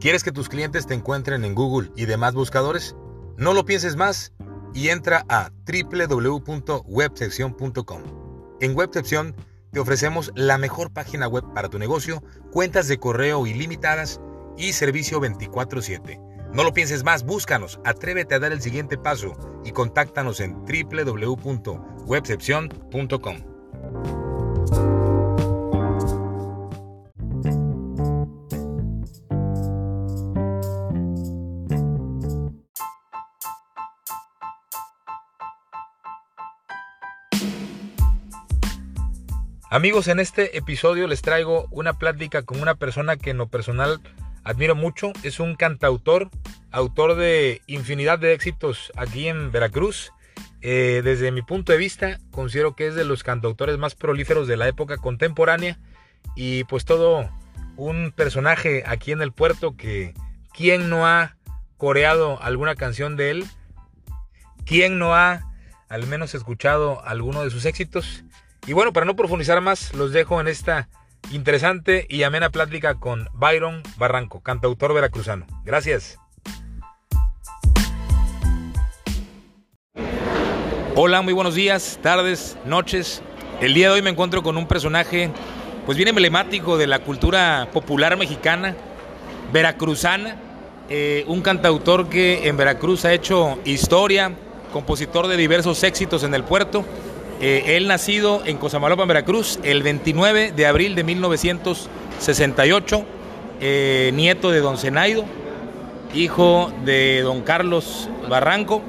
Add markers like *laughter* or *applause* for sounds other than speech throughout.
¿Quieres que tus clientes te encuentren en Google y demás buscadores? No lo pienses más y entra a www.websección.com. En Websección te ofrecemos la mejor página web para tu negocio, cuentas de correo ilimitadas y servicio 24/7. No lo pienses más, búscanos, atrévete a dar el siguiente paso y contáctanos en www.webcepcion.com. Amigos, en este episodio les traigo una plática con una persona que en lo personal admiro mucho. Es un cantautor, autor de infinidad de éxitos aquí en Veracruz. Eh, desde mi punto de vista, considero que es de los cantautores más prolíferos de la época contemporánea y pues todo un personaje aquí en el puerto que quién no ha coreado alguna canción de él, quién no ha al menos escuchado alguno de sus éxitos. Y bueno, para no profundizar más, los dejo en esta interesante y amena plática con Byron Barranco, cantautor veracruzano. Gracias. Hola, muy buenos días, tardes, noches. El día de hoy me encuentro con un personaje pues bien emblemático de la cultura popular mexicana, veracruzana, eh, un cantautor que en Veracruz ha hecho historia, compositor de diversos éxitos en el puerto eh, él nacido en Cosamalopa, Veracruz, el 29 de abril de 1968, eh, nieto de don Zenaido, hijo de don Carlos Barranco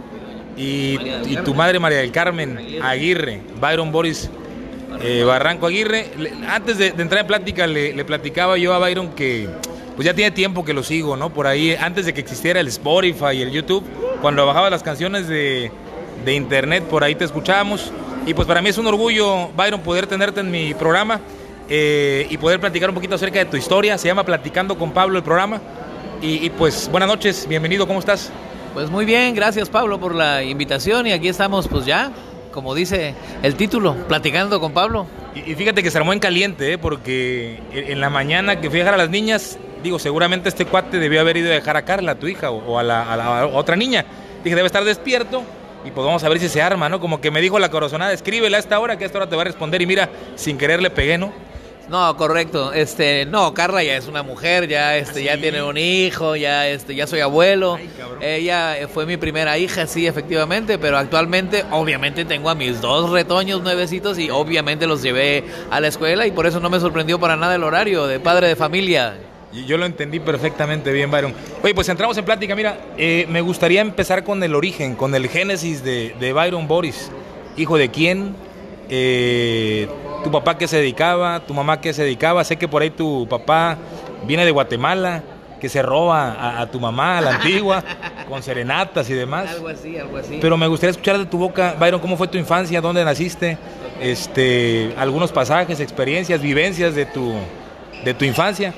y, tu madre María del Carmen Aguirre, Byron Boris eh, Barranco Aguirre. Antes de, entrar en plática le, platicaba yo a Byron que pues ya tiene tiempo que lo sigo, ¿no? Por ahí, antes de que existiera el Spotify y el YouTube, cuando bajaba las canciones de, de internet, por ahí te escuchábamos. Y pues para mí es un orgullo, Byron, poder tenerte en mi programa eh, y poder platicar un poquito acerca de tu historia. Se llama Platicando con Pablo el programa. Y, pues buenas noches, bienvenido, ¿cómo estás? Pues muy bien, gracias Pablo por la invitación y aquí estamos pues ya, como dice el título, Platicando con Pablo. Y, fíjate que se armó en caliente, ¿eh? porque en la mañana que fui a dejar a las niñas, digo, seguramente este cuate debió haber ido a dejar a Carla, tu hija, o, a, la, a la otra niña. Dije, debe estar despierto y pues vamos a ver si se arma, ¿no? Como que me dijo la corazonada, escríbele a esta hora, que a esta hora te va a responder y mira, sin querer le pegué, ¿no? No, correcto. Este, no, Carla ya es una mujer, ya este, ya ¿Ah, tiene un hijo, ya este, ya soy abuelo. Ella fue mi primera hija, sí, efectivamente, pero actualmente, obviamente, tengo a mis dos retoños nuevecitos y obviamente los llevé a la escuela y por eso no me sorprendió para nada el horario de padre de familia. Yo lo entendí perfectamente bien, Byron. Oye, pues entramos en plática. Mira, eh, me gustaría empezar con el origen, con el génesis de, Byron Boris. ¿Hijo de quién? Eh, ¿Tu papá qué se dedicaba? ¿Tu mamá qué se dedicaba? Sé que por ahí tu papá viene de Guatemala, que se roba a, tu mamá, a la antigua, *laughs* con serenatas y demás. Algo así, algo así. Pero me gustaría escuchar de tu boca, Byron, ¿cómo fue tu infancia? ¿Dónde naciste? Este, algunos pasajes, experiencias, vivencias de tu, de tu infancia.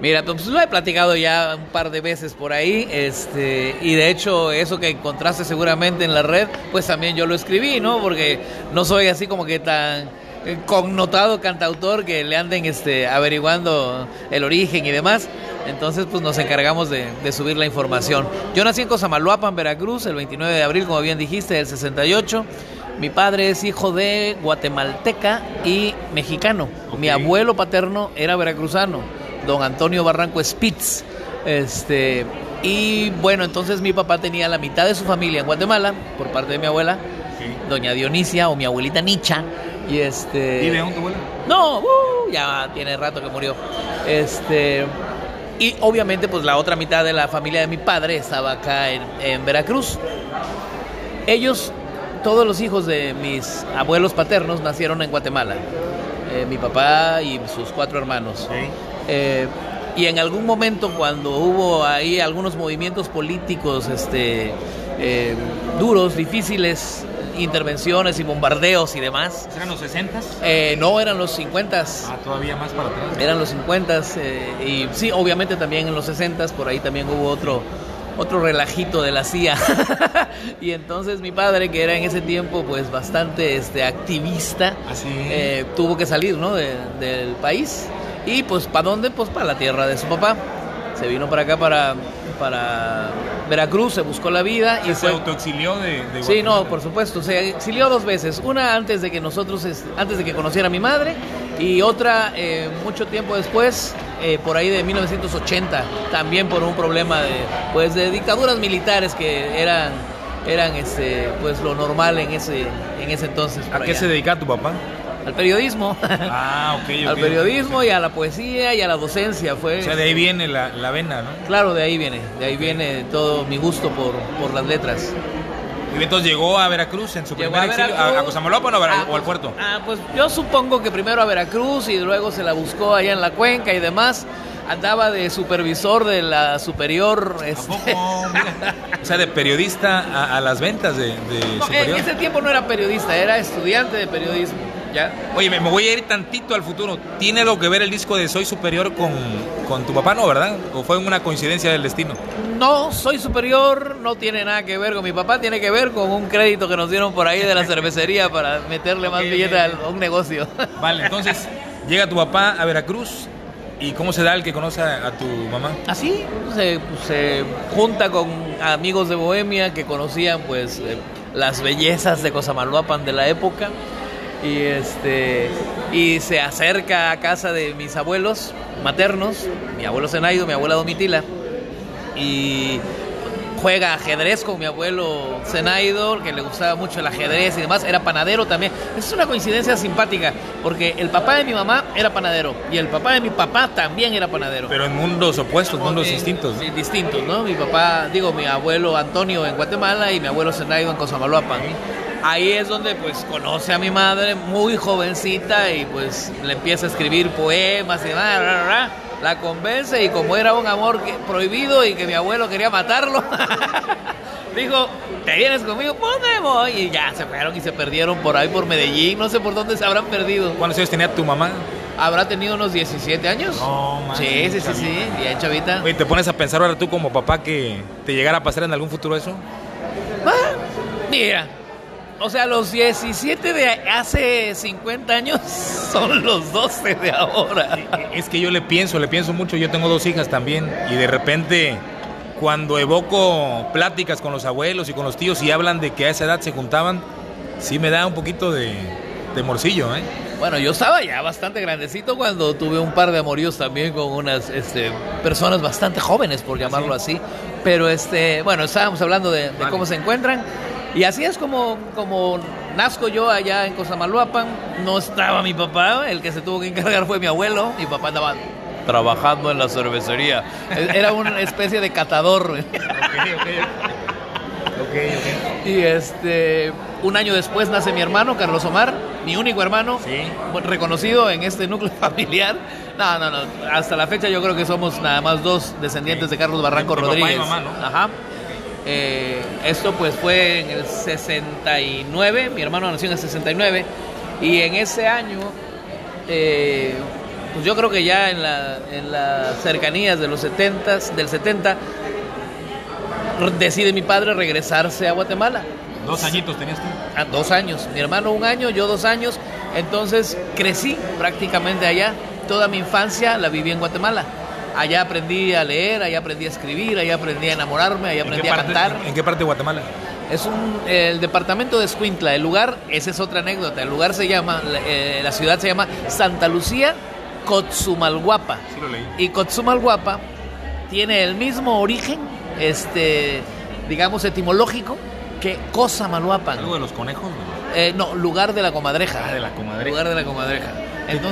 Mira, pues lo he platicado ya un par de veces por ahí, este, y de hecho eso que encontraste seguramente en la red, pues también yo lo escribí, ¿no? Porque no soy así como que tan connotado cantautor que le anden este, averiguando el origen y demás. Entonces, pues nos encargamos de, subir la información. Yo nací en Cosamaloapan, Veracruz, el 29 de abril, como bien dijiste, del 68. Mi padre es hijo de guatemalteca y mexicano. Mi abuelo paterno era veracruzano don Antonio Barranco Spitz. Este, y bueno, entonces mi papá tenía la mitad de su familia en Guatemala, por parte de mi abuela, doña Dionisia o mi abuelita Nicha. Y este. ¿Y de dónde abuela? No, uh, ya tiene rato que murió. Este. Y obviamente, pues la otra mitad de la familia de mi padre estaba acá en, Veracruz. Ellos, todos los hijos de mis abuelos paternos, nacieron en Guatemala. Eh, mi papá y sus cuatro hermanos. Eh, y en algún momento cuando hubo ahí algunos movimientos políticos este, eh, duros, difíciles, intervenciones y bombardeos y demás. ¿Eran los 60? Eh, no, eran los 50. Ah, todavía más para atrás. Eran los 50 y sí, obviamente también en los 60 por ahí también hubo otro otro relajito de la CIA. *laughs* y entonces mi padre, que era en ese tiempo pues bastante este, activista, ¿Ah, tuvo que salir ¿no? del país y pues, ¿para dónde? Pues para la tierra de su papá. se vino para acá para, para Veracruz, se buscó la vida y se autoexilió de, de Sí, no, por supuesto, se exilió dos veces, una antes de que nosotros, antes de que conociera a mi madre y otra eh, mucho tiempo después, eh, por ahí de 1980, también por un problema de, pues, de dictaduras militares que eran eran este pues lo normal en ese en ese entonces. ¿A qué se dedica tu papá? Al periodismo. Ah, *laughs* ok. Al periodismo y a la poesía y a la docencia. Fue, o sea, de ahí viene la, la, vena, ¿no? Claro, de ahí viene. De ahí viene todo mi gusto por, por las letras. Y entonces llegó a Veracruz en su primer exilio, ¿a, a o, ah, o, al puerto? Ah, pues yo supongo que primero a Veracruz y luego se la buscó allá en la cuenca y demás andaba de supervisor de la superior. Este... o sea, de periodista a, las ventas de, En ese tiempo no era periodista, era estudiante de periodismo. ¿Ya? Oye, me, voy a ir tantito al futuro. ¿Tiene algo que ver el disco de Soy Superior con, con tu papá, no, verdad? ¿O fue una coincidencia del destino? No, Soy Superior no tiene nada que ver con mi papá, tiene que ver con un crédito que nos dieron por ahí de la cervecería para meterle más billetes a un negocio. Vale, entonces llega tu papá a Veracruz, ¿Y cómo se da el que conoce a tu mamá? Así, se, se junta con amigos de Bohemia que conocían pues eh, las bellezas de Cosamaloapan de la época y este y se acerca a casa de mis abuelos maternos, mi abuelo Zenaido, mi abuela Domitila y juega ajedrez con mi abuelo Zenaido, que le gustaba mucho el ajedrez y demás, era panadero también. Es una coincidencia simpática, porque el papá de mi mamá era panadero y el papá de mi papá también era panadero. Pero en mundos opuestos, mundos distintos. Sí, distintos, ¿no? Mi papá, digo, mi abuelo Antonio en Guatemala y mi abuelo Zenaido en Cosamaloapan. Ahí es donde pues conoce a mi madre muy jovencita y pues le empieza a escribir poemas y nada, la convence y como era un amor prohibido y que mi abuelo quería matarlo, *laughs* dijo, ¿te vienes conmigo? Pues me voy. Y ya se fueron y se perdieron por ahí, por Medellín, no sé por dónde se habrán perdido. ¿Cuántos años tenía tu mamá? Habrá tenido unos 17 años. No, man, Sí, sí, sí, sí, bien chavita. ¿Y ¿te pones a pensar ahora tú como papá que te llegara a pasar en algún futuro eso? Ah, mira, o sea, los 17 de hace 50 años *laughs* son los 12 de ahora. Es que yo le pienso, le pienso mucho. Yo tengo dos hijas también y de repente cuando evoco pláticas con los abuelos y con los tíos y hablan de que a esa edad se juntaban, sí me da un poquito de, morcillo, ¿eh? Bueno, yo estaba ya bastante grandecito cuando tuve un par de amoríos también con unas este, personas bastante jóvenes, por llamarlo así. Pero este, bueno, estábamos hablando de, cómo se encuentran. Y así es como, como nazco yo allá en Cosamaloapan. No estaba mi papá, el que se tuvo que encargar fue mi abuelo. Mi papá andaba trabajando en la cervecería. Era una especie de catador. Y este, un año después nace mi hermano, Carlos Omar, mi único hermano, reconocido en este núcleo *laughs* familiar. No, no, no. Hasta la fecha yo creo que somos nada más dos descendientes de Carlos Barranco Rodríguez. Ajá. Eh, esto pues fue en el 69, mi hermano nació en el 69 y en ese año, eh, pues yo creo que ya en, la, en las cercanías de los 70, del 70, decide mi padre regresarse a Guatemala. ¿Dos añitos tenías tú? Ah, dos años. Mi hermano un año, yo dos años. Entonces crecí prácticamente allá. Toda mi infancia la viví en Guatemala. Allá aprendí a leer, allá aprendí a escribir, allá aprendí a enamorarme, allá aprendí a cantar. ¿En qué parte de Guatemala? Es un, el departamento de Escuintla. El lugar, esa es otra anécdota. El lugar se llama, eh, la ciudad se llama Santa Lucía Cotzumalguapa. Sí lo leí. Y Cotzumalguapa tiene el mismo origen, este, digamos, etimológico que Cosamaloapan. ¿Algo de los conejos? Eh, no, lugar de la comadreja. Ah, de la comadreja. Lugar de la comadreja.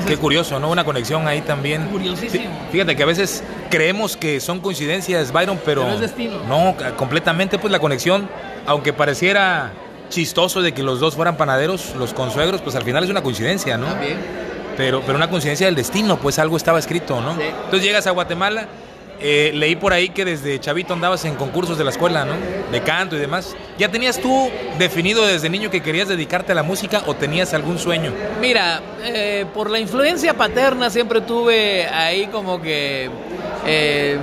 Qué curioso, ¿no? Una conexión ahí también. Curiosísimo. Fíjate que a veces creemos que son coincidencias, Byron, pero, pero es destino. no, completamente pues la conexión, aunque pareciera chistoso de que los dos fueran panaderos, los consuegros, pues al final es una coincidencia, ¿no? También. Pero, pero una coincidencia del destino, pues algo estaba escrito, ¿no? Sí. Entonces llegas a Guatemala eh, leí por ahí que desde chavito andabas en concursos de la escuela, ¿no? De canto y demás. ¿Ya tenías tú definido desde niño que querías dedicarte a la música o tenías algún sueño? Mira, eh, por la influencia paterna siempre tuve ahí como que eh,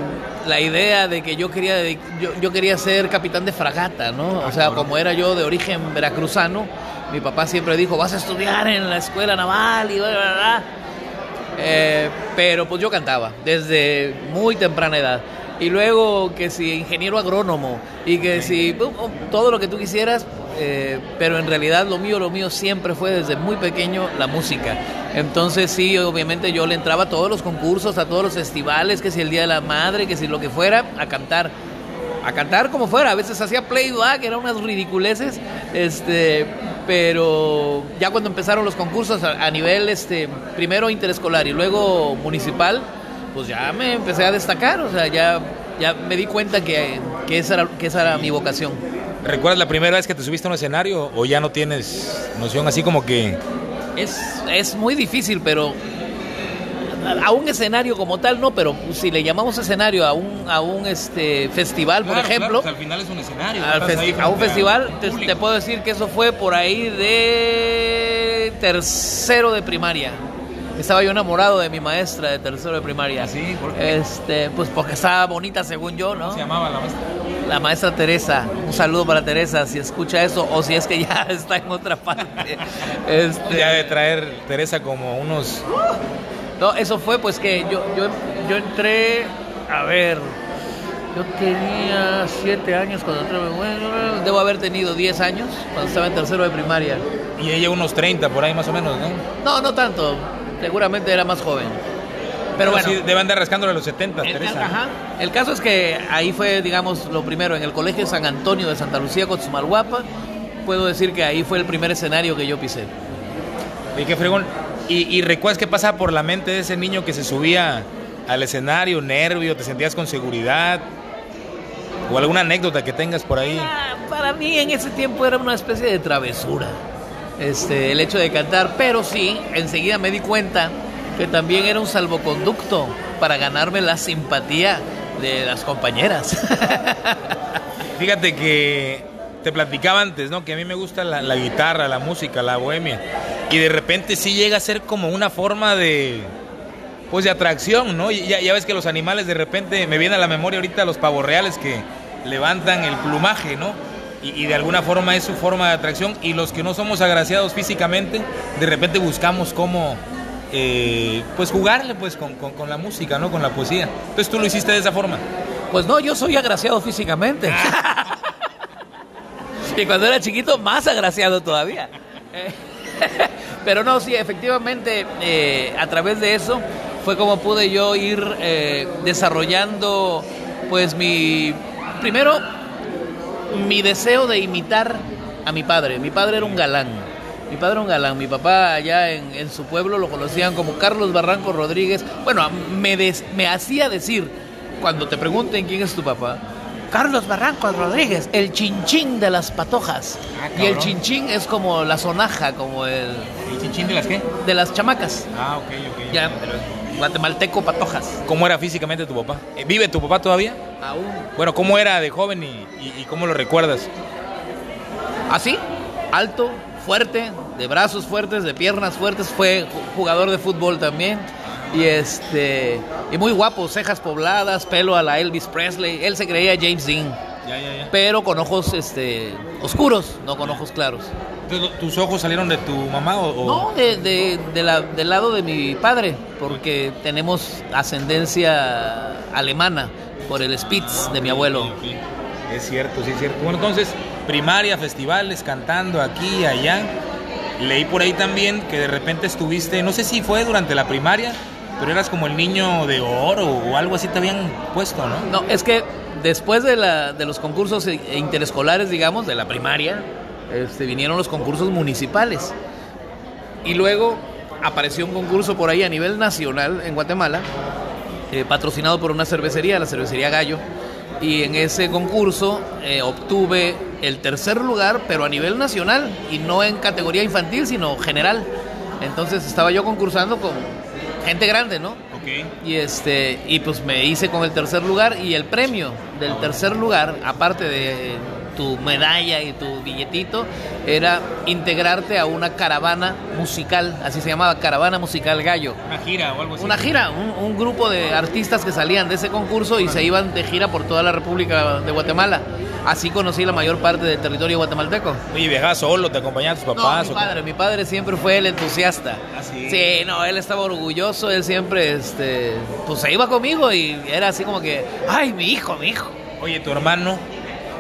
la idea de que yo quería, yo, yo, quería ser capitán de fragata, ¿no? O sea, como era yo de origen veracruzano, mi papá siempre dijo, vas a estudiar en la escuela naval y bla, bla, bla. Eh, pero pues yo cantaba desde muy temprana edad. y luego que si ingeniero agrónomo y que si todo lo que tú quisieras, eh, pero en realidad lo mío, lo mío siempre fue desde muy pequeño la música. Entonces sí, obviamente yo le entraba a todos los concursos, a todos los festivales, que si el Día de la Madre, que si lo que fuera, a cantar. A cantar como fuera, a veces hacía playback, eran unas ridiculeces, este, pero ya cuando empezaron los concursos a, nivel este, primero interescolar y luego municipal, pues ya me empecé a destacar, o sea, ya, ya me di cuenta que, que, esa era, que esa era mi vocación. ¿Recuerdas la primera vez que te subiste a un escenario o ya no tienes noción así como que... Es, es muy difícil, pero a un escenario como tal no, pero si le llamamos escenario a un a un este festival, por ejemplo, al final es un escenario. a un festival te, puedo decir que eso fue por ahí de tercero de primaria. Estaba yo enamorado de mi maestra de tercero de primaria. ¿Ah, ¿Sí? ¿Por qué? Este, pues porque estaba bonita según yo, ¿no? ¿Cómo se llamaba la maestra? La maestra Teresa. Un saludo para Teresa si escucha eso o si es que ya *laughs* está en otra parte. *laughs* este... Ya de traer Teresa como unos... No, eso fue pues que yo, yo, yo entré, a ver, yo tenía siete años cuando entré, bueno, debo haber tenido 10 años cuando estaba en tercero de primaria. Y ella unos 30 por ahí más o menos, ¿no? No, no tanto seguramente era más joven. Pero, bueno, sí, debe andar rascándole los 70, el, Teresa. Ajá. El caso es que ahí fue, digamos, lo primero, en el Colegio San Antonio de Santa Lucía, con Cochumalguapa. Puedo decir que ahí fue el primer escenario que yo pisé. Y qué fregón. ¿Y, recuerdas qué pasaba por la mente de ese niño que se subía al escenario, nervio, te sentías con seguridad? ¿O alguna anécdota que tengas por ahí? Ah, para mí en ese tiempo era una especie de travesura este, el hecho de cantar, pero sí, enseguida me di cuenta que también era un salvoconducto para ganarme la simpatía de las compañeras. *laughs* Fíjate que te platicaba antes, ¿no? Que a mí me gusta la, guitarra, la música, la bohemia. Y de repente sí llega a ser como una forma de, pues de atracción, ¿no? Ya, ya ves que los animales de repente, me viene a la memoria ahorita los pavos reales que levantan el plumaje, ¿no? y, de alguna forma es su forma de atracción y los que no somos agraciados físicamente, de repente buscamos cómo eh, pues jugarle pues con, con, la música, ¿no? Con la poesía. Entonces tú lo hiciste de esa forma. Pues no, yo soy agraciado físicamente. *laughs* y cuando era chiquito, más agraciado todavía. *laughs* Pero no, sí, efectivamente, eh, a través de eso fue como pude yo ir eh, desarrollando, pues mi, primero, mi deseo de imitar a mi padre. Mi padre era un galán. Mi padre era un galán. Mi papá allá en, su pueblo lo conocían como Carlos Barranco Rodríguez. Bueno, me, me hacía decir, cuando te pregunten quién es tu papá, Carlos Barranco Rodríguez, el chinchín de las patojas. Ah, y el chinchín es como la sonaja, como el... ¿El chinchín de las qué? De las chamacas. Ah, ok, ok. Ya, pero guatemalteco patojas. ¿Cómo era físicamente tu papá? Eh, ¿Vive tu papá todavía? Aún. Bueno, ¿cómo era de joven y, cómo lo recuerdas? Así, alto, fuerte, de brazos fuertes, de piernas fuertes, fue jugador de fútbol también. Y este y muy guapo, cejas pobladas, pelo a la Elvis Presley. Él se creía James Dean. Ya, ya, ya. Pero con ojos este oscuros, no con ojos claros. ¿Tus ojos salieron de tu mamá o...? No, de, del lado de mi padre, porque tenemos ascendencia alemana por el Spitz de mi abuelo. Es cierto, sí es cierto. Bueno, entonces, primaria, festivales, cantando aquí y allá. Leí por ahí también que de repente estuviste, no sé si fue durante la primaria, pero eras como el niño de oro o algo así te habían puesto, ¿no? No, es que después de, la, los concursos interescolares, digamos, de la primaria, este, vinieron los concursos municipales. Y luego apareció un concurso por ahí a nivel nacional en Guatemala, eh, patrocinado por una cervecería, la cervecería Gallo. Y en ese concurso eh, obtuve el tercer lugar, pero a nivel nacional y no en categoría infantil, sino general. Entonces estaba yo concursando con gente grande, ¿no? Y este y pues me hice con el tercer lugar y el premio del tercer lugar, aparte de tu medalla y tu billetito, era integrarte a una caravana musical, así se llamaba, Caravana Musical Gallo. Una gira o algo así. Una gira, un, grupo de artistas que salían de ese concurso y se iban de gira por toda la República de Guatemala. Así conocí la mayor parte del territorio guatemalteco. Oye, viajabas solo, te acompañaban tus papás. No, mi padre, mi padre siempre fue el entusiasta. ¿Ah, sí? Sí, no, él estaba orgulloso, él siempre, este, pues se iba conmigo y era así como que, ay, mi hijo, mi hijo. Oye, tu hermano.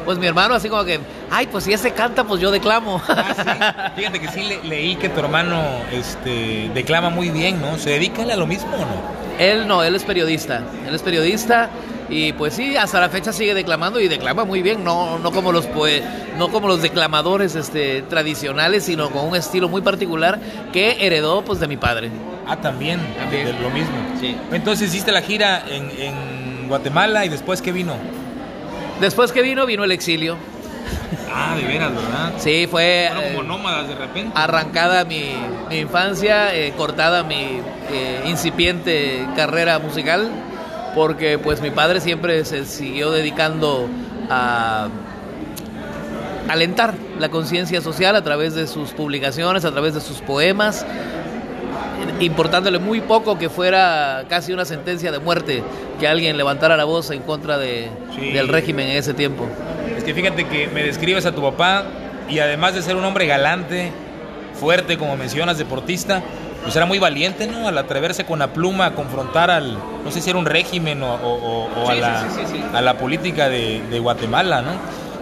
Pues mi hermano así como que, ay, pues si ese canta, pues yo declamo. Ah, sí. Fíjate que sí le, leí que tu hermano este, declama muy bien, ¿no? ¿Se dedica a lo mismo o no? Él no, él es periodista. Él es periodista y pues sí, hasta la fecha sigue declamando y declama muy bien, no, no como los pues, no como los declamadores este, tradicionales, sino con un estilo muy particular que heredó pues de mi padre. Ah, también, También. de lo mismo. Sí. Entonces hiciste la gira en, en Guatemala y después ¿qué vino? Después que vino, vino el exilio. Ah, de veras, ¿verdad? Sí, fue Fueron como eh, nómadas de repente. arrancada mi, mi infancia, eh, cortada mi eh, incipiente carrera musical, porque pues mi padre siempre se siguió dedicando a alentar la conciencia social a través de sus publicaciones, a través de sus poemas, importándole muy poco que fuera casi una sentencia de muerte que alguien levantara la voz en contra de, Sí. del régimen en ese tiempo. Es que fíjate que me describes a tu papá y además de ser un hombre galante, fuerte, como mencionas, deportista, pues era muy valiente, ¿no? Al atreverse con la pluma a confrontar al, no sé si era un régimen o, o- o a, la, sí, sí, a la política de, de Guatemala, ¿no?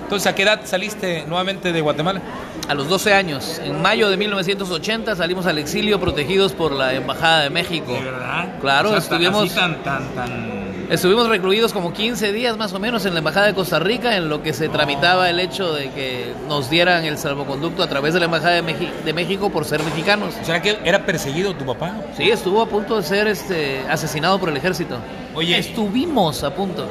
Entonces, ¿a qué edad saliste nuevamente de Guatemala? A los 12 años, en mayo de 1980, salimos al exilio protegidos por la Embajada de México. verdad? Claro, O sea, tan- estuvimos- así tan, tan, tan... Estuvimos recluidos como 15 días más o menos en la Embajada de Costa Rica, en lo que se tramitaba el hecho de que nos dieran el salvoconducto a través de la Embajada de, Meji- de México por ser mexicanos. ¿Será que era perseguido tu papá? Sí, estuvo a punto de ser este, asesinado por el ejército. Oye. Estuvimos a punto.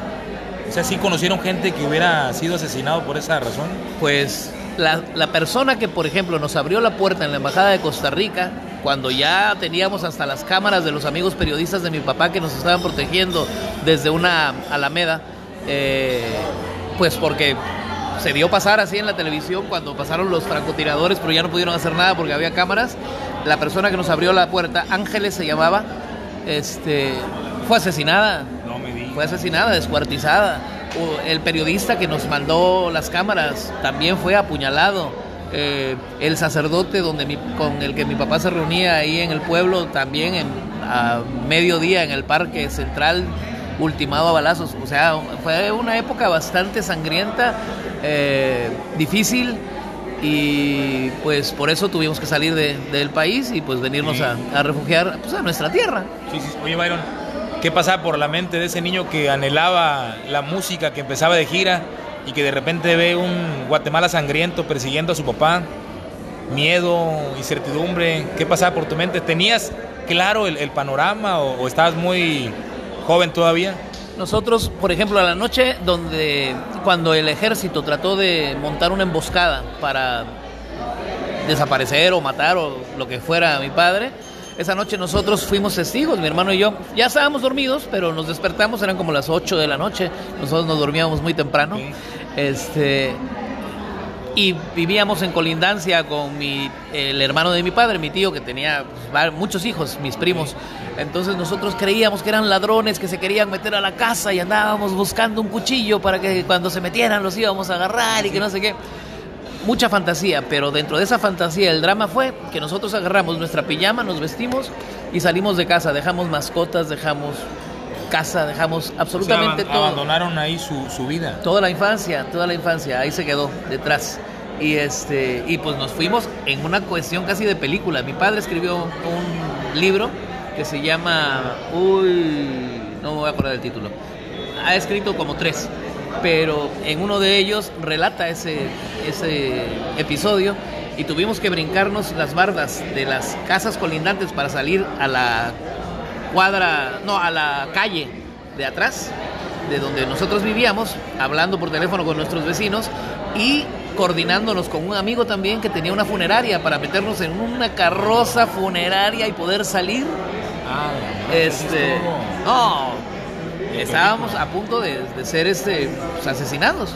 O sea, ¿sí conocieron gente que hubiera sido asesinado por esa razón? Pues la, la persona que, por ejemplo, nos abrió la puerta en la Embajada de Costa Rica, cuando ya teníamos hasta las cámaras de los amigos periodistas de mi papá que nos estaban protegiendo desde una alameda, eh, pues porque se vio pasar así en la televisión cuando pasaron los francotiradores, pero ya no pudieron hacer nada porque había cámaras. La persona que nos abrió la puerta, Ángeles se llamaba, este, fue asesinada No me digas. fue asesinada, descuartizada. El periodista que nos mandó las cámaras también fue apuñalado. Eh, el sacerdote donde mi- con el que mi papá se reunía ahí en el pueblo también en, a mediodía en el parque central ultimado a balazos. O sea, fue una época bastante sangrienta, eh, difícil y pues por eso tuvimos que salir de- del país y pues venirnos Sí. a, a refugiar pues, a nuestra tierra. Sí, sí. Oye, Byron, ¿qué pasaba por la mente de ese niño que anhelaba la música, que empezaba de gira y que de repente ve un Guatemala sangriento persiguiendo a su papá? Miedo, incertidumbre, ¿qué pasaba por tu mente? ¿Tenías claro el, panorama o, o estabas muy joven todavía? Nosotros, por ejemplo, a la noche donde cuando el ejército trató de montar una emboscada para desaparecer o matar o lo que fuera a mi padre, esa noche nosotros fuimos testigos, mi hermano y yo. Ya estábamos dormidos, pero nos despertamos, eran como las 8 de la noche. Nosotros nos dormíamos muy temprano. Este y vivíamos en colindancia con mi, el hermano de mi padre, mi tío, que tenía pues, muchos hijos, mis primos. Entonces nosotros creíamos que eran ladrones que se querían meter a la casa y andábamos buscando un cuchillo para que cuando se metieran los íbamos a agarrar y que no sé qué. Mucha fantasía, pero dentro de esa fantasía el drama fue que nosotros agarramos nuestra pijama, nos vestimos y salimos de casa. Dejamos mascotas, dejamos casa, dejamos absolutamente O sea, aban- todo. Abandonaron ahí su, su vida. Toda la infancia, toda la infancia, ahí se quedó detrás. Y este y pues nos fuimos en una cuestión casi de película. Mi padre escribió un libro que se llama uy, no me voy a acordar del título. Ha escrito como tres, pero en uno de ellos relata ese ese episodio y tuvimos que brincarnos las bardas de las casas colindantes para salir a la cuadra, no, a la calle de atrás, de donde nosotros vivíamos, hablando por teléfono con nuestros vecinos y coordinándonos con un amigo también que tenía una funeraria para meternos en una carroza funeraria y poder salir. Ah, Este, no, estábamos a punto de, de ser este, pues, asesinados.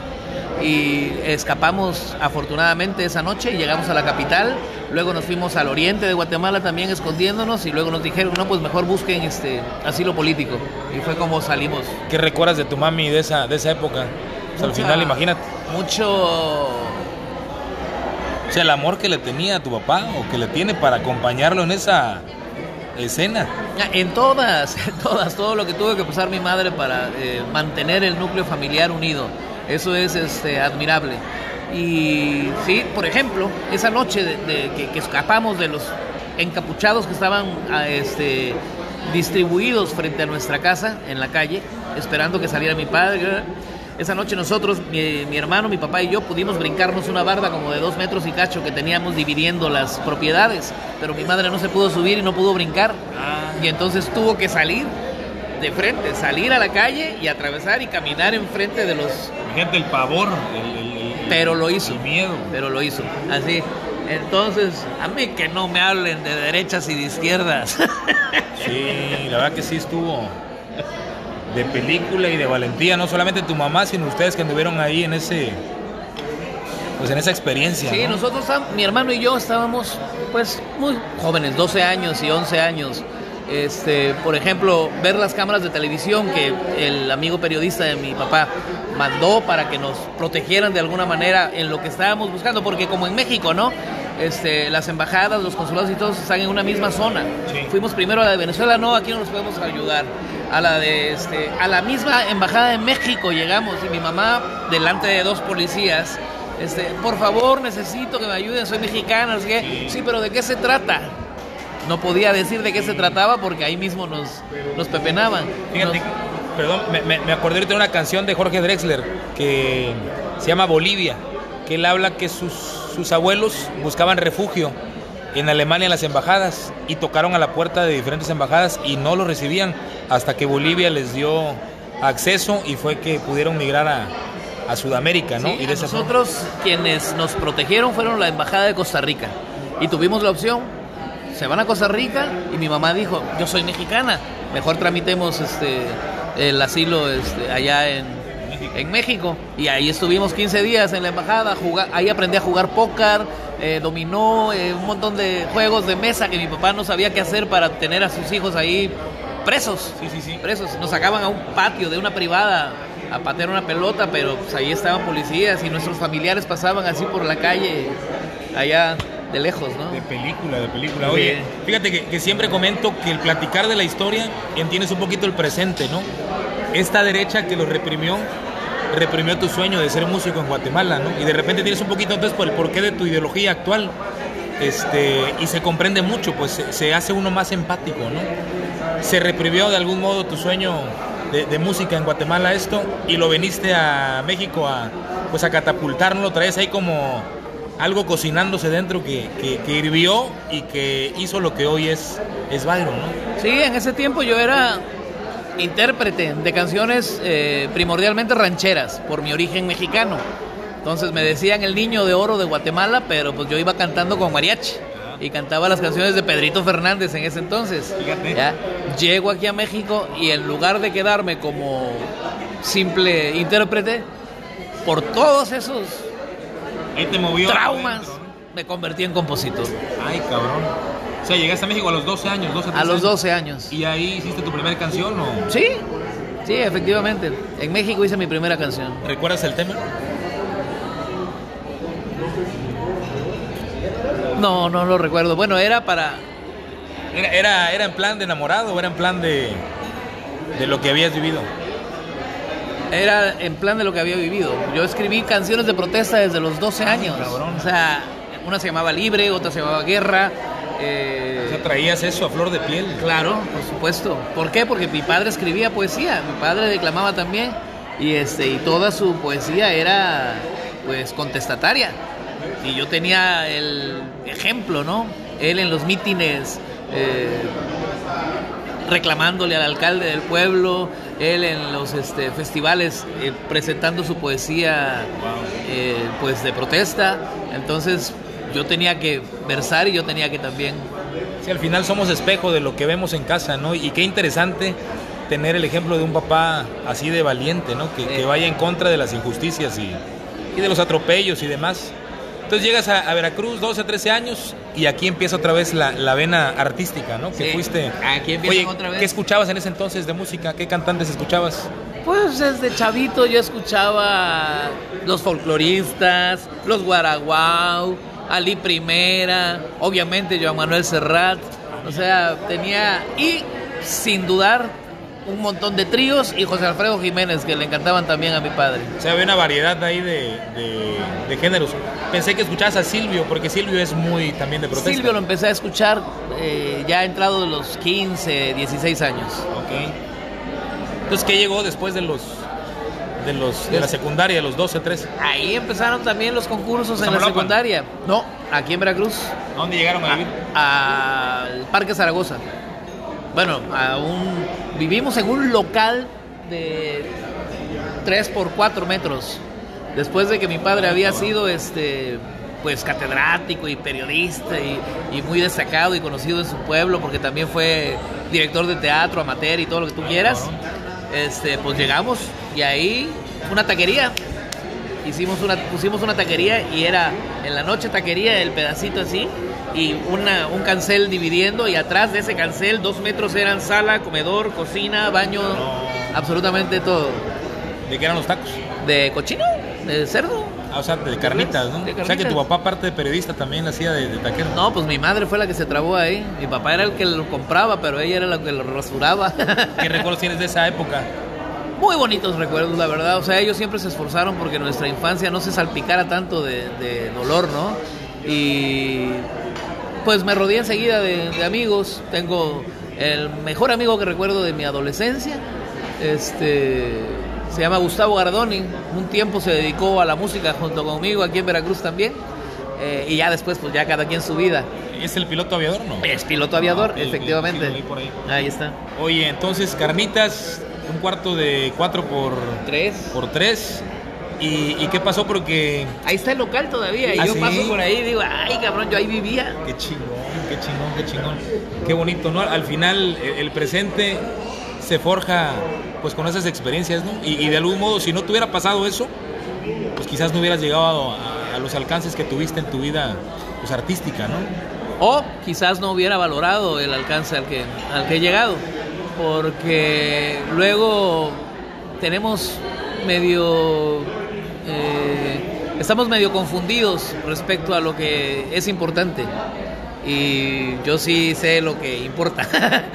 Y escapamos afortunadamente esa noche y llegamos a la capital. Luego nos fuimos al oriente de Guatemala también escondiéndonos y luego nos dijeron, no, pues mejor busquen este asilo político. Y fue como salimos. ¿Qué recuerdas de tu mami de esa, de esa época? Al final, imagínate. mucho... O sea, el amor que le tenía a tu papá o que le tiene para acompañarlo en esa escena. En todas, en *laughs* todas, todo lo que tuvo que pasar mi madre para eh, mantener el núcleo familiar unido. Eso es este, admirable. Y sí, por ejemplo, esa noche de, que, escapamos de los encapuchados que estaban ah, este, distribuidos frente a nuestra casa en la calle, esperando que saliera mi padre. Esa noche nosotros, mi, hermano, mi papá y yo pudimos brincarnos una barda como de dos metros y cacho que teníamos dividiendo las propiedades, pero mi madre no se pudo subir y no pudo brincar. Ah. Y entonces tuvo que salir de frente, salir a la calle y atravesar y caminar enfrente de los... Gente, el pavor, pero lo hizo. El miedo. Pero lo hizo. Así. Entonces, a mí que no me hablen de derechas y de izquierdas. Sí, la verdad que sí estuvo *laughs* de película y de valentía, no solamente tu mamá, sino ustedes que anduvieron ahí en ese pues en esa experiencia. Sí, nosotros mi hermano y yo estábamos pues muy jóvenes, 12 años y 11 años. Este, por ejemplo, ver las cámaras de televisión que el amigo periodista de mi papá mandó para que nos protegieran de alguna manera en lo que estábamos buscando, porque como en México, ¿no? Este, las embajadas, los consulados y todos están en una misma zona. Fuimos primero a la de Venezuela, no, aquí no nos podemos ayudar. A la de este, a la misma embajada de México llegamos y mi mamá delante de dos policías, este, por favor necesito que me ayuden, soy mexicana, sí. sí, pero ¿de qué se trata? no podía decir de qué se trataba porque ahí mismo nos, nos pepenaban. Fíjate, perdón, me, me, acordé de una canción de Jorge Drexler que se llama Bolivia, que él habla que sus, sus abuelos buscaban refugio en Alemania en las embajadas y tocaron a la puerta de diferentes embajadas y no lo recibían hasta que Bolivia les dio acceso y fue que pudieron migrar a, a Sudamérica, ¿no? y de nosotros quienes nos protegieron fueron la embajada de Costa Rica y tuvimos la opción se van a Costa Rica y mi mamá dijo, yo soy mexicana, mejor tramitemos este, el asilo este, allá en, en México. Y ahí estuvimos 15 días en la embajada, jugar, ahí aprendí a jugar póker, eh, dominó, eh, un montón de juegos de mesa que mi papá no sabía qué hacer para tener a sus hijos ahí presos. Sí, sí, sí. Presos. Nos sacaban a un patio de una privada a patear una pelota, pero pues, ahí estaban policías y nuestros familiares pasaban así por la calle allá de lejos, ¿no? De película, de película. Oye, fíjate que, siempre comento que el platicar de la historia entiendes un poquito el presente, ¿no? Esta derecha que lo reprimió, reprimió tu sueño de ser músico en Guatemala, ¿no? Y de repente tienes un poquito entonces por el porqué de tu ideología actual. Este, y se comprende mucho, pues se, hace uno más empático, ¿no? Se reprimió de algún modo tu sueño de, música en Guatemala esto y lo veniste a México a pues a catapultar, ¿no? Lo traes ahí como algo cocinándose dentro que, que, hirvió y que hizo lo que hoy es, es Byron, ¿no? Sí, en ese tiempo yo era intérprete de canciones eh, primordialmente rancheras por mi origen mexicano. Entonces me decían el niño de oro de Guatemala, pero pues yo iba cantando con mariachi y cantaba las canciones de Pedrito Fernández en ese entonces. ¿ya? Llego aquí a México y en lugar de quedarme como simple intérprete, por todos esos Ahí te movió. Traumas. Me convertí en compositor. Ay, cabrón. O sea, llegaste a México a los 12 años, 12 A los 12 años. ¿Y ahí hiciste tu primera canción o...? Sí, sí, efectivamente. En México hice mi primera canción. ¿Recuerdas el tema? No, no lo recuerdo. Bueno, era para... ¿Era, era, era en plan de enamorado o era en plan de, de lo que habías vivido? era en plan de lo que había vivido. Yo escribí canciones de protesta desde los 12 años. O sea, una se llamaba Libre, otra se llamaba Guerra. Eh... O sea, traías eso a flor de piel. Claro, por supuesto. ¿Por qué? Porque mi padre escribía poesía, mi padre declamaba también y este y toda su poesía era pues contestataria. Y yo tenía el ejemplo, ¿no? Él en los mítines eh, reclamándole al alcalde del pueblo, él en los este, festivales eh, presentando su poesía eh, pues de protesta. Entonces yo tenía que versar y yo tenía que también... Sí, al final somos espejo de lo que vemos en casa, ¿no? Y qué interesante tener el ejemplo de un papá así de valiente, ¿no? Que, vaya en contra de las injusticias y, y de los atropellos y demás. Entonces llegas a, Veracruz, 12, 13 años, y aquí empieza otra vez la, vena artística, ¿no? Que fuiste. Aquí empieza otra vez. ¿Qué escuchabas en ese entonces de música? ¿Qué cantantes escuchabas? Pues Pues desde chavito yo escuchaba los folcloristas, los guaraguau, Ali Primera, obviamente Joan Manuel Serrat. O sea, tenía. Y sin dudar, un montón de tríos y José Alfredo Jiménez, que le encantaban también a mi padre. O sea, había una variedad ahí de, de, géneros. Pensé que escuchabas a Silvio, porque Silvio es muy también de protesta. Silvio lo empecé a escuchar eh, ya entrado de los 15, 16 años. Ok. Entonces, ¿qué llegó después de los de los de la secundaria, los 12, 13? Ahí empezaron también los concursos en la secundaria. No, aquí en Veracruz. ¿A dónde llegaron a vivir? Al Parque Zaragoza bueno, vivimos en un local de 3 por 4 metros. Después de que mi padre había sido este pues catedrático y periodista y, muy destacado y conocido en su pueblo porque también fue director de teatro, amateur y todo lo que tú quieras. Este, pues llegamos y ahí una taquería. Hicimos una, pusimos una taquería y era en la noche taquería, el pedacito así, y una, un cancel dividiendo y atrás de ese cancel dos metros eran sala, comedor, cocina, baño, absolutamente todo. ¿De qué eran los tacos? De cochino, de cerdo. O sea, de carnitas, ¿no? O sea, que tu papá, aparte de periodista, también hacía de, de, taquero. No, pues mi madre fue la que se trabó ahí. Mi papá era el que lo compraba, pero ella era la que lo rasuraba. *laughs* ¿Qué recuerdos tienes de esa época? Muy bonitos recuerdos, la verdad. O sea, ellos siempre se esforzaron porque nuestra infancia no se salpicara tanto de, de dolor, ¿no? Y pues me rodeé enseguida de, amigos. Tengo el mejor amigo que recuerdo de mi adolescencia. Este se llama Gustavo Gardoni. Un tiempo se dedicó a la música junto conmigo aquí en Veracruz también. Eh, y ya después, pues ya cada quien su vida. ¿Es el piloto aviador no? Es piloto aviador, ah, efectivamente. ahí. está. Oye, entonces, carnitas, un cuarto de cuatro por... Tres. Por tres. ¿Y, qué pasó? Porque... Ahí está el local todavía. Y ¿Ah, yo paso por ahí y digo, ay, cabrón, yo ahí vivía. Qué chingón, qué chingón, qué chingón. Qué bonito, ¿no? Al final, el, presente se forja pues con esas experiencias, ¿no? Y, de algún modo, si no te hubiera pasado eso, pues quizás no hubieras llegado a, los alcances que tuviste en tu vida pues, artística, ¿no? O quizás no hubiera valorado el alcance al que, al que he llegado. Porque luego tenemos medio eh, estamos medio confundidos respecto a lo que es importante. Y yo sí sé lo que importa.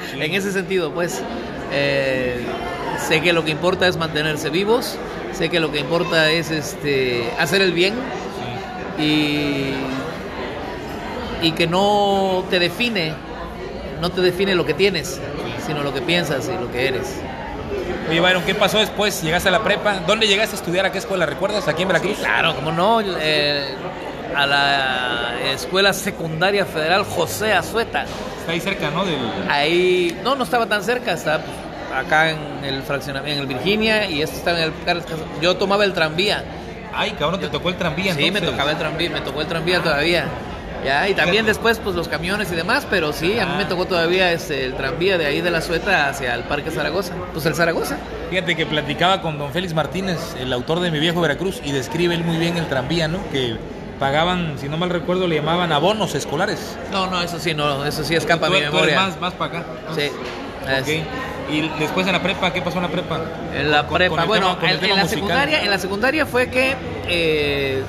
*laughs* en ese sentido, pues, eh, sé que lo que importa es mantenerse vivos, sé que lo que importa es este, hacer el bien y, y que no te define, no te define lo que tienes, sino lo que piensas y lo que eres. Oye, Byron, ¿qué pasó después? ¿Llegaste a la prepa? ¿Dónde llegaste a estudiar? ¿A qué escuela? ¿Recuerdas? ¿Aquí en Veracruz? claro, ¿cómo no? Eh, a la Escuela Secundaria Federal José Azueta. Está ahí cerca, ¿no? Ahí, no, no estaba tan cerca, está acá en el fraccionamiento, en el Virginia, y esto está en el... Yo tomaba el tranvía. Ay, cabrón, te tocó el tranvía. Sí, me tocaba el tranvía, me tocó el tranvía todavía. Ya, y también después pues los camiones y demás, pero sí, a mí me tocó todavía este, el tranvía de ahí de la Sueta hacia el Parque Zaragoza. Pues el Zaragoza. Fíjate que platicaba con don Félix Martínez, el autor de Mi Viejo Veracruz, y describe él muy bien el tranvía, ¿no? Que pagaban, si no mal recuerdo, le llamaban abonos escolares. No, no, eso sí, no, eso sí escapa mi memoria. más, más para acá. Sí. Okay. Y después en la prepa, ¿qué pasó en la prepa? En la prepa, bueno, en, la secundaria, en la secundaria fue que eh,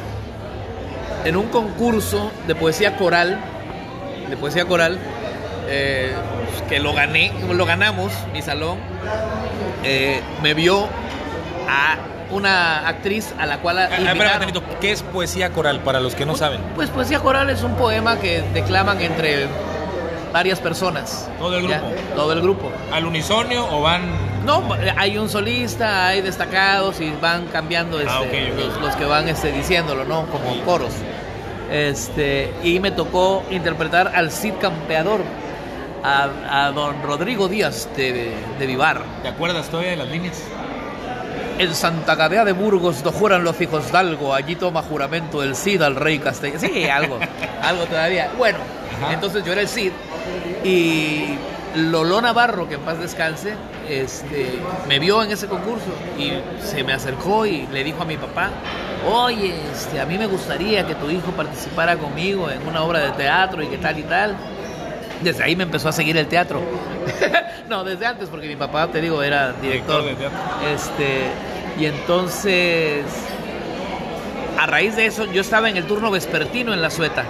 en un concurso de poesía coral, de poesía coral, eh, que lo gané, lo ganamos, mi salón, eh, me vio a una actriz a la cual ah, ¿Qué es poesía coral para los que no saben? Pues poesía coral es un poema que declaman entre varias personas. ¿Todo el grupo? todo el grupo. ¿Al unisonio o van...? No, hay un solista, hay destacados y van cambiando ah, este, Los, que van este, diciéndolo, ¿no? Como coros. Este, y me tocó interpretar al Cid Campeador, a, don Rodrigo Díaz de, de, Vivar. ¿Te acuerdas todavía de las líneas? En Santa Gadea de Burgos do juran los hijos de algo, allí toma juramento el Cid al rey castellano. Sí, algo, *laughs* algo todavía. Bueno, entonces yo era el Cid y Lolo Navarro, que en paz descanse, este, me vio en ese concurso y se me acercó y le dijo a mi papá, oye, este, a mí me gustaría que tu hijo participara conmigo en una obra de teatro y que tal y tal. Desde ahí me empezó a seguir el teatro. *laughs* no, desde antes, porque mi papá, te digo, era director. Director de teatro. Este, y entonces, a raíz de eso, yo estaba en el turno vespertino en la sueta.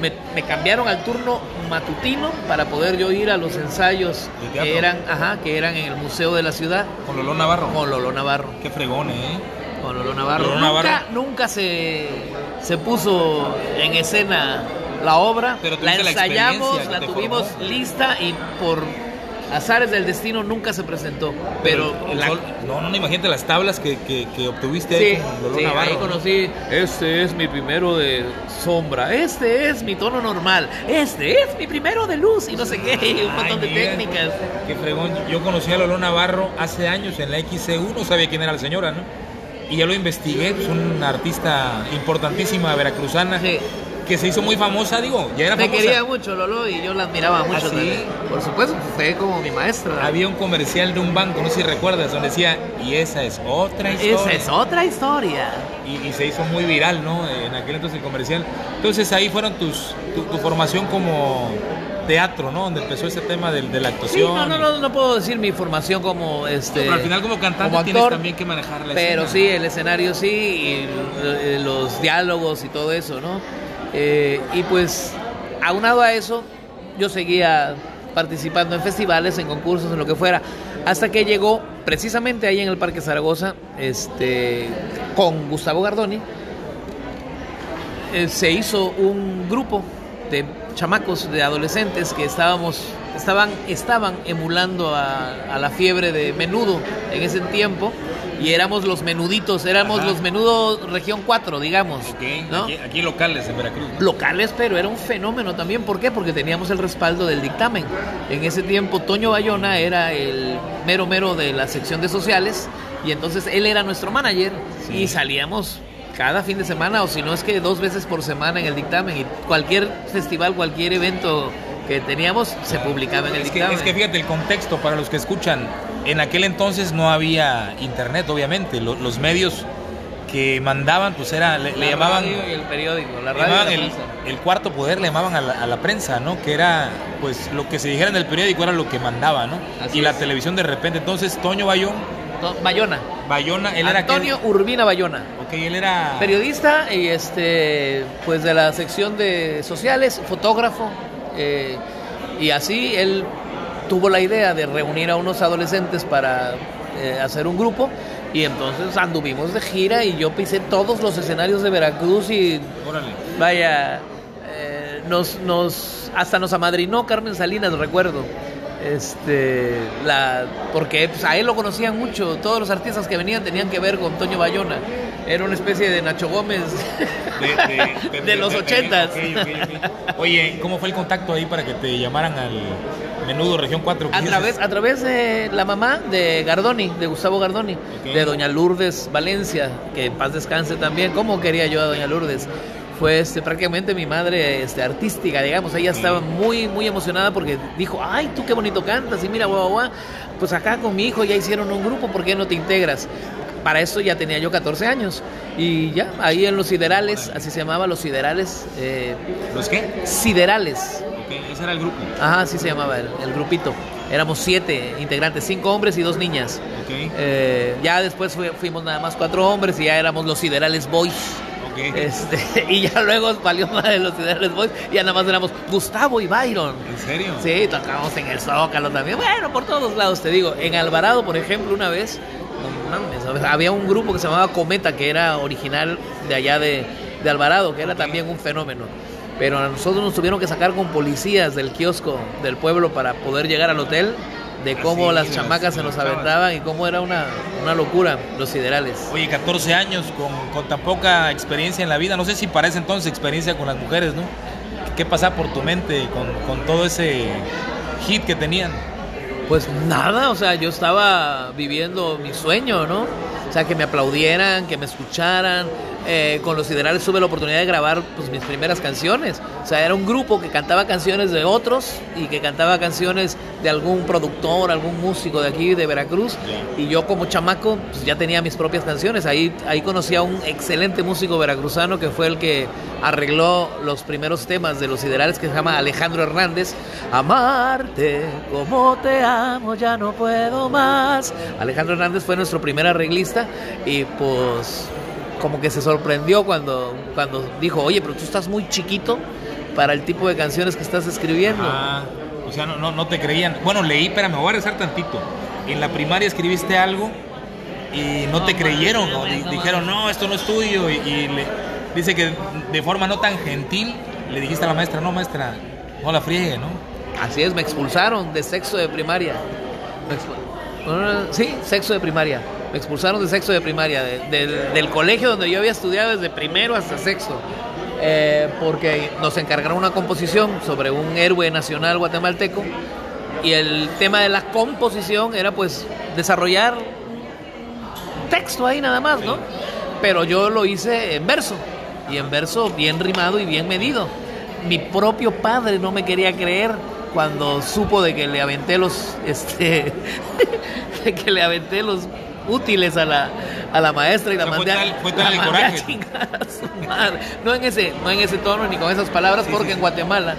Me, me cambiaron al turno matutino para poder yo ir a los ensayos que eran, ajá, que eran en el museo de la ciudad Con Lolo Navarro. con Lolo Navarro. Qué fregón, ¿eh? Con Lolo Navarro. Lolo nunca Navarro. nunca se, se puso en escena la obra. Pero la la ensayamos, la te tuvimos formó. lista y por azares del destino nunca se presentó. Pero, el la- sol- no, no, imagínate las tablas que, que, que obtuviste Sí, ahí con Lolo sí, Navarro. ahí conocí, este es mi primero de sombra, este es mi tono normal, este es mi primero de luz y no sé qué, y un Ay, montón de mira, técnicas. Qué fregón. Yo conocí a Lolo Navarro hace años en la XCU, no sabía quién era la señora, ¿no? Y ya lo investigué, es una artista importantísima veracruzana Sí. Que se hizo muy famosa, digo, ya era Me famosa. quería mucho Lolo y yo la admiraba mucho ¿Ah, sí? Por supuesto, fue como mi maestra. Había un comercial de un banco, no sé si recuerdas, donde decía, y esa es otra historia. Esa es otra historia. y, y se hizo muy viral, ¿no? En aquel entonces el comercial. Entonces ahí fueron tus, tu, tu formación como teatro, ¿no? Donde empezó ese tema de, de la Sí, actuación. no, no, no, no puedo decir mi formación como este. Pero al final como cantante como tienes actor, también que manejar la Pero escena. sí, el escenario sí, y eh, los diálogos y todo eso, ¿no? Eh, y pues, aunado a eso, yo seguía participando en festivales, en concursos, en lo que fuera, hasta que llegó precisamente ahí en el Parque Zaragoza, este, con Gustavo Gardoni, eh, se hizo un grupo de chamacos, de adolescentes que estábamos, estaban, estaban emulando a, a la fiebre de menudo en ese tiempo y éramos los menuditos, éramos Ajá. los menudos región 4, digamos. Ok, ¿no? aquí, aquí locales en Veracruz. ¿no? locales, pero era un fenómeno también. ¿Por qué? Porque teníamos el respaldo del dictamen. En ese tiempo, Toño Bayona era el mero mero de la sección de sociales y entonces él era nuestro manager Sí. y salíamos cada fin de semana o si no es que dos veces por semana en el dictamen y cualquier festival, cualquier evento que teníamos se publicaba en el Es que, es que fíjate, el contexto para los que escuchan, en aquel entonces no había internet, obviamente. Lo- los medios que mandaban, pues era, le, le La llamaban, y el periódico, la radio y llamaban la el, cuarto poder, le llamaban a la, a la prensa, ¿no? Que era, pues, lo que se dijera en el periódico era lo que mandaba, ¿no? Así y la televisión de repente. Entonces, Toño Bayón, Bayona. Bayona, él Antonio era... Urbina Bayona. ok, él era... periodista y este pues de la sección de sociales fotógrafo eh, y así él tuvo la idea de reunir a unos adolescentes para eh, hacer un grupo y entonces anduvimos de gira y yo pisé todos los escenarios de Veracruz y Órale. vaya eh, nos nos hasta nos amadrinó Carmen Salinas recuerdo este la porque pues, a él lo conocían mucho todos los artistas que venían tenían que ver con Toño Bayona era una especie de Nacho Gómez De, *laughs* de- De los ochentas. ok, ok, ok. Oye, ¿cómo fue el contacto ahí para que te llamaran al menudo Región 4? a través a través de la mamá de Gardoni de Gustavo Gardoni de doña Lourdes Valencia que en paz descanse también cómo quería yo a doña Lourdes fue este, prácticamente mi madre este, artística, digamos. Ella estaba muy, muy emocionada porque dijo, ay, tú qué bonito cantas, y mira, guau, guau, pues acá con mi hijo ya hicieron un grupo, ¿por qué no te integras? Para eso ya tenía yo 14 años. Y ya, ahí en Los Siderales, así se llamaba, Los Siderales, eh, ¿Los qué? Siderales, Ok, ese era el grupo. ajá, así se llamaba el, el grupito. Éramos siete integrantes, cinco hombres y dos niñas. Ok, Eh, ya después fui- fuimos nada más cuatro hombres y ya éramos los Siderales Boys. Este, *laughs* y ya luego valió más de los Siderales Boys. Y ya nada más éramos Gustavo y Byron. ¿En serio? Sí, tocábamos en el Zócalo también. Bueno, por todos lados, te digo. En Alvarado, por ejemplo, una vez, no mames, ¿sabes? había un grupo que se llamaba Cometa, que era original de allá de, de Alvarado, que era también un fenómeno. Pero a nosotros nos tuvieron que sacar con policías del kiosco del pueblo para poder llegar al hotel, de cómo Así, las las- chamacas se nos aventaban y cómo era una, una locura los siderales. Oye, 14 años con, con tan poca experiencia en la vida. No sé si para ese entonces experiencia con las mujeres, ¿no? ¿Qué pasaba por tu mente con, con todo ese hit que tenían? Pues nada, o sea, yo estaba viviendo mi sueño, ¿no? O sea, que me aplaudieran, que me escucharan. Eh, con los siderales tuve la oportunidad de grabar pues, mis primeras canciones. O sea, era un grupo que cantaba canciones de otros y que cantaba canciones de algún productor, algún músico de aquí, de Veracruz. Y yo como chamaco pues, ya tenía mis propias canciones. Ahí, ahí conocí a un excelente músico veracruzano que fue el que arregló los primeros temas de los siderales que se llama Alejandro Hernández. Amarte como te amo, ya no puedo más. Alejandro Hernández fue nuestro primer arreglista y pues como que se sorprendió cuando, cuando dijo, oye, pero tú estás muy chiquito para el tipo de canciones que estás escribiendo. Ah, o sea, no, no, te creían. Bueno, leí, pero me voy a rezar tantito. En la primaria escribiste algo y no, te creyeron, dijeron, no, esto no es tuyo. Y, le, dice que de forma no tan gentil le dijiste a la maestra, no, maestra, no la friegue, ¿no? Así es, me expulsaron de sexo de primaria. Sí, sexo de primaria. Me expulsaron de sexto de primaria, del colegio donde yo había estudiado desde primero hasta sexto. Eh, porque nos encargaron una composición sobre un héroe nacional guatemalteco y el tema de la composición era pues desarrollar texto ahí nada más, ¿no? Pero yo lo hice en verso y en verso bien rimado y bien medido. Mi propio padre no me quería creer cuando supo de que le aventé los este *laughs* de que le aventé los útiles a la, a la maestra y la mandé, fue tal, el coraje. No en, ese, no en ese tono ni con esas palabras, porque en Guatemala,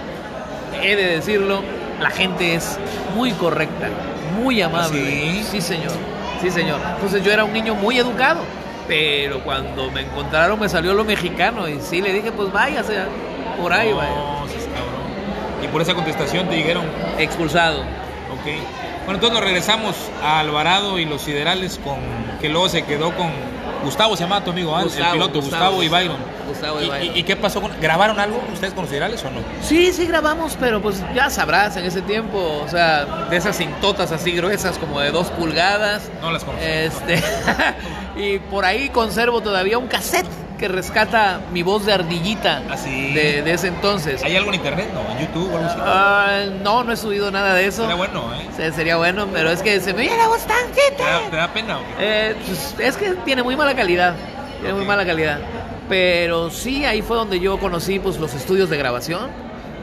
he de decirlo, la gente es muy correcta, muy amable. ¿Sí? sí, señor. Sí, señor. Entonces yo era un niño muy educado, pero cuando me encontraron me salió lo mexicano y sí le dije, pues váyase por ahí, vaya. Y por esa contestación te dijeron expulsado. Ok. Bueno, entonces nos regresamos a Alvarado y los Siderales, con que luego se quedó con Gustavo, se llama tu amigo, ¿eh? el piloto, Gustavo, y Byron. Gustavo y, Byron. ¿Y, qué pasó? Con, ¿Grabaron algo ustedes con los Siderales o no? Sí, sí grabamos, pero pues ya sabrás en ese tiempo, o sea, de esas cintotas así gruesas como de dos pulgadas. No las conozco. Este, *laughs* y por ahí conservo todavía un cassette que rescata mi voz de ardillita ¿Ah, de, ese entonces. ¿Hay algo en internet, no? ¿En YouTube o algo así? Ah, no, no he subido nada de eso. Sería bueno, ¿eh? sería bueno, pero es que se me oye la voz tan ¿Te da, pena o eh, pues, es que tiene muy mala calidad. Tiene muy mala calidad. Pero sí, ahí fue donde yo conocí pues, los estudios de grabación.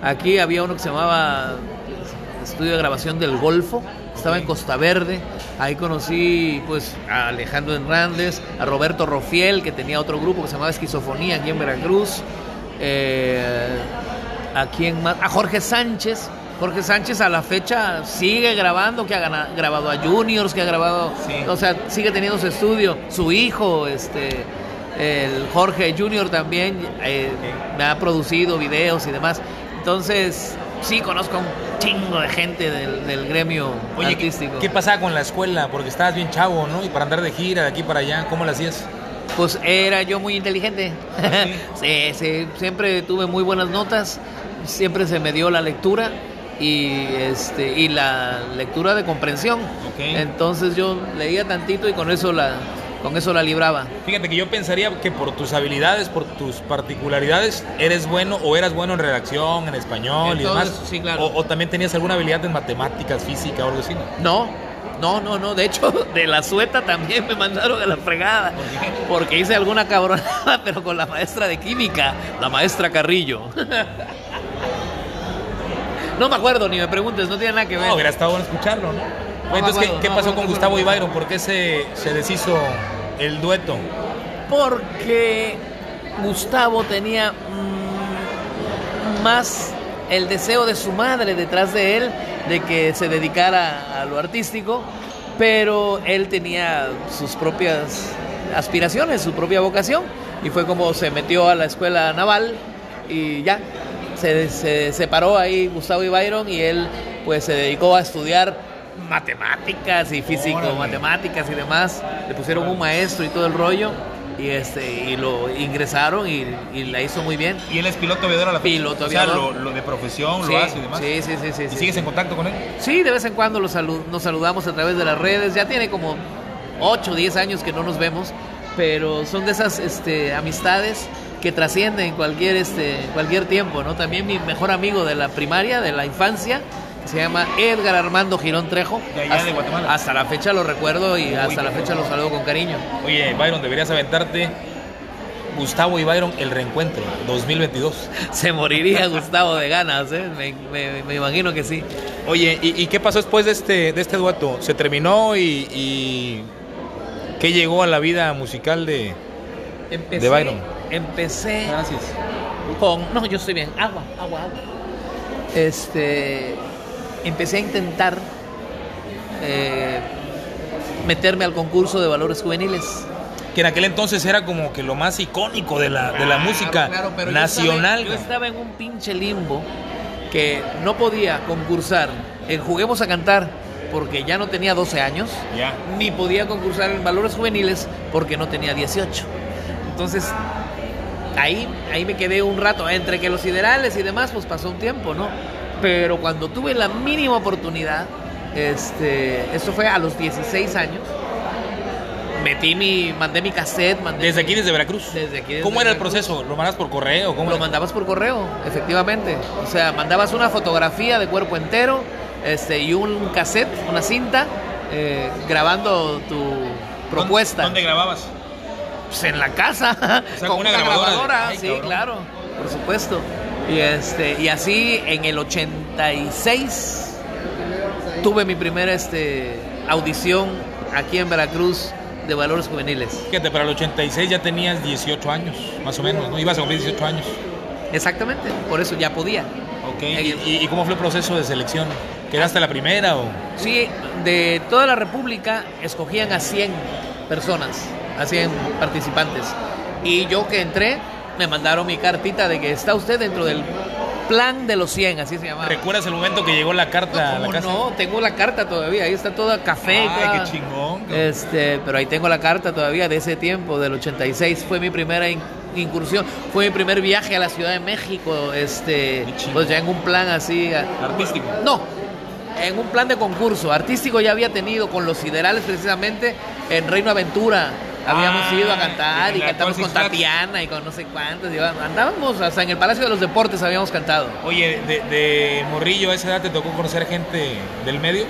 Aquí había uno que se llamaba Estudio de Grabación del Golfo estaba en Costa Verde. Ahí conocí pues a Alejandro Hernández, a Roberto Rofiel, que tenía otro grupo que se llamaba Esquizofonía aquí en Veracruz. Eh, ¿A quién más? A Jorge Sánchez. Jorge Sánchez a la fecha sigue grabando, que ha grabado a Juniors, que ha grabado, o sea, sigue teniendo su estudio. Su hijo, este, el Jorge Junior también eh, me ha producido videos y demás. Entonces, sí conozco a un chingo de gente del, gremio artístico. ¿qué, pasaba con la escuela? Porque estabas bien chavo, ¿no? Y para andar de gira de aquí para allá, ¿cómo lo hacías? Pues era yo muy inteligente. ¿Ah, *laughs* ¿Sí? sí, siempre tuve muy buenas notas, siempre se me dio la lectura y este y la lectura de comprensión. Entonces yo leía tantito y con eso la con eso la libraba. Fíjate que yo pensaría que por tus habilidades, por tus particularidades, eres bueno o eras bueno en redacción, en español y demás. Sí, claro. o, también tenías alguna habilidad en matemáticas, física o algo así. No, no, no, no. De hecho, *laughs* de la sueta también me mandaron a la fregada. porque hice alguna cabronada, *laughs* pero con la maestra de química, la maestra Carrillo. *laughs* no me acuerdo, ni me preguntes, no tiene nada que ver. No, hubiera estado bueno escucharlo, ¿no? Entonces, ¿qué, pasó con Gustavo y Byron? ¿Por qué se, se deshizo el dueto? Porque Gustavo tenía mm, más el deseo de su madre detrás de él de que se dedicara a lo artístico, pero él tenía sus propias aspiraciones, su propia vocación, y fue como se metió a la escuela naval y ya, se, se separó ahí Gustavo y Byron y él pues se dedicó a estudiar matemáticas y físico, matemáticas y demás. Le pusieron un maestro y todo el rollo. Y, este, y lo ingresaron y, la hizo muy bien. ¿Y él es piloto aviador a la Piloto aviador. O sea, lo, de profesión, lo hace y demás. Sí, sí, sí. sí ¿Y sigues en contacto con él? Sí, de vez en cuando nos saludamos a través de las redes. Ya tiene como 8 o 10 años que no nos vemos, pero son de esas este, amistades que trascienden cualquier, este, cualquier tiempo, ¿no? También mi mejor amigo de la primaria, de la infancia, se llama Edgar Armando Girón Trejo. De allá hasta, de Guatemala. Hasta la fecha lo recuerdo y Uy, hasta la fecha lo saludo con cariño. Oye, Byron, deberías aventarte Gustavo y Byron, el reencuentro 2022. *laughs* Se moriría Gustavo de ganas, ¿eh? me, me- me imagino que sí. Oye, ¿y, y qué pasó después de este, de este dueto? ¿Se terminó y, y qué llegó a la vida musical de... Empecé, De Byron. Empecé Gracias. con. No, yo estoy bien. Agua, agua, agua. Este. Empecé a intentar eh, meterme al concurso de valores juveniles. Que en aquel entonces era como que lo más icónico de la, de la música Claro, pero yo nacional. estaba- Yo estaba, en un pinche limbo que no podía concursar en Juguemos a Cantar porque ya no tenía 12 años, Ya. ni podía concursar en valores juveniles porque no tenía 18. Entonces, ahí, ahí me quedé un rato, entre que los ideales y demás, pues pasó un tiempo, ¿no? Pero cuando tuve la mínima oportunidad, este, eso fue a los 16 años, metí mi, mandé mi cassette, mandé Desde aquí, desde Veracruz. Desde aquí, desde ¿Cómo era el proceso? ¿Lo mandas por correo? ¿Cómo Lo era? mandabas por correo, efectivamente. O sea, mandabas una fotografía de cuerpo entero este, y un cassette, una cinta, eh, grabando tu propuesta. ¿Dónde grababas? Pues en la casa, O sea, *laughs* con una una, grabadora de- grabadora. Ay, sí, cabrón. claro, por supuesto. Y, este, y así en el 86 tuve mi primera este, audición aquí en Veracruz de Valores Juveniles. Fíjate, para el 86 ya tenías 18 años, más o menos, ¿no? Ibas a cumplir 18 años. Exactamente, por eso ya podía. Ok. ¿Y, y- y cómo fue el proceso de selección? ¿Quedaste la primera o...? Sí, de toda la República escogían a 100 personas, a 100 participantes. Y yo que entré, me mandaron mi cartita de que está usted dentro del plan de los 100, así se llamaba. ¿Recuerdas el momento que llegó la carta a la ¿Cómo casa? no? Tengo la carta todavía, ahí está toda café. Ay, toda- qué chingón. Este, pero ahí tengo la carta todavía de ese tiempo, del 86. Fue mi primera in- incursión, fue mi primer viaje a la Ciudad de México, este, pues ya en un plan así. Artístico. no, en un plan de concurso. Artístico ya había tenido con los siderales precisamente en Reino Aventura. Habíamos Ah, ido a cantar y cantamos con. Tatiana y con no sé cuántos. y Andábamos hasta en el Palacio de los Deportes habíamos cantado. Oye, de, de morrillo a esa edad te tocó conocer gente del medio.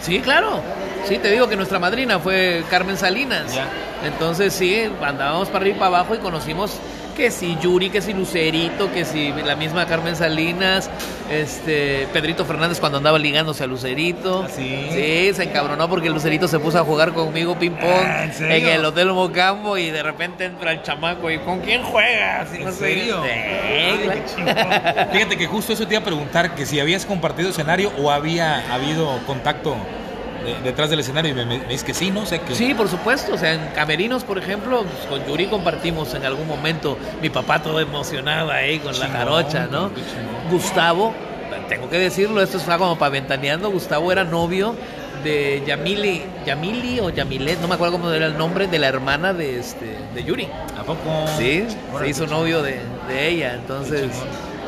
Sí, claro. Sí, te digo que nuestra madrina fue Carmen Salinas. Ya. Entonces sí, andábamos para arriba y para abajo y conocimos que si Yuri, que si Lucerito, que si la misma Carmen Salinas, este Pedrito Fernández cuando andaba ligándose a Lucerito. ¿Ah, sí? Sí, se encabronó porque Lucerito se puso a jugar conmigo ping pong Ah, ¿en el Hotel Mocambo y de repente entra el chamaco y ¿con quién juegas? Y ¿En no sé. serio? Sí. Fíjate que justo eso te iba a preguntar, que si habías compartido escenario o había habido contacto de- detrás del escenario y me, me- me dices que sí, ¿no? O sea, que... Sí, por supuesto. O sea, en Camerinos, por ejemplo, pues, con Yuri compartimos en algún momento. Mi papá todo emocionado ahí con la jarocha, ¿no? Gustavo, tengo que decirlo, esto está como para ventaneando. Gustavo era novio de Yamili, Yamili o Yamilet, no me acuerdo cómo era el nombre, de la hermana de, este, de Yuri. ¿A poco? Sí, se hizo novio de, de ella. Entonces,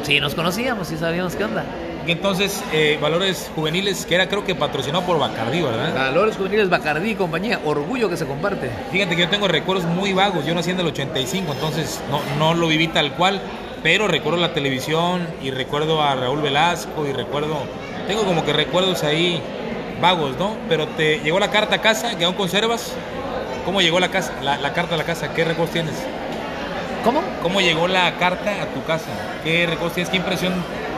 sí, nos conocíamos, sí sabíamos qué onda. Entonces, eh, Valores Juveniles, que era creo que patrocinado por Bacardí, ¿verdad? Valores Juveniles Bacardí y compañía, orgullo que se comparte. Fíjate que yo tengo recuerdos muy vagos. Yo nací en el 85, entonces no, no lo viví tal cual. Pero recuerdo la televisión y recuerdo a Raúl Velasco y recuerdo. Tengo como que recuerdos ahí vagos, ¿no? Pero te llegó la carta a casa, que aún conservas. ¿Cómo llegó la, casa, la, la carta a la casa? ¿Qué recuerdos tienes? ¿Cómo? ¿Cómo llegó la carta a tu casa? ¿Qué recuerdos tienes? ¿Qué impresión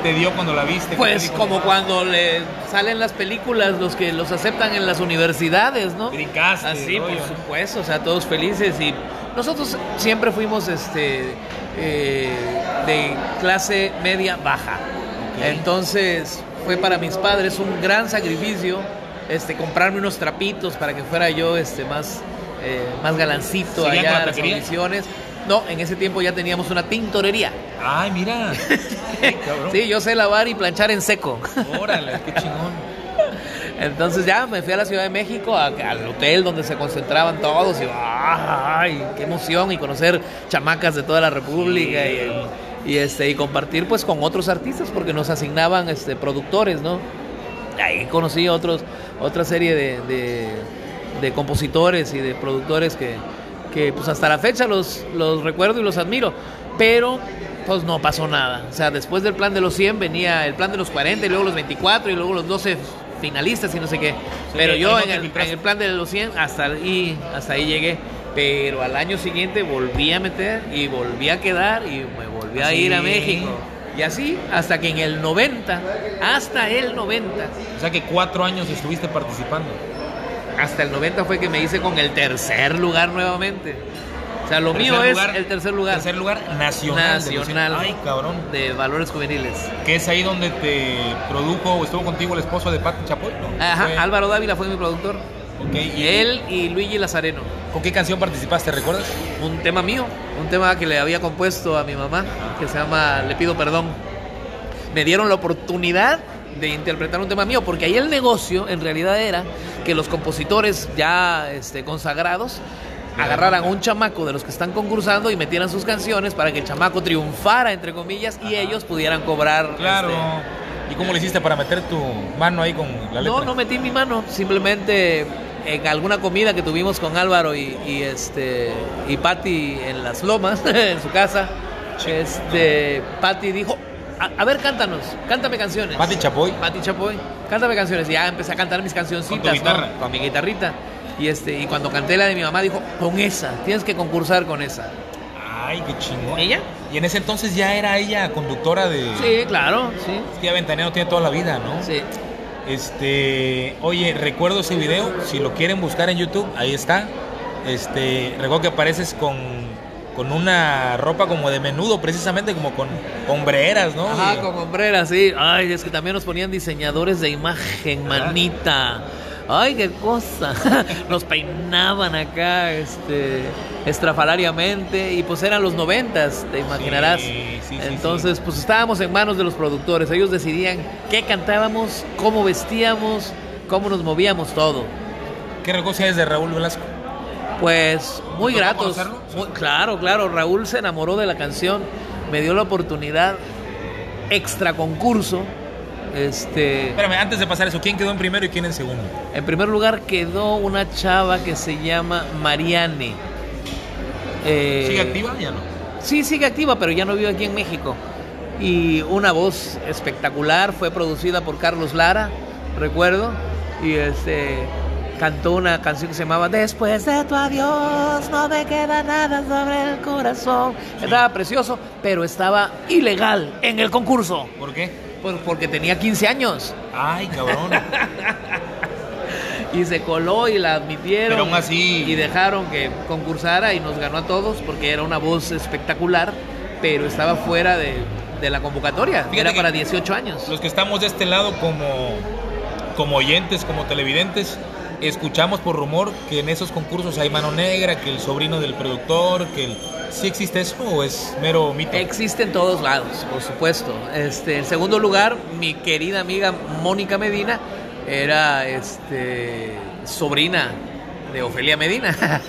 te dio cuando la viste? ¿Qué te Pues como cuando le salen las películas, los que los aceptan en las universidades, ¿no? Brincaste, Así, por rollo. supuesto, o sea, todos felices y nosotros siempre fuimos este eh, de clase media baja. Entonces fue para mis padres un gran sacrificio este comprarme unos trapitos para que fuera yo este más eh, más galancito ¿Seguían con allá a las taquería? No, en ese tiempo ya teníamos una tintorería. Ay, mira. *laughs* Ay, cabrón. Sí, yo sé lavar y planchar en seco. Órale, qué chingón. Entonces ya me fui a la Ciudad de México, a- al hotel donde se concentraban todos, y ¡ay! ¡Qué emoción! Y conocer chamacas de toda la República y, y, este, y compartir pues con otros artistas, porque nos asignaban este, productores, ¿no? Ahí conocí otros, otra serie de, de- de compositores y de productores que, que pues hasta la fecha los, los recuerdo y los admiro. Pero pues no pasó nada. O sea, después del plan de los 100 venía el plan de los 40 y luego los 24 y luego los 12 finalistas y no sé qué. Pero yo en el, plan de los 100 hasta ahí, hasta ahí llegué. Pero al año siguiente volví a meter y volví a quedar y me volví a ir a México. Y así hasta que en el 90, hasta el 90. O sea que cuatro años estuviste participando. Hasta el 90 fue que me hice con el tercer lugar nuevamente. O sea, lo mío es el tercer lugar. Tercer lugar nacional. Nacional. Ay, cabrón. De valores juveniles. Que es ahí donde te produjo o estuvo contigo el esposo de Pati Chapoy, Ajá, Álvaro Dávila fue mi productor. Okay, y él y Luigi Lazareno. ¿Con qué canción participaste, recuerdas? Un tema mío, un tema que le había compuesto a mi mamá, que se llama Le pido perdón. Me dieron la oportunidad de interpretar un tema mío, porque ahí el negocio en realidad era que los compositores ya este, consagrados agarraran a un chamaco de los que están concursando y metieran sus canciones para que el chamaco triunfara, entre comillas, y ellos pudieran cobrar. Claro. Este, ¿Y cómo le hiciste para meter tu mano ahí con la letra? No, no metí mi mano, simplemente en alguna comida que tuvimos con Álvaro y, este y Patty en las lomas, *laughs* en su casa, este Patty dijo, a, ver, cántanos, cántame canciones. Pati Chapoy. Pati Chapoy, cántame canciones. Y ya empecé a cantar mis cancioncitas, con, con mi guitarrita. Y, este, y cuando canté la de mi mamá, dijo, con esa, tienes que concursar con esa. Ay, qué chingón. ¿Ella? Y en ese entonces ya era ella conductora de... Sí, claro, sí. Es que tiene toda la vida, ¿no? Sí. Este, oye, recuerdo ese video, si lo quieren buscar en YouTube, ahí está. Este, recuerdo que apareces con, con una ropa como de menudo, precisamente como con hombreras, ¿no? Ajá, con hombreras, sí. Ay, es que también nos ponían diseñadores de imagen, manita ay, qué cosa. *laughs* Nos peinaban acá, este, estrafalariamente, y pues eran los noventas, te imaginarás. Entonces, pues estábamos en manos de los productores. Ellos decidían qué cantábamos, cómo vestíamos, cómo nos movíamos, todo. ¿Qué es de Raúl Velasco? Pues muy gratos. claro, claro. Raúl se enamoró de la canción, me dio la oportunidad extra concurso este, Espérame, antes de pasar eso, ¿quién quedó en primero y quién en segundo? En primer lugar quedó una chava que se llama Mariane. Eh, ¿Sigue activa? Ya no. Sí, sigue activa, pero ya no vive aquí en México. Y una voz espectacular, fue producida por Carlos Lara, recuerdo. Y este cantó una canción que se llamaba Después de tu adiós no me queda nada sobre el corazón. Estaba precioso, pero estaba ilegal en el concurso. ¿Por qué? Pues porque tenía 15 años. Ay, cabrón. *laughs* y se coló y la admitieron. Pero así. Y dejaron que concursara y nos ganó a todos porque era una voz espectacular, pero estaba fuera de, la convocatoria. era para 18 años. Los que estamos de este lado como, como oyentes, como televidentes, escuchamos por rumor que en esos concursos hay mano negra, que el sobrino del productor, que el ¿Sí existe eso o es mero mito? Existe en todos lados, por supuesto. Este, en segundo lugar, mi querida amiga Mónica Medina era este, sobrina de Ofelia Medina. *laughs*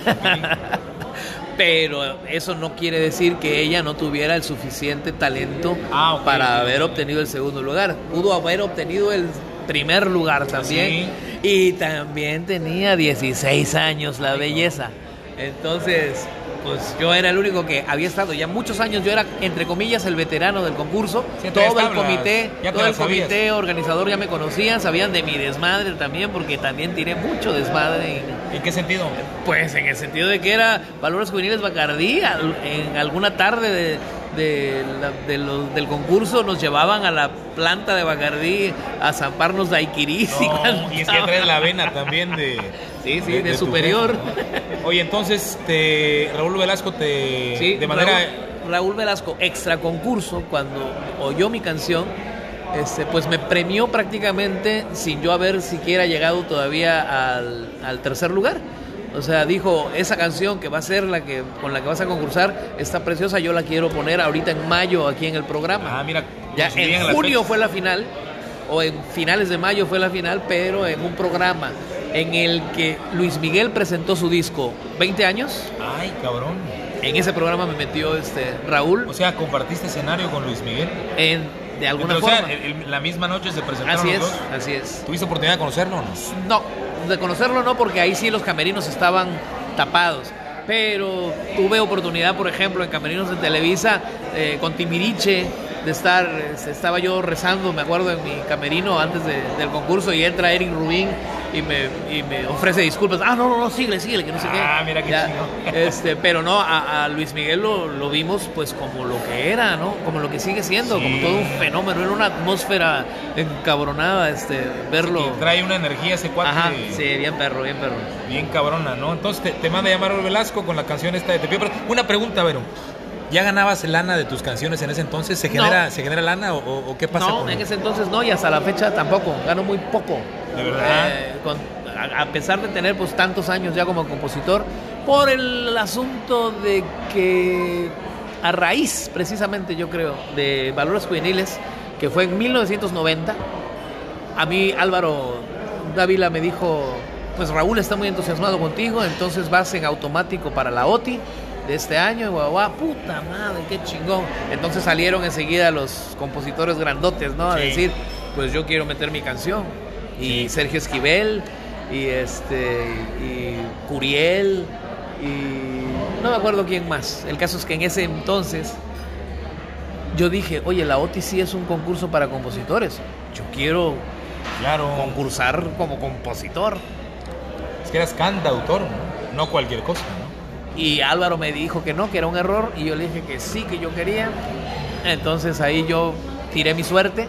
Pero eso no quiere decir que ella no tuviera el suficiente talento ah, para haber obtenido el segundo lugar. Pudo haber obtenido el primer lugar también. Y también tenía 16 años la belleza. Entonces, pues yo era el único que había estado ya muchos años, yo era entre comillas el veterano del concurso, todo el comité, todo el comité organizador ya me conocían, sabían de mi desmadre también, porque también tiré mucho desmadre. ¿En qué sentido? Pues en el sentido de que era Valores Juveniles Bacardí, en alguna tarde de, del concurso nos llevaban a la planta de Bacardí a zamparnos daiquiris. No, y, es que traes la vena también de... Sí, sí, de, superior. Oye, entonces te, Raúl Velasco te... Sí, de manera... Raúl, Velasco, extra concurso, cuando oyó mi canción, este, pues me premió prácticamente sin yo haber siquiera llegado todavía al, al tercer lugar. O sea, dijo, esa canción que va a ser la que con la que vas a concursar está preciosa, yo la quiero poner ahorita en mayo aquí en el programa. Ah, mira, ya en junio fue la final o en finales de mayo fue la final, pero en un programa en el que Luis Miguel presentó su disco 20 años. Ay, cabrón. En ese programa me metió este Raúl. O sea, compartiste escenario con Luis Miguel. En, de alguna forma. la misma noche se presentaron así es, dos. Así es. ¿Tuviste oportunidad de conocerlo o no? No, de conocerlo no, porque ahí sí los camerinos estaban tapados. pero tuve oportunidad, por ejemplo, en Camerinos de Televisa, eh, con Timiriche, de estar, este, estaba yo rezando, me acuerdo, en mi camerino antes del concurso y entra Eric Rubín y me, y me ofrece disculpas. Ah, no, no, no, síguele, síguele, que no sé qué. Ah, mira qué *laughs* este, Pero no, a, Luis Miguel lo, vimos pues como lo que era, ¿no? Como lo que sigue siendo, como todo un fenómeno, era una atmósfera encabronada, este, verlo. trae una energía ese cuate. Ajá, sí, bien perro, bien perro. Bien cabrona, ¿no? Entonces te, te manda a llamar Velasco con la canción esta de Te Pero una pregunta, Vero. ¿Ya ganabas lana de tus canciones en ese entonces? ¿Se genera, ¿se genera lana o, qué pasa? No, en ese entonces no y hasta la fecha tampoco. Gano muy poco. ¿De verdad? Eh, a, pesar de tener pues tantos años ya como compositor, por el asunto de que a raíz precisamente yo creo de Valores Juveniles, que fue en 1990, a mí Álvaro Dávila me dijo, pues Raúl está muy entusiasmado contigo, entonces vas en automático para la OTI de este año, guau, puta madre, qué chingón. Entonces salieron enseguida los compositores grandotes, ¿no? A decir, pues yo quiero meter mi canción. Y Sergio Esquivel, y este, y Curiel, y no me acuerdo quién más. El caso es que en ese entonces yo dije, oye, la OTI sí es un concurso para compositores. Yo quiero claro. concursar como compositor. Es que eras cantautor, ¿no? no cualquier cosa, ¿no? Y Álvaro me dijo que no, que era un error. Y yo le dije que sí, que yo quería. Entonces ahí yo tiré mi suerte.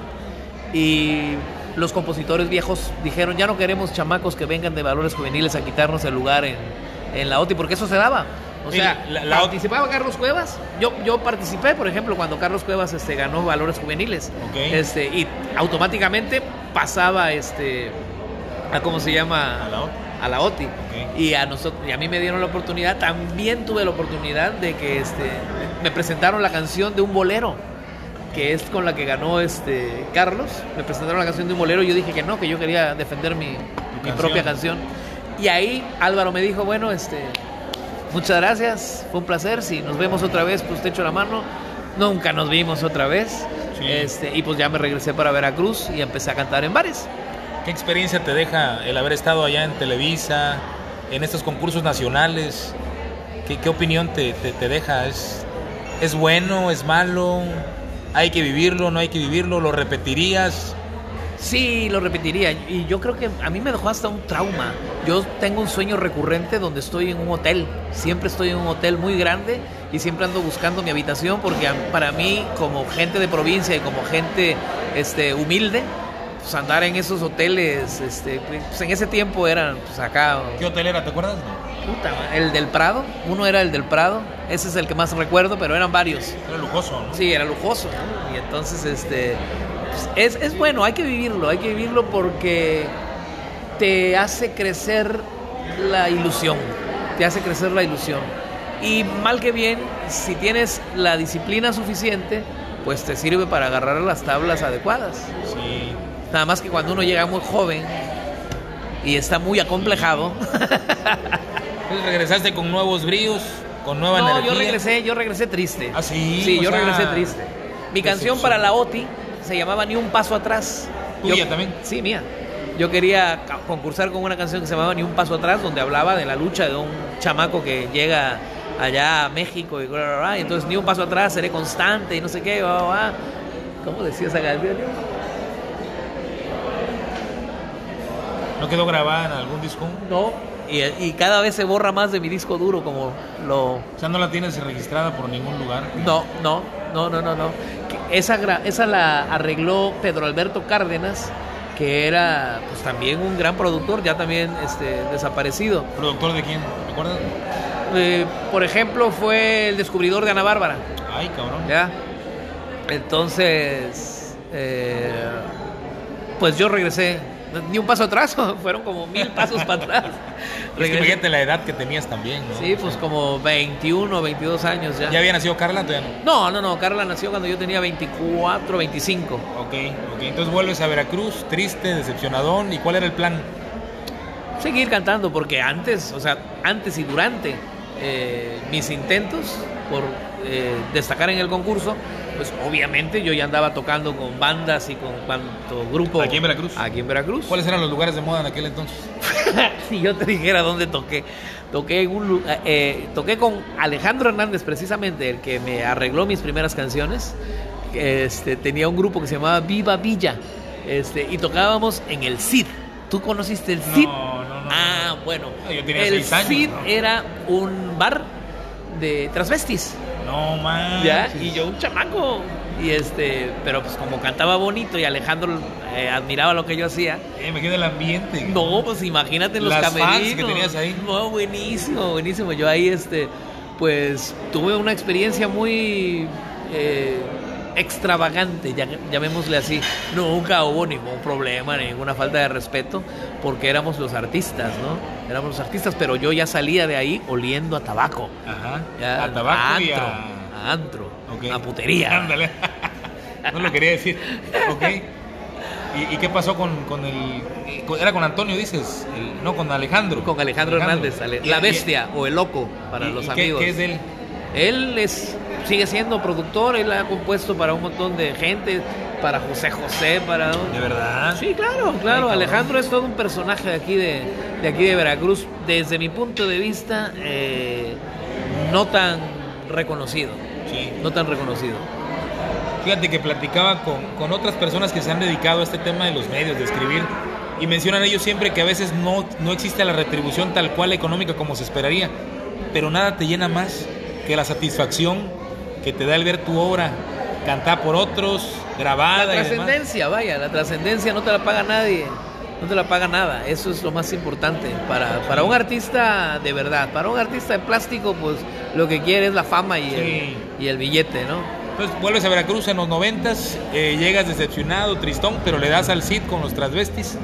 Y los compositores viejos dijeron, ya no queremos chamacos que vengan de valores juveniles a quitarnos el lugar en, la OTI, porque eso se daba. O sea, la, participaba Carlos Cuevas. Yo, yo participé, por ejemplo, cuando Carlos Cuevas este, ganó valores juveniles. Este, y automáticamente pasaba este, a cómo se llama a la OTI a la OTI. Y a nosotros, y a mí me dieron la oportunidad, también tuve la oportunidad de que este, me presentaron la canción de un bolero, que es con la que ganó este Carlos. Me presentaron la canción de un bolero y yo dije que no, que yo quería defender mi, propia canción. Y ahí Álvaro me dijo, bueno, este, muchas gracias, fue un placer, si nos vemos otra vez, pues te echo la mano. Nunca nos vimos otra vez. Este, y pues ya me regresé para Veracruz y empecé a cantar en bares. ¿Qué experiencia te deja el haber estado allá en Televisa, en estos concursos nacionales? ¿Qué, opinión te, deja? ¿Es, ¿Es bueno? ¿Es malo? ¿Hay que vivirlo? ¿No hay que vivirlo? ¿Lo repetirías? Sí, lo repetiría. Y yo creo que a mí me dejó hasta un trauma. Yo tengo un sueño recurrente donde estoy en un hotel. Siempre estoy en un hotel muy grande y siempre ando buscando mi habitación porque para mí, como gente de provincia y como gente este, humilde, pues, andar en esos hoteles, este, pues en ese tiempo eran pues acá. ¿Qué hotel era, te acuerdas? Puta, el del Prado, uno era el del Prado, ese es el que más recuerdo, pero eran varios. Era lujoso, ¿no? Sí, era lujoso, Y entonces, este, es, es bueno, hay que vivirlo, hay que vivirlo porque te hace crecer la ilusión, te hace crecer la ilusión. Y mal que bien, si tienes la disciplina suficiente, pues te sirve para agarrar las tablas adecuadas. Sí. Nada más que cuando uno llega muy joven y está muy acomplejado. Entonces *laughs* regresaste con nuevos bríos, con nueva no, energía. yo regresé, yo regresé triste. ¿Ah, sí? Sí, yo regresé triste. Mi canción para la OTI se llamaba Ni un paso atrás. ¿Tuya también? Sí, mía. Yo quería concursar con una canción que se llamaba Ni un paso atrás, donde hablaba de la lucha de un chamaco que llega allá a México y, y entonces ni un paso atrás, seré constante y no sé qué. ¿Cómo decía esa canción? ¿No quedó grabada en algún disco? No, y, cada vez se borra más de mi disco duro, como lo... O sea, ¿no la tienes registrada por ningún lugar? No, no, no, no, no, no. Esa, esa la arregló Pedro Alberto Cárdenas, que era pues también un gran productor, ya también este, desaparecido. ¿Productor de quién? ¿Te acuerdas? Eh, por ejemplo, fue el descubridor de Ana Bárbara. Ay, cabrón. ¿Ya? Entonces, eh, pues yo regresé ni un paso atrás, *laughs* fueron como mil pasos para atrás. fíjate la edad que tenías también, ¿no? Sí, pues como 21, 22 años ya. ¿Ya había nacido Carla? no? no, no, Carla nació cuando yo tenía 24, 25. Ok, ok. Entonces vuelves a Veracruz, triste, decepcionadón. ¿Y cuál era el plan? Seguir cantando, porque antes, o sea, antes y durante eh, mis intentos por eh, destacar en el concurso, pues obviamente yo ya andaba tocando con bandas y con cuanto grupo. ¿Aquí en Veracruz? Aquí en Veracruz. ¿Cuáles eran los lugares de moda en aquel entonces? *laughs* si yo te dijera dónde toqué, toqué, un, eh, toqué con Alejandro Hernández, precisamente, el que me arregló mis primeras canciones. Este, tenía un grupo que se llamaba Viva Villa este, y tocábamos en el CID. ¿Tú conociste el CID? No, no, no. Ah, bueno. Yo tenía el seis años, CID ¿no? era un bar de transvestis. No, man. ¿Ya? Y yo un chamaco. Y este, pero pues como cantaba bonito y Alejandro eh, admiraba lo que yo hacía. Eh, me queda el ambiente. No, pues imagínate los Las fans camerinos. que tenías ahí. No, buenísimo, buenísimo. Yo ahí este, pues tuve una experiencia muy eh, extravagante, llamémosle así. Nunca hubo ningún problema, ninguna falta de respeto, porque éramos los artistas, ¿no? Éramos los artistas, pero yo ya salía de ahí oliendo a tabaco. Ajá. Ya, a tabaco a y antro, a... a antro, a putería. Ándale. *laughs* no lo quería decir. Ok. ¿Y, y qué pasó con, con el. con- era con Antonio, dices? El- no, con Alejandro. Con Alejandro, Hernández, Ale- Y- la y- bestia o el loco para y- los y qué- amigos. ¿Qué es él? Él es, sigue siendo productor, él ha compuesto para un montón de gente, para José José, para... ¿De verdad? Sí, claro, claro. Alejandro es todo un personaje de aquí de, de aquí de Veracruz, desde mi punto de vista, eh, no tan reconocido, Sí. no tan reconocido. Fíjate que platicaba con, con otras personas que se han dedicado a este tema de los medios, de escribir, y mencionan ellos siempre que a veces no, no existe la retribución tal cual económica como se esperaría, pero nada te llena más que la satisfacción que te da el ver tu obra cantada por otros, grabada La trascendencia, vaya, la trascendencia no te la paga nadie, no te la paga nada, eso es lo más importante para, para un artista de verdad, para un artista de plástico pues lo que quiere es la fama y, Sí. el, y el billete, ¿no? Entonces vuelves a Veracruz en los noventas, eh, llegas decepcionado, tristón, pero le das al Cid con los transvestis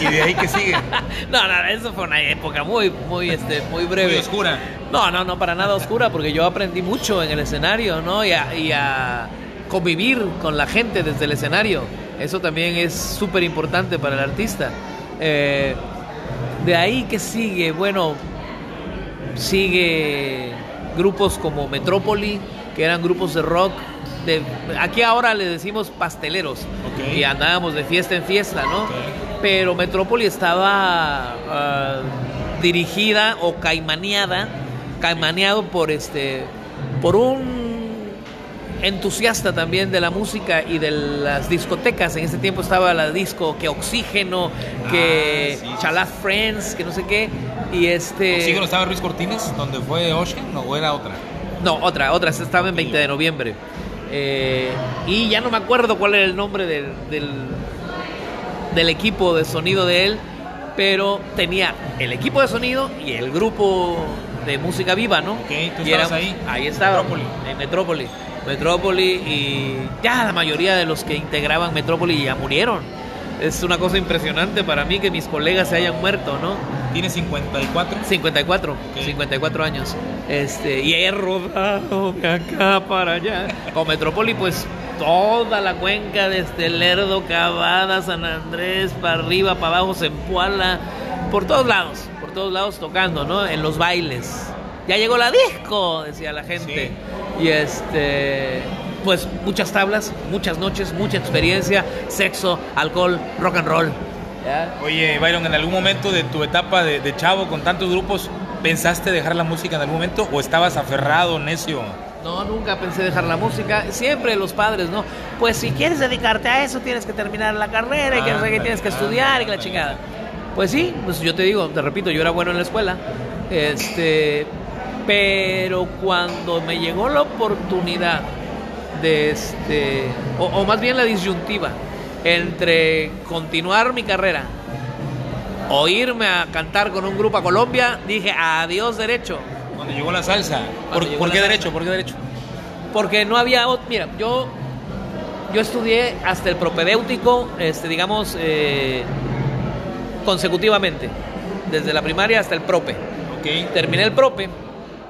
y de ahí que sigue. *laughs* No, no, eso fue una época muy, muy, este, muy breve. Muy oscura. No, no, no, para nada oscura, porque yo aprendí mucho en el escenario, ¿no? Y a, y a convivir con la gente desde el escenario. Eso también es súper importante para el artista. Eh, de ahí que sigue, bueno, sigue grupos como Metrópoli, que eran grupos de rock. De, aquí ahora le decimos pasteleros. Y andábamos de fiesta en fiesta, ¿no? Pero Metrópoli estaba ah, dirigida o caimaneada, caimaneado por este, por un entusiasta también de la música y de las discotecas. En ese tiempo estaba la disco que Oxígeno, que Ah, sí, sí, Chalá Friends, que no sé qué. Y este. ¿Oxígeno estaba Ruiz Cortines, donde fue Ocean o era otra? No, otra, otra, estaba en 20 de noviembre. Eh, y ya no me acuerdo cuál era el nombre del, del, del equipo de sonido de él, pero tenía el equipo de sonido y el grupo de música viva, ¿no? Ok, tú Y estabas ahí. Ahí estaba. Metrópoli. En Metrópoli. Metrópoli y ya la mayoría de los que integraban Metrópoli ya murieron. Es una cosa impresionante para mí que mis colegas se hayan muerto, ¿no? Tiene 54. 54, Ok. 54 años. Este, y he rodado de acá para allá. Con Metrópoli, pues toda la cuenca desde Lerdo, Cavada, San Andrés, para arriba, para abajo, Zempoala, por todos lados, por todos lados tocando, ¿no? En los bailes. Ya llegó la disco, decía la gente. Y este, pues muchas tablas, muchas noches, mucha experiencia, sexo, alcohol, rock and roll. ¿Ya? Oye, Byron, ¿en algún momento de tu etapa de, de chavo con tantos grupos, pensaste dejar la música en algún momento o estabas aferrado, necio? No, nunca pensé dejar la música. Siempre los padres, ¿no? Pues si quieres dedicarte a eso, tienes que terminar la carrera y que qué, Ándale, tienes que estudiar y que la chingada. Pues sí, pues yo te digo, te repito, yo era bueno en la escuela. Este, pero cuando me llegó la oportunidad de este, o, o más bien la disyuntiva entre continuar mi carrera o irme a cantar con un grupo a Colombia, dije adiós derecho. Cuando llegó la salsa. ¿Por, qué salsa. derecho? ¿Por qué derecho? porque no había mira yo yo estudié hasta el propedéutico este digamos eh, consecutivamente desde la primaria hasta el prope terminé el prope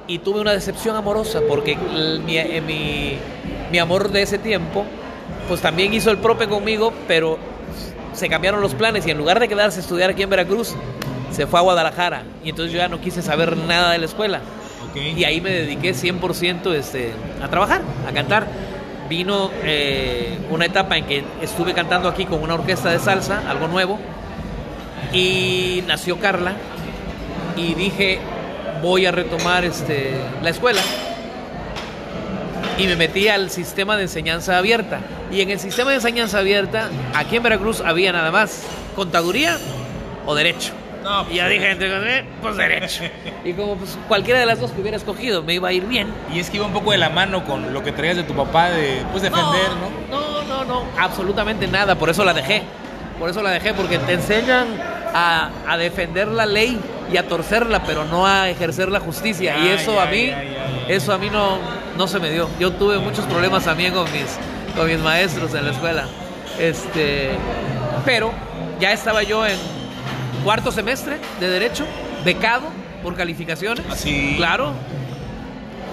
y tuve una decepción amorosa porque mi, eh, mi, mi amor de ese tiempo pues también hizo el prope conmigo pero se cambiaron los planes y en lugar de quedarse a estudiar aquí en Veracruz se fue a Guadalajara y entonces yo ya no quise saber nada de la escuela y ahí me dediqué 100% este, a trabajar, a cantar. Vino eh, una etapa en que estuve cantando aquí con una orquesta de salsa, algo nuevo. Y nació Carla y dije, voy a retomar este, la escuela. Y me metí al sistema de enseñanza abierta. Y en el sistema de enseñanza abierta, aquí en Veracruz había nada más contaduría o derecho. No, Y ya dije, entre- pues derecho. Y como pues, cualquiera de las dos que hubiera escogido me iba a ir bien. Y es que iba un poco de la mano con lo que traías de tu papá de pues defender, ¿no? No, no, no, absolutamente nada. Por eso la dejé. Por eso la dejé, porque te enseñan a, a defender la ley y a torcerla, pero no a ejercer la justicia. y eso ya, a mí, ya. eso a mí no, no se me dio. Yo tuve muchos problemas también con mis, con mis maestros en la escuela. Este, pero ya estaba yo en cuarto semestre de derecho, becado por calificaciones. Así. Claro,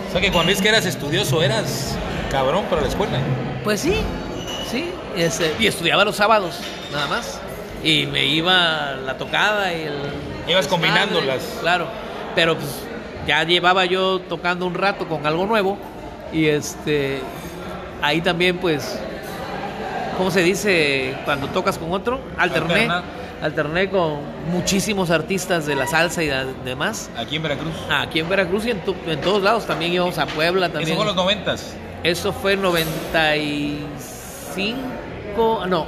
O sea que cuando es que eras estudioso eras cabrón para la escuela. Pues sí, sí. este, y estudiaba los sábados, nada más. Y me iba la tocada y el. Ibas combinándolas. Claro. Pero pues ya llevaba yo tocando un rato con algo nuevo. Y este. Ahí también, pues. ¿Cómo se dice cuando tocas con otro? Alterné. Alterna. Alterné con muchísimos artistas de la salsa y de- demás. Aquí en Veracruz. Aquí en Veracruz y en, to- en todos lados. También íbamos a Puebla. También. Eso fue los noventas. Eso fue 95, no.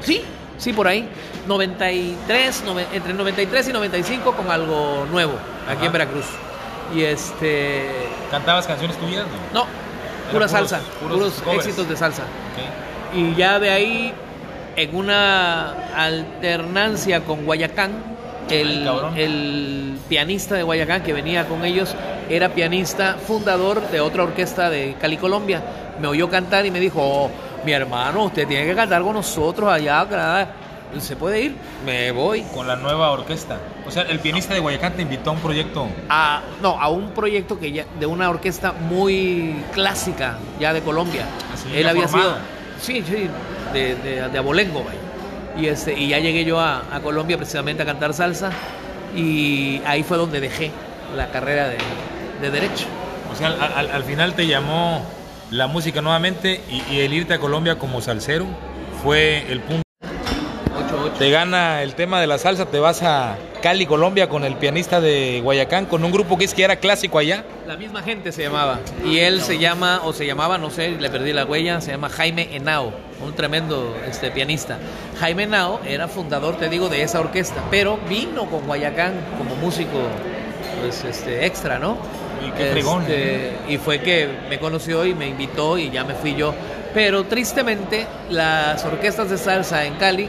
Sí, sí, por ahí. 93, nove- entre 93 y 95 con algo nuevo aquí Ajá. en Veracruz. Y este. ¿Cantabas canciones tuyas? No. No, pura puros- salsa, puros éxitos de salsa. Y ya de ahí, en una alternancia con Guayacán, Ay, el, el pianista de Guayacán que venía con ellos era pianista fundador de otra orquesta de Cali, Colombia. Me oyó cantar y me dijo, "Oh, mi hermano, usted tiene que cantar con nosotros allá. Canadá". ¿Se puede ir? Me voy. Con la nueva orquesta. O sea, el pianista de Guayacán te invitó a un proyecto. A, no, a un proyecto que ya, de una orquesta muy clásica ya de Colombia. Así, Él había formada. sido, sí, sí, de, de, de abolengo, vaya. Y, este, y ya llegué yo a, a Colombia precisamente a cantar salsa y ahí fue donde dejé la carrera de, de derecho. O sea, al, al- al final te llamó la música nuevamente y, y el irte a Colombia como salsero fue el punto. 8-8. Te gana el tema de la salsa, te vas a Cali, Colombia con el pianista de Guayacán, con un grupo que es que era clásico allá. La misma gente se llamaba. Y él se llama, o se llamaba, no sé, le perdí la huella, se llama Jaime Henao, un tremendo este, pianista. Jaime Henao era fundador, te digo, de esa orquesta, pero vino con Guayacán como músico pues, este, extra, ¿no? Y qué fregón, Este, y fue que me conoció y me invitó y ya me fui yo. Pero tristemente, las orquestas de salsa en Cali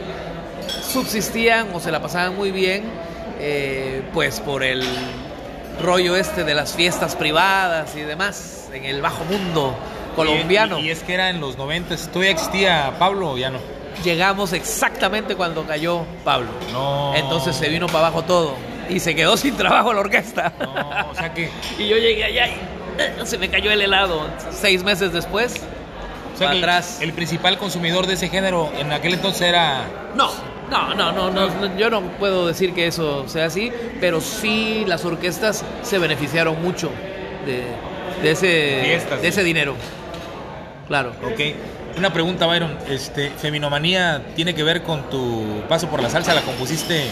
subsistían o se la pasaban muy bien, eh, pues por el rollo este de las fiestas privadas y demás, en el bajo mundo colombiano. Y, y es que era en los 90, ¿todavía existía Pablo o ya no? Llegamos exactamente cuando cayó Pablo. No. Entonces se vino para abajo todo y se quedó *laughs* sin trabajo la orquesta. No, o sea que, *laughs* Y yo llegué allá y eh, se me cayó el helado. Seis meses después, o sea para que el- atrás. el principal consumidor de ese género en aquel entonces era No, no, no, no, no, no, yo no puedo decir que eso sea así, pero sí las orquestas se beneficiaron mucho de, de ese, Fiestas, de ese sí. dinero. Claro. Ok. Una pregunta, Byron. Este, ¿Feminomanía tiene que ver con tu paso por la salsa? ¿La compusiste?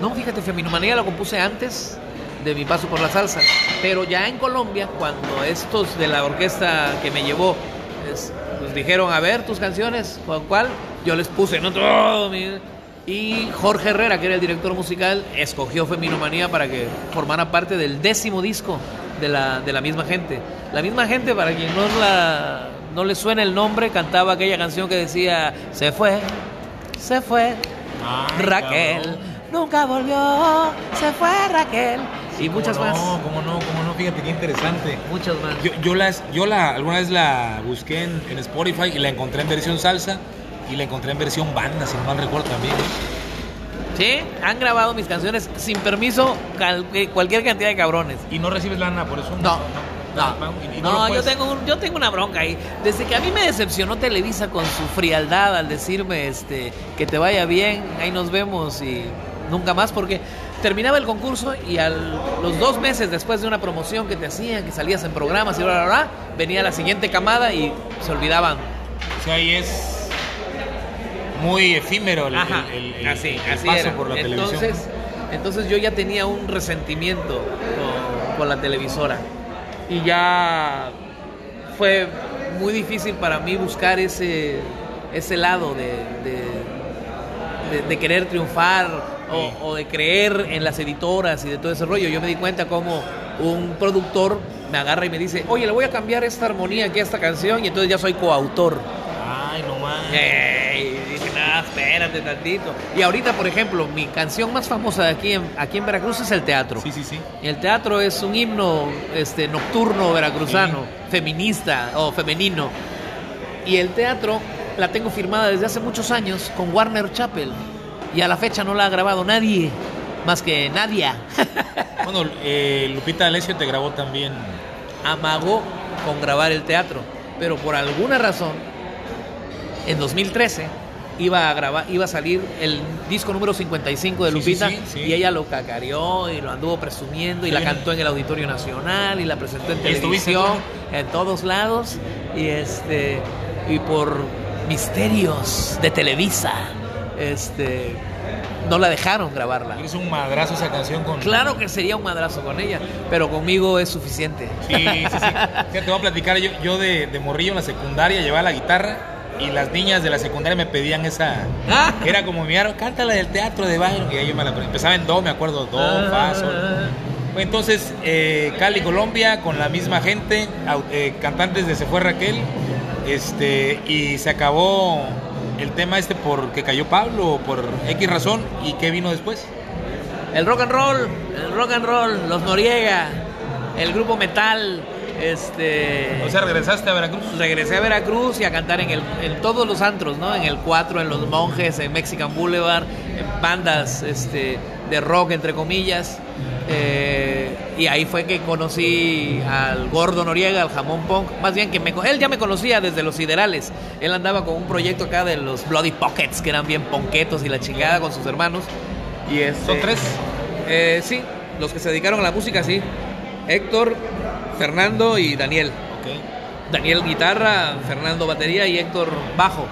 No, fíjate, Feminomanía la compuse antes de mi paso por la salsa, pero ya en Colombia, cuando estos de la orquesta que me llevó es- nos dijeron, a ver tus canciones, cuál?", Yo les puse, no todo, mi- y Jorge Herrera, que era el director musical, escogió Feminomanía para que formara parte del décimo disco de la, de la misma gente. La misma gente, para quien no, la, no le suena el nombre, cantaba aquella canción que decía, se fue, se fue, Raquel cabrón. nunca volvió, se fue Raquel. Y muchas ¿Cómo más. No, cómo no, cómo no, fíjate qué interesante. Muchas más. Yo, yo, las, yo la, alguna vez la busqué en, en Spotify y la encontré en versión salsa y la encontré en versión banda, si no mal recuerdo también. ¿eh? Sí, han grabado mis canciones sin permiso que- cualquier cantidad de cabrones. Y no recibes lana por eso. No. No, Y- y no, yo tengo un- yo tengo una bronca ahí. Desde que a mí me decepcionó Televisa con su frialdad al decirme este que te vaya bien, ahí nos vemos y nunca más porque terminaba el concurso y a los dos meses después de una promoción que te hacían, que salías en programas y bla bla bla, venía la siguiente camada y se olvidaban. O sea, ahí es muy efímero el, Ajá, el- el- así, el así paso era. por la entonces, televisión. entonces yo ya tenía un resentimiento con, con la televisora y ya fue muy difícil para mí buscar ese, ese lado de, de, de- de querer triunfar o, Sí. o de creer en las editoras y de todo ese rollo. Yo me di cuenta como un productor me agarra y me dice, oye, le voy a cambiar esta armonía aquí a esta canción y entonces ya soy coautor. Ay, no más. No, espérate tantito. Y ahorita, por ejemplo, mi canción más famosa de aquí en, aquí en Veracruz es el teatro. Sí, sí, sí. El teatro es un himno este, nocturno veracruzano, feminista o femenino. Y el teatro la tengo firmada desde hace muchos años con Warner Chappell. Y a la fecha no la ha grabado nadie, más que Nadia. *laughs* Bueno, eh, Lupita D'Alessio te grabó también. amagó con grabar el teatro, pero por alguna razón, en 2013 iba a grabar, iba a salir el disco número 55 de Lupita sí, sí, sí. y ella lo cacareó y lo anduvo presumiendo y la cantó en el Auditorio Nacional y la presentó en ¿Y estuviste televisión, en todos lados y este y por misterios de Televisa, este no la dejaron grabarla. Es un madrazo esa canción con. Claro que sería un madrazo con ella, pero conmigo es suficiente. Sí, sí, sí. *laughs* Te voy a platicar. Yo, yo de, de morrillo en la secundaria llevaba la guitarra y las niñas de la secundaria me pedían esa. Ah. Era como mi aro, cántala del teatro de Byron. Y ahí yo me la. Empezaba en do, me acuerdo, do, fa, sol. Entonces, eh, Cali, Colombia, con la misma gente, eh, cantantes de Se Fue Raquel, este, y se acabó el tema este porque cayó Pablo por X razón, y qué vino después. El rock and roll, el rock and roll, los Noriega, el grupo metal, este O sea, regresaste a Veracruz. regresé a Veracruz y a cantar en el en todos los antros, ¿no? En el 4, en Los Monjes, en Mexican Boulevard, en bandas este de rock entre comillas. Eh, y ahí fue que conocí al Gordo Noriega, al Jamón Punk. Más bien que me, él ya me conocía desde los Siderales. Él andaba con un proyecto acá de los Bloody Pockets, que eran bien ponquetos y la chingada con sus hermanos. Y este, ¿Son tres? eh, sí, los que se dedicaron a la música, sí. Héctor, Fernando y Daniel. Daniel guitarra, Fernando batería y Héctor bajo.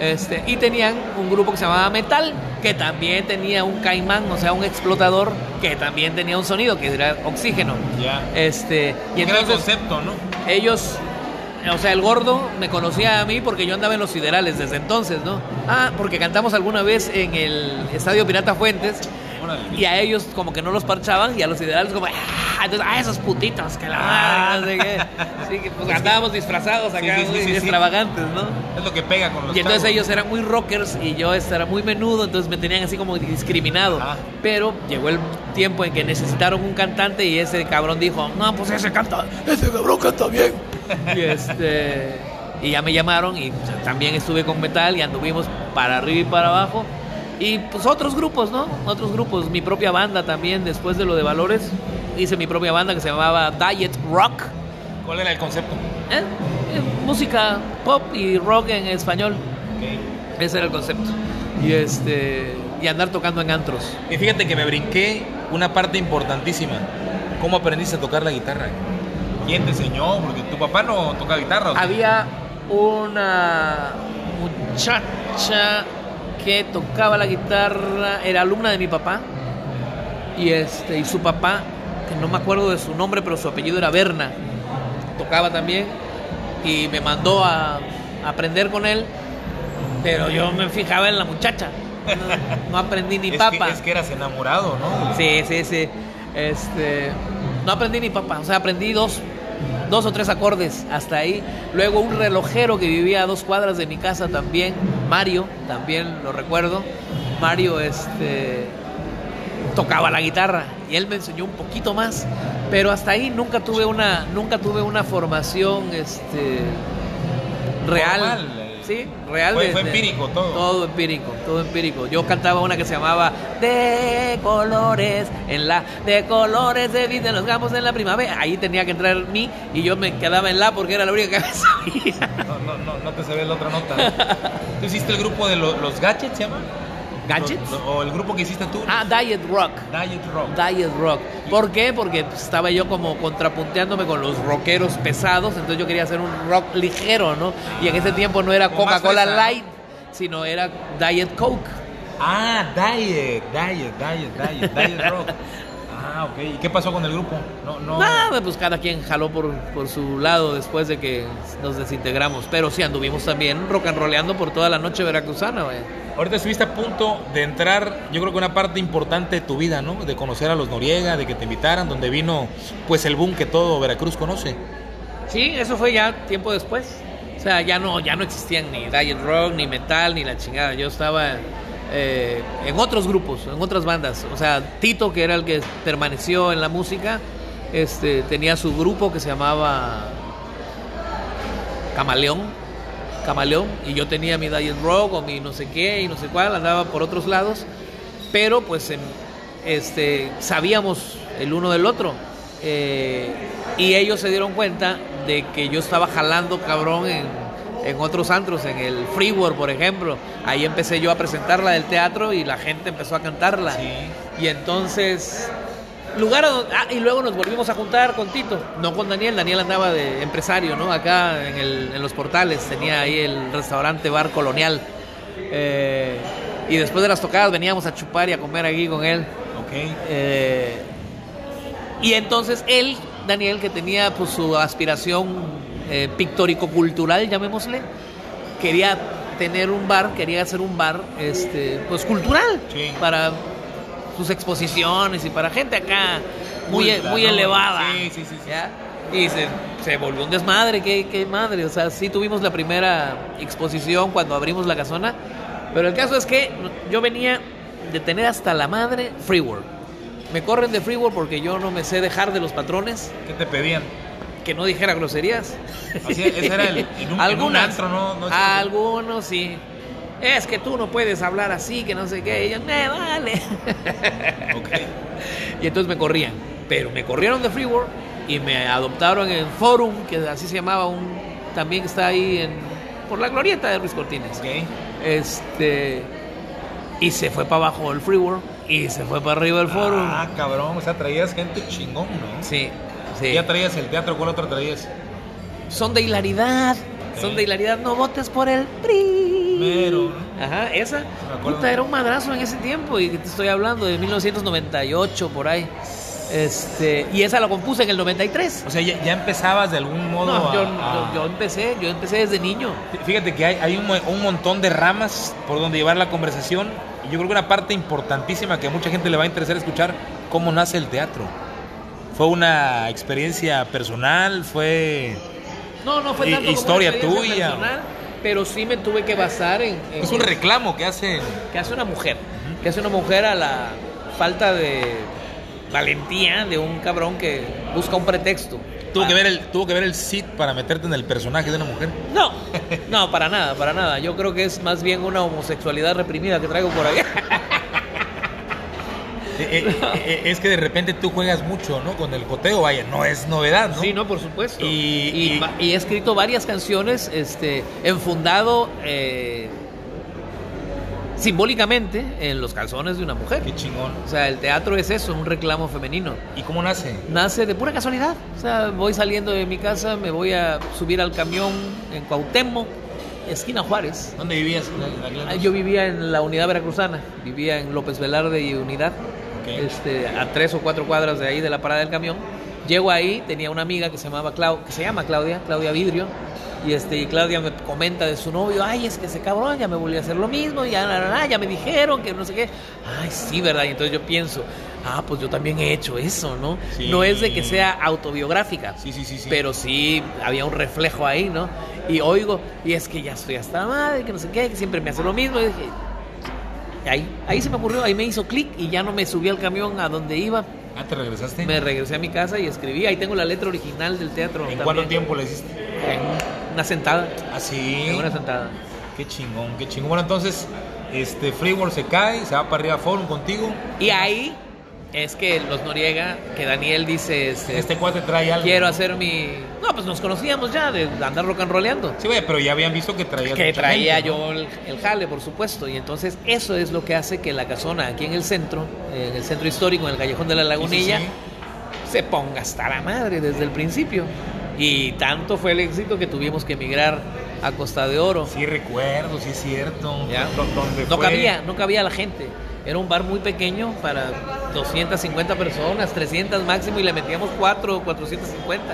Este, y tenían un grupo que se llamaba Metal, que también tenía un caimán, o sea, un explotador, que también tenía un sonido, que era oxígeno. Ya. Este, y Y era el entonces concepto, ¿no? ellos, o sea, el gordo me conocía a mí porque yo andaba en los siderales desde entonces, ¿no? Ah, porque cantamos alguna vez en el Estadio Pirata Fuentes Y a ellos como que no los parchaban y a los ideales como, ah, entonces, ah, esos putitos, que la madre, no sé qué. Sí, que pues andábamos disfrazados acá, Sí, sí, sí, extravagantes, ¿no? Es lo que pega con los Y entonces chavos. ellos eran muy rockers y yo este, era muy menudo, entonces me tenían así como discriminado. Ajá. Pero llegó el tiempo en que necesitaron un cantante y ese cabrón dijo, no, pues ese canta, ese cabrón canta bien. y este y ya me llamaron y también estuve con metal y anduvimos para arriba y para abajo. Y pues otros grupos, ¿no? Otros grupos, mi propia banda también, después de lo de Valores, hice mi propia banda que se llamaba Diet Rock. ¿Cuál era el concepto? ¿eh? Eh, Música pop y rock en español. Ok. Ese era el concepto. Y este y andar tocando en antros. Y fíjate que me brinqué una parte importantísima. ¿Cómo aprendiste a tocar la guitarra? ¿Quién te enseñó? Porque tu papá no toca guitarra. Había una muchacha que tocaba la guitarra, era alumna de mi papá. Y este y su papá, que no me acuerdo de su nombre, pero su apellido era Berna. Tocaba también y me mandó a, a aprender con él, pero yo me fijaba en la muchacha. No, no aprendí ni *laughs* es papa. Que, es que eras enamorado, ¿no? Sí, sí, sí. Este, no aprendí ni papá, o sea, aprendí dos, dos o tres acordes hasta ahí. Luego un relojero que vivía a dos cuadras de mi casa también, Mario, también lo recuerdo. Mario, este, tocaba la guitarra y él me enseñó un poquito más, pero hasta ahí nunca tuve una, nunca tuve una formación, este, real. Eh. Sí, real. Fue- fue de- empírico todo. Todo empírico, todo empírico. Yo cantaba una que se llamaba De colores, en la de colores de vida en los campos en la primavera. Ahí tenía que entrar mi y yo me quedaba en la porque era la única que *laughs* sabía. No, no, no, no te se ve la otra nota. ¿Tú hiciste el grupo de lo- los Gadgets, se llama? ¿Gadgets? O el grupo que hiciste tú. Ah, Diet Rock. Diet Rock. Diet Rock. ¿Por qué? Porque estaba yo como contrapunteándome con los rockeros pesados, entonces yo quería hacer un rock ligero, ¿no? Y en ese tiempo no era Coca-Cola. Light, sino era Diet Coke. Ah, Diet, Diet, Diet, Diet, Diet Rock. *laughs* Ah, ok. ¿Y qué pasó con el grupo? No, no. Nada, pues cada quien jaló por, por su lado después de que nos desintegramos. Pero sí anduvimos también rock and rollando por toda la noche veracruzana, güey. Ahorita estuviste a punto de entrar, yo creo que una parte importante de tu vida, ¿no? De conocer a los Noriega, de que te invitaran, donde vino pues el boom que todo Veracruz conoce. Sí, eso fue ya tiempo después. O sea, ya no, ya no existían ni Diet Rock, ni Metal, ni la chingada. Yo estaba eh, en otros grupos, en otras bandas. O sea, Tito, que era el que permaneció en la música, este, tenía su grupo que se llamaba Camaleón. Camaleón. Y yo tenía mi Diet Rock o mi no sé qué y no sé cuál, andaba por otros lados. Pero pues en, este, sabíamos el uno del otro. Eh, y ellos se dieron cuenta de que yo estaba jalando cabrón en, en otros antros, en el Free World, por ejemplo. Ahí empecé yo a presentarla del teatro y la gente empezó a cantarla. Sí. Y entonces, lugar donde- ah, y luego nos volvimos a juntar con Tito, no con Daniel, Daniel andaba de empresario, ¿no? Acá en, el- en los portales, tenía ahí el restaurante Bar Colonial. Eh, y después de las tocadas veníamos a chupar y a comer aquí con él. Ok. Eh, y entonces él, Daniel, que tenía pues su aspiración eh, pictórico-cultural, llamémosle, quería tener un bar, quería hacer un bar este, pues cultural Sí. para sus exposiciones y para gente acá muy, Culta, muy ¿no? elevada. Sí, sí, sí, sí. ¿ya? Y se, se volvió un desmadre, qué, qué madre. O sea, sí tuvimos la primera exposición cuando abrimos la casona, pero el caso es que yo venía de tener hasta la madre Free World. Me corren de Free World porque yo no me sé dejar de los patrones, ¿Qué te pedían? Que no dijera groserías. Así, ese era el- en un- en un Algunas, antro, ¿no? No algunos sí. Es que tú no puedes hablar así, que no sé qué. Y yo, me vale. *laughs* Ok. Y entonces me corrían. Pero me corrieron de Free World y me adoptaron en Forum, que así se llamaba, un también que está ahí en, por la glorieta de Ruiz Cortines. Ok. Este. Y se fue para abajo el Free World y se fue para arriba el Forum. Ah, cabrón. O sea, traías gente chingón, ¿no? Sí, sí. Ya traías el teatro, ¿cuál otro traías? Son de hilaridad. Son de hilaridad. No votes por el PRI. Mero, ¿no? Ajá, esa. Puta, era un madrazo en ese tiempo. Y te estoy hablando de 1998, por ahí. Este, y esa la compuse en el 93. O sea, ya, ya empezabas de algún modo No, a- yo, a- yo, yo empecé, yo empecé desde niño. Fíjate que hay, hay un, un montón de ramas por donde llevar la conversación y yo creo que una parte importantísima que a mucha gente le va a interesar escuchar cómo nace el teatro. ¿Fue una experiencia personal? ¿Fue...? No, no fue tanto como historia una tuya. personal, pero sí me tuve que basar en, en Es un reclamo que hacen... que hace una mujer, que hace una mujer a la falta de valentía de un cabrón que busca un pretexto. Tuvo que, ver el, tuvo que ver el sit para meterte en el personaje de una mujer. No, no, para nada, para nada. Yo creo que es más bien una homosexualidad reprimida que traigo por ahí. *laughs* Eh, eh, eh, es que de repente tú juegas mucho, ¿no? Con el joteo, vaya, no es novedad, ¿no? Sí, no, por supuesto. Y- Y, y- va- y he escrito varias canciones este, enfundado eh, simbólicamente en los calzones de una mujer. Qué chingón. O sea, el teatro es eso, un reclamo femenino. ¿Y cómo nace? Nace de pura casualidad. O sea, voy saliendo de mi casa, me voy a subir al camión en Cuauhtémoc, esquina Juárez. ¿Dónde vivías? Ah? Yo vivía en la unidad veracruzana, vivía en López Velarde y Unidad, Este, a tres o cuatro cuadras de ahí de la parada del camión. Llego ahí, tenía una amiga que se llamaba Clau- que se llama Claudia, Claudia Vidrio, y este, y Claudia me comenta de su novio, ay, es que ese cabrón ya me volvió a hacer lo mismo, ya, na, na, ya me dijeron que no sé qué. Ay, sí, ¿verdad? Y entonces yo pienso, ah, pues yo también he hecho eso, ¿no? Sí. No es de que sea autobiográfica, Sí, sí, sí, sí. pero sí había un reflejo ahí, ¿no? Y oigo, y es que ya estoy hasta la madre, que no sé qué, que siempre me hace lo mismo. Y dije, ahí, ahí se me ocurrió, ahí me hizo clic y ya no me subí al camión a donde iba. Ah, ¿te regresaste? Me regresé a mi casa y escribí. Ahí tengo la letra original del teatro. ¿En también. cuánto tiempo le hiciste? En una sentada. Ah, sí. En una sentada. Qué chingón, qué chingón. Bueno, entonces, este Freeworld se cae, se va para arriba Forum contigo. Y ahí es que los Noriega, que Daniel dice, este, Este cuate trae algo. quiero hacer mi... No, pues nos conocíamos ya de andar rock and rolleando. Sí, pero ya habían visto que traía. que traía yo el, el jale, por supuesto. Y entonces eso es lo que hace que la casona aquí en el centro, en el centro histórico, en el callejón de la lagunilla, se ponga hasta la madre desde el principio. Y tanto fue el éxito que tuvimos que emigrar a Costa de Oro. Sí, recuerdo, sí es cierto. ¿Ya? Donde No fue- cabía, no cabía la gente. Era un bar muy pequeño para 250 personas, 300 máximo y le metíamos 4 o 450.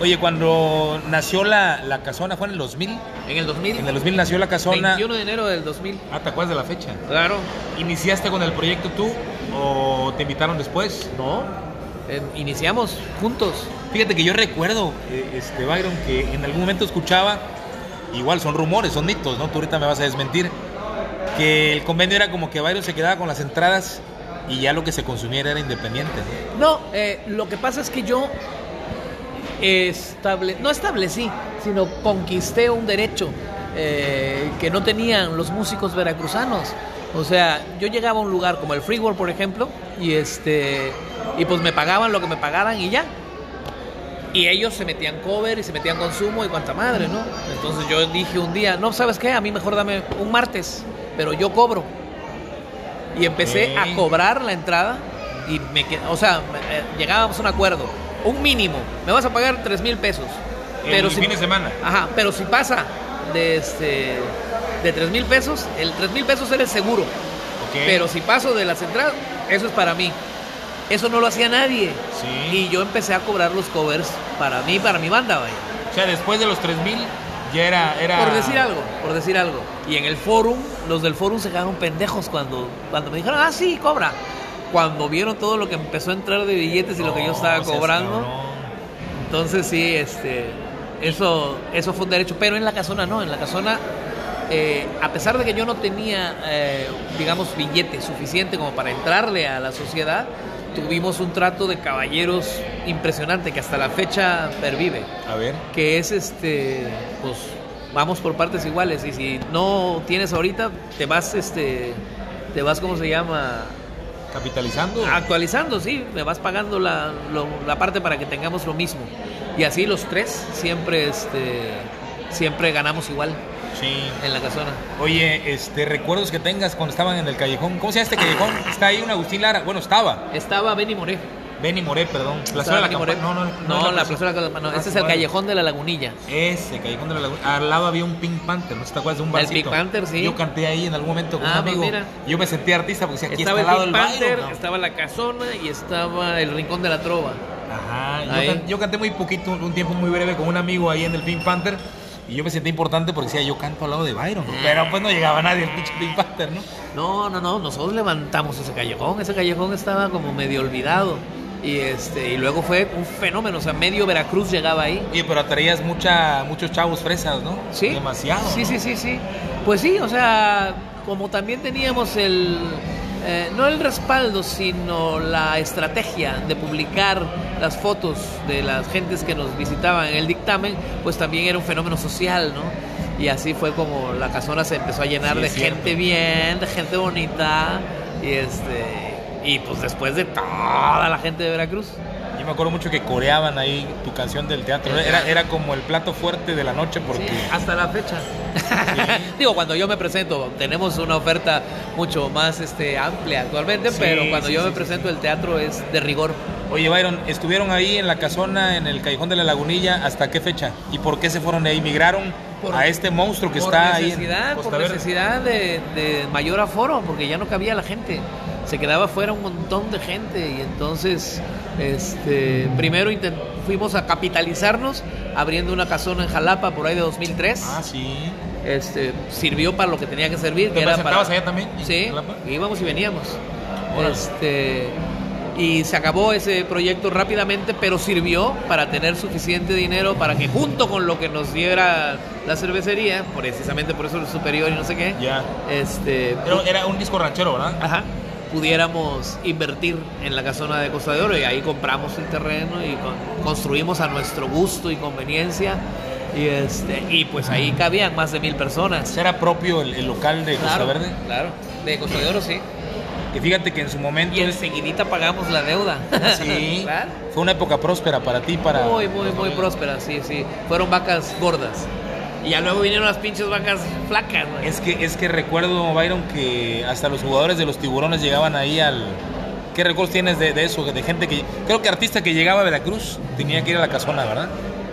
Oye, cuando nació la, la casona, ¿fue en el 2000? En el 2000, En el 2000 nació la casona. 21 de enero del 2000. Ah, ¿te acuerdas de la fecha? Claro. ¿Iniciaste con el proyecto tú o te invitaron después? No, eh, iniciamos juntos. Fíjate que yo recuerdo, eh, este Byron, que en algún momento escuchaba, igual son rumores, son mitos, ¿no? Tú ahorita me vas a desmentir, que el convenio era como que Byron se quedaba con las entradas y ya lo que se consumiera era independiente. ¿no? Eh, lo que pasa es que yo estable, no establecí, sino conquisté un derecho eh, que no tenían los músicos veracruzanos. O sea, yo llegaba a un lugar como el Free World, por ejemplo, y este y pues me pagaban lo que me pagaran y ya. Y ellos se metían cover y se metían consumo y cuanta madre, ¿no? Entonces yo dije un día, no, ¿sabes qué? A mí mejor dame un martes, pero yo cobro. Y empecé a cobrar la entrada y me o sea, eh, llegábamos a un acuerdo, un mínimo, me vas a pagar 3 mil pesos. El fin de semana. Ajá, pero si pasa de este de 3 mil pesos, el 3 mil pesos era el seguro. Pero si paso de las entradas, eso es para mí. Eso no lo hacía nadie. Sí. Y yo empecé a cobrar los covers para mí, para mi banda, vaya. O sea, después de los 3000 ya era, era... Por decir algo, por decir algo. Y en el forum, los del forum se quedaron pendejos cuando, cuando me dijeron, ah, sí, cobra. Cuando vieron todo lo que empezó a entrar de billetes y lo que yo estaba cobrando. Entonces sí, este, eso, eso fue un derecho, pero en la casona no, en la casona, eh, a pesar de que yo no tenía, eh, digamos, billete suficiente como para entrarle a la sociedad, tuvimos un trato de caballeros impresionante que hasta la fecha pervive, A ver. que es este, pues vamos por partes iguales y si no tienes ahorita, te vas, este, te vas, ¿cómo se llama? Capitalizando. Actualizando, sí, me vas pagando la, lo- la parte para que tengamos lo mismo. Y así los tres siempre, este, siempre ganamos igual Sí. en la casona. Oye, este, recuerdos que tengas cuando estaban en el callejón. ¿Cómo se llama este callejón? Está ahí un Agustín Lara. Bueno, estaba. Estaba Benny Moré. Benny Moré, perdón. Plazuela de la. Campana. No, no, no, es la Plaza de la Campana, no, Ah, Este es el callejón de la Lagunilla. Ese, Callejón de la Laguna. Al lado había un Pink Panther, ¿no te acuerdas de un El barcito? Pink Panther, sí. Yo canté ahí en algún momento con Ah, un pues amigo. mira. Yo me sentí artista porque decía, aquí Estaba el está lado Pink del Panther, Byron, ¿no? estaba la casona y estaba el Rincón de la Trova. Ajá, yo, can- yo canté muy poquito, un tiempo muy breve con un amigo ahí en el Pink Panther. Y yo me sentí importante porque decía, yo canto al lado de Byron. Pero pues no llegaba nadie el pinche Pink Panther, ¿no? No, no, no, nosotros levantamos ese callejón, ese callejón estaba como medio olvidado. Y este, y luego fue un fenómeno, o sea, medio Veracruz llegaba ahí. Oye, pero atraías mucha, muchos chavos fresas, ¿no? Sí. Demasiado. Sí, ¿no? sí, sí, sí. Pues sí, o sea, como también teníamos el, eh, no el respaldo, sino la estrategia de publicar las fotos de las gentes que nos visitaban en el dictamen, pues también era un fenómeno social, ¿no? Y así fue como la casona se empezó a llenar Sí, de cierto. gente bien, de gente bonita, y este... Y pues después de toda la gente de Veracruz. Me acuerdo mucho que coreaban ahí tu canción del teatro. Era, era como el plato fuerte de la noche porque... Sí, hasta la fecha. *laughs* Digo, cuando yo me presento, tenemos una oferta mucho más este, amplia actualmente, Sí, pero cuando sí, yo sí, me sí, presento el teatro es de rigor. Oye, Byron, ¿estuvieron ahí en la casona, en el Callejón de la Lagunilla, hasta qué fecha? ¿Y por qué se fueron de ahí? ¿Migraron Por- a este monstruo que está ahí necesidad, en por necesidad de, de mayor aforo, porque ya no cabía la gente. Se quedaba fuera un montón de gente y entonces este, primero fuimos a capitalizarnos abriendo una casona en Jalapa por ahí de 2003. Ah, sí. este, sirvió para lo que tenía que servir. ¿Te que era para... allá también, en Sí, Jalapa? íbamos y veníamos. Este, y se acabó ese proyecto rápidamente, pero sirvió para tener suficiente dinero para que junto con lo que nos diera la cervecería, precisamente por eso el superior y no sé qué, Ya. este, Era, era un disco ranchero, ¿verdad? ajá, pudiéramos invertir en la casona de Costa de Oro y ahí compramos el terreno y con- construimos a nuestro gusto y conveniencia y este y pues ahí cabían más de mil personas. Era propio el, el local de Costa Claro, Verde. claro, de Costa de Oro sí. Que fíjate que en su momento Y enseguidita pagamos la deuda. *laughs* sí, *laughs* fue una época próspera para ti, para... Muy, muy, muy próspera, sí, sí. Fueron vacas gordas. Y ya luego vinieron las pinches vacas flacas, güey. Es que, es que recuerdo, Byron, que hasta los jugadores de los tiburones llegaban ahí al... ¿Qué recuerdos tienes de, de eso? De gente que... Creo que artista que llegaba a Veracruz tenía que ir a la casona, ¿verdad?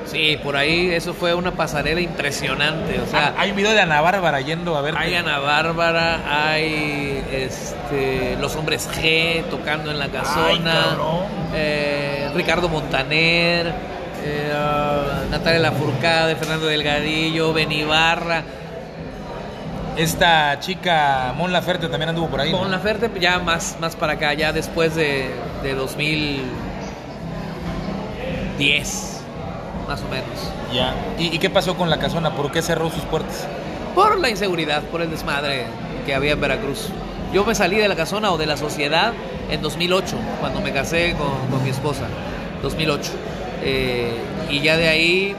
Sí, por ahí eso fue una pasarela impresionante. O sea, hay un video de Ana Bárbara yendo a ver. hay Ana Bárbara, hay este, los hombres G tocando en la casona, eh, Ricardo Montaner, eh, ah, Natalia Lafourcade, Fernando Delgadillo, Benibarra. Esta chica Mon Laferte también anduvo por ahí. ¿no? Con la Ferte ya más, más para acá, ya después de, de 2010, más o menos. Ya. ¿Y, y qué pasó con la casona? ¿Por qué cerró sus puertas? Por la inseguridad, por el desmadre que había en Veracruz. Yo me salí de la casona o de la sociedad en 2008, cuando me casé con, con mi esposa. 2008. Eh, y ya de ahí,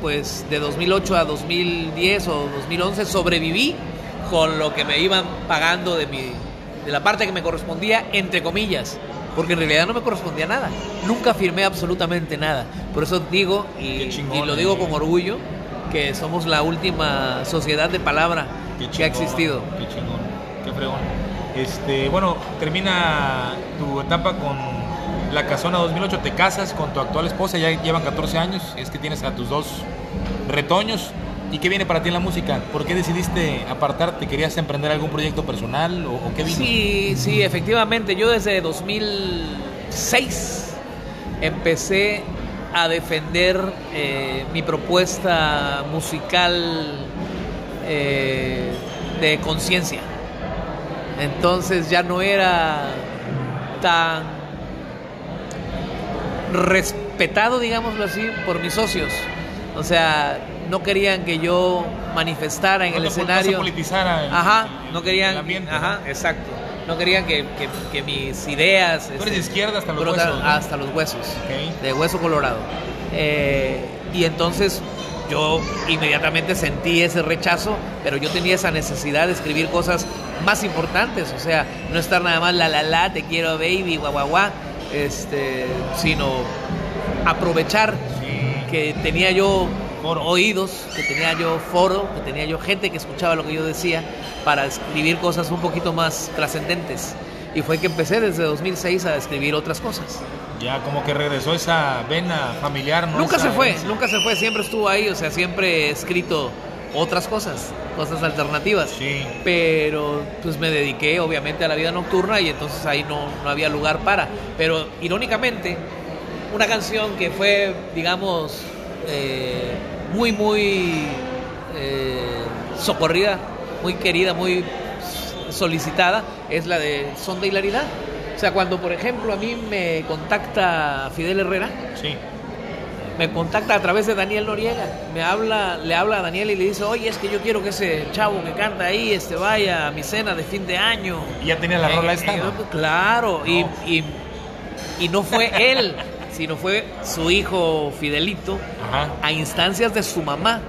pues de 2008 a 2010 o 2011 sobreviví con lo que me iban pagando de, mi, de la parte que me correspondía, entre comillas. Porque en realidad no me correspondía nada. Nunca firmé absolutamente nada. Por eso digo, y, Qué chingón, y lo digo eh. con orgullo, que somos la última sociedad de palabra que ha existido. Qué chingón, qué fregón. Este, bueno, termina tu etapa con la casona 2008, te casas con tu actual esposa, ya llevan 14 años, es que tienes a tus dos retoños. ¿Y qué viene para ti en la música? ¿Por qué decidiste apartarte? ¿Querías emprender algún proyecto personal o, qué vino? Sí, sí, efectivamente. Yo desde 2006 empecé a defender eh, mi propuesta musical eh, de conciencia. Entonces ya no era tan respetado, digámoslo así, por mis socios. O sea, no querían que yo manifestara en No el escenario. politizara el- Ajá, no querían. el ambiente, ajá, exacto. No querían que, que- que mis ideas. Tú eres de izquierda hasta los huesos, ¿no? Hasta los huesos. De hueso colorado. Eh, y entonces yo inmediatamente sentí ese rechazo, pero yo tenía esa necesidad de escribir cosas más importantes. O sea, no estar nada más la la la, te quiero baby, guau guau guau, este, sino aprovechar Sí. que tenía yo Foro. oídos, que tenía yo foro, que tenía yo gente que escuchaba lo que yo decía para escribir cosas un poquito más trascendentes. Y fue que empecé desde 2006 a escribir otras cosas. Ya como que regresó esa vena familiar, ¿no? Nunca Esa se fue, nunca se fue, siempre estuvo ahí, o sea, siempre he escrito otras cosas, cosas alternativas. Sí. Pero pues me dediqué obviamente a la vida nocturna y entonces ahí no, no había lugar para. Pero irónicamente, una canción que fue, digamos, eh, muy, muy eh, socorrida, muy querida, muy solicitada, es la de Son de Hilaridad. O sea, cuando por ejemplo a mí me contacta Fidel Herrera, Sí. Me contacta a través de Daniel Noriega. Me habla, le habla a Daniel y le dice, oye, es que yo quiero que ese chavo que canta ahí este, vaya a mi cena de fin de año. ¿Y ya tenía la rola Eh, esta? eh, no? Claro, y, No. y, y no fue él, sino fue su hijo Fidelito, Ajá. a instancias de su mamá.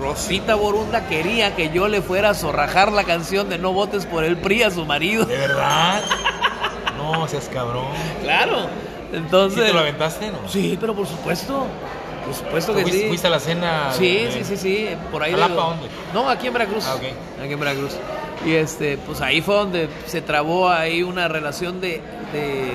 Rosita Borunda quería que yo le fuera a zorrajar la canción de No votes por el PRI a su marido. ¿De verdad? *laughs* No, seas cabrón. Claro. ¿Sí Entonces... te lo aventaste, no? Sí, pero por supuesto. Por supuesto que ¿Fuiste, sí. fuiste a la cena? Sí, de- sí, sí, sí, por ahí. ¿Jalapa de- dónde? No, aquí en Veracruz. Ah, ok. Aquí en Veracruz. Y este, pues ahí fue donde se trabó ahí una relación de, de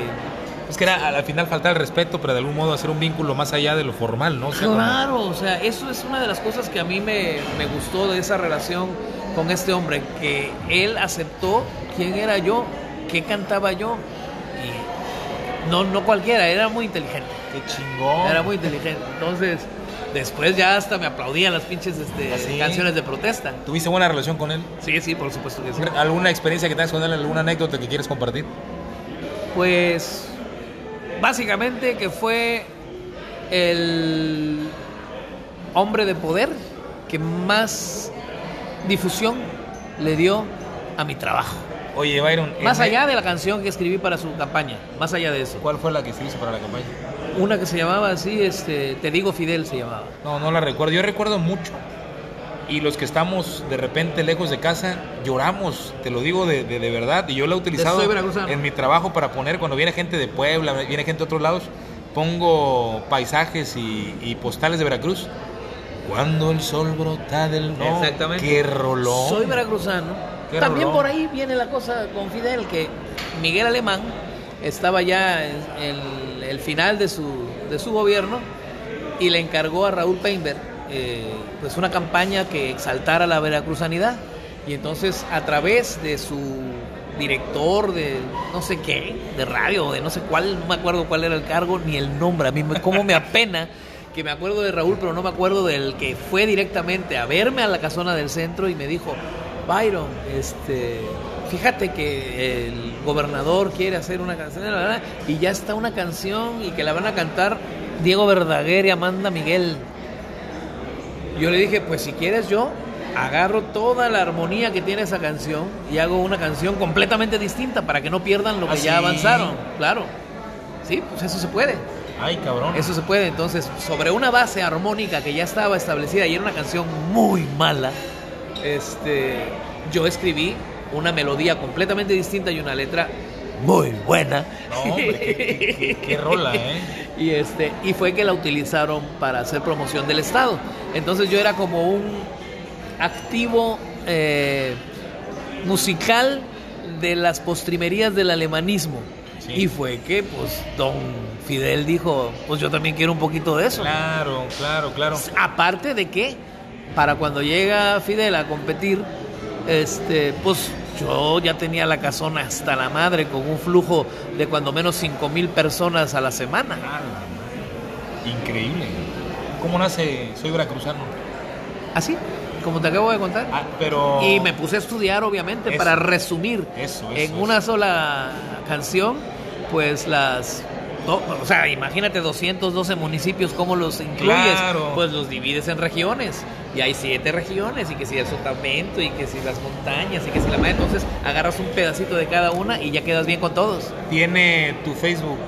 Es que era al final faltar el respeto, pero de algún modo hacer un vínculo más allá de lo formal, ¿no? O sea, como- Claro, o sea, eso es una de las cosas que a mí me, me gustó de esa relación con este hombre, que él aceptó quién era yo, qué cantaba yo. No, no cualquiera, era muy inteligente. Qué chingón. Era muy inteligente. Entonces, después ya hasta me aplaudían las pinches este, ¿Ah, sí? canciones de protesta. ¿Tuviste buena relación con él? Sí, sí, por supuesto que sí. ¿Alguna experiencia que tengas con él? ¿Alguna anécdota que quieres compartir? Pues básicamente que fue el hombre de poder que más difusión le dio a mi trabajo. Oye, Byron. Más allá de la canción que escribí para su campaña, más allá de eso. ¿Cuál fue la que se hizo para la campaña? Una que se llamaba así, este, Te digo Fidel se llamaba. No, no la recuerdo. Yo recuerdo mucho. Y los que estamos de repente lejos de casa, lloramos, te lo digo de, de- de verdad. Y yo la he utilizado en mi trabajo para poner, cuando viene gente de Puebla, viene gente de otros lados, pongo paisajes y, y postales de Veracruz. Cuando el sol brota del... No, Exactamente. ¡Qué rolón! Soy veracruzano. Qué También rolón. por ahí viene la cosa con Fidel, que Miguel Alemán estaba ya en, en el final de su, de su gobierno y le encargó a Raúl Peinberg eh, pues una campaña que exaltara la veracruzanidad. Y entonces a través de su director de no sé qué, de radio, de no sé cuál, no me acuerdo cuál era el cargo ni el nombre, a mí me, cómo me apena que me acuerdo de Raúl, pero no me acuerdo del que fue directamente a verme a la casona del centro y me dijo, Byron, este, fíjate que el gobernador quiere hacer una canción y ya está una canción y que la van a cantar Diego Verdaguer y Amanda Miguel. Yo le dije, pues si quieres yo agarro toda la armonía que tiene esa canción y hago una canción completamente distinta para que no pierdan lo que ya ¿Ah, avanzaron. Claro. Sí, pues eso se puede. Ay, cabrón. Eso se puede. Entonces, sobre una base armónica que ya estaba establecida y era una canción muy mala, este, yo escribí una melodía completamente distinta y una letra muy buena. No, qué, rola, ¿eh? *laughs* y, este, y fue que la utilizaron para hacer promoción del Estado. Entonces yo era como un activo eh, musical de las postrimerías del alemanismo. Y fue que, pues, don Fidel dijo, pues yo también quiero un poquito de eso. Claro, claro, claro. Aparte de que, para cuando llega Fidel a competir, este, pues yo ya tenía la casona hasta la madre con un flujo de cuando menos 5 mil personas a la semana. Increíble. ¿Cómo nace Soy Veracruzano? Así, como te acabo de contar. Ah, pero... Y me puse a estudiar, obviamente, para resumir en una sola canción, pues las o sea, imagínate 212 municipios, ¿cómo los incluyes? Pues los divides en regiones. Y hay siete regiones, y que si el sotamento, y que si las montañas, y que si la madre. Entonces agarras un pedacito de cada una y ya quedas bien con todos. Tiene tu Facebook.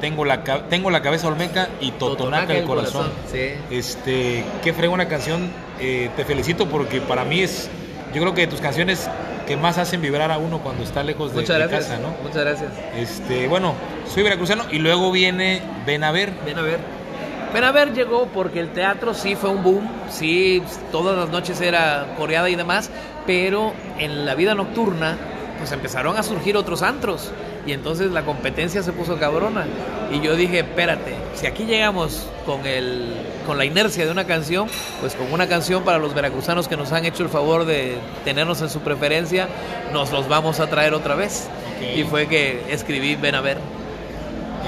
Tengo la, tengo la cabeza olmeca y Totonaca, el corazón. Sí. Este, qué una canción. Eh, te felicito porque para mí es, yo creo que de tus canciones que más hacen vibrar a uno cuando está lejos de, casa, ¿no? Muchas gracias. Este, bueno, soy veracruzano y luego viene Ven a ver. Ven a ver. Ven a ver llegó porque el teatro sí fue un boom, sí, todas las noches era coreada y demás, pero en la vida nocturna pues empezaron a surgir otros antros y entonces la competencia se puso cabrona. Y yo dije, espérate, si aquí llegamos con, el, con la inercia de una canción, pues con una canción para los veracruzanos que nos han hecho el favor de tenernos en su preferencia, nos los vamos a traer otra vez. Y fue que escribí Ven a ver.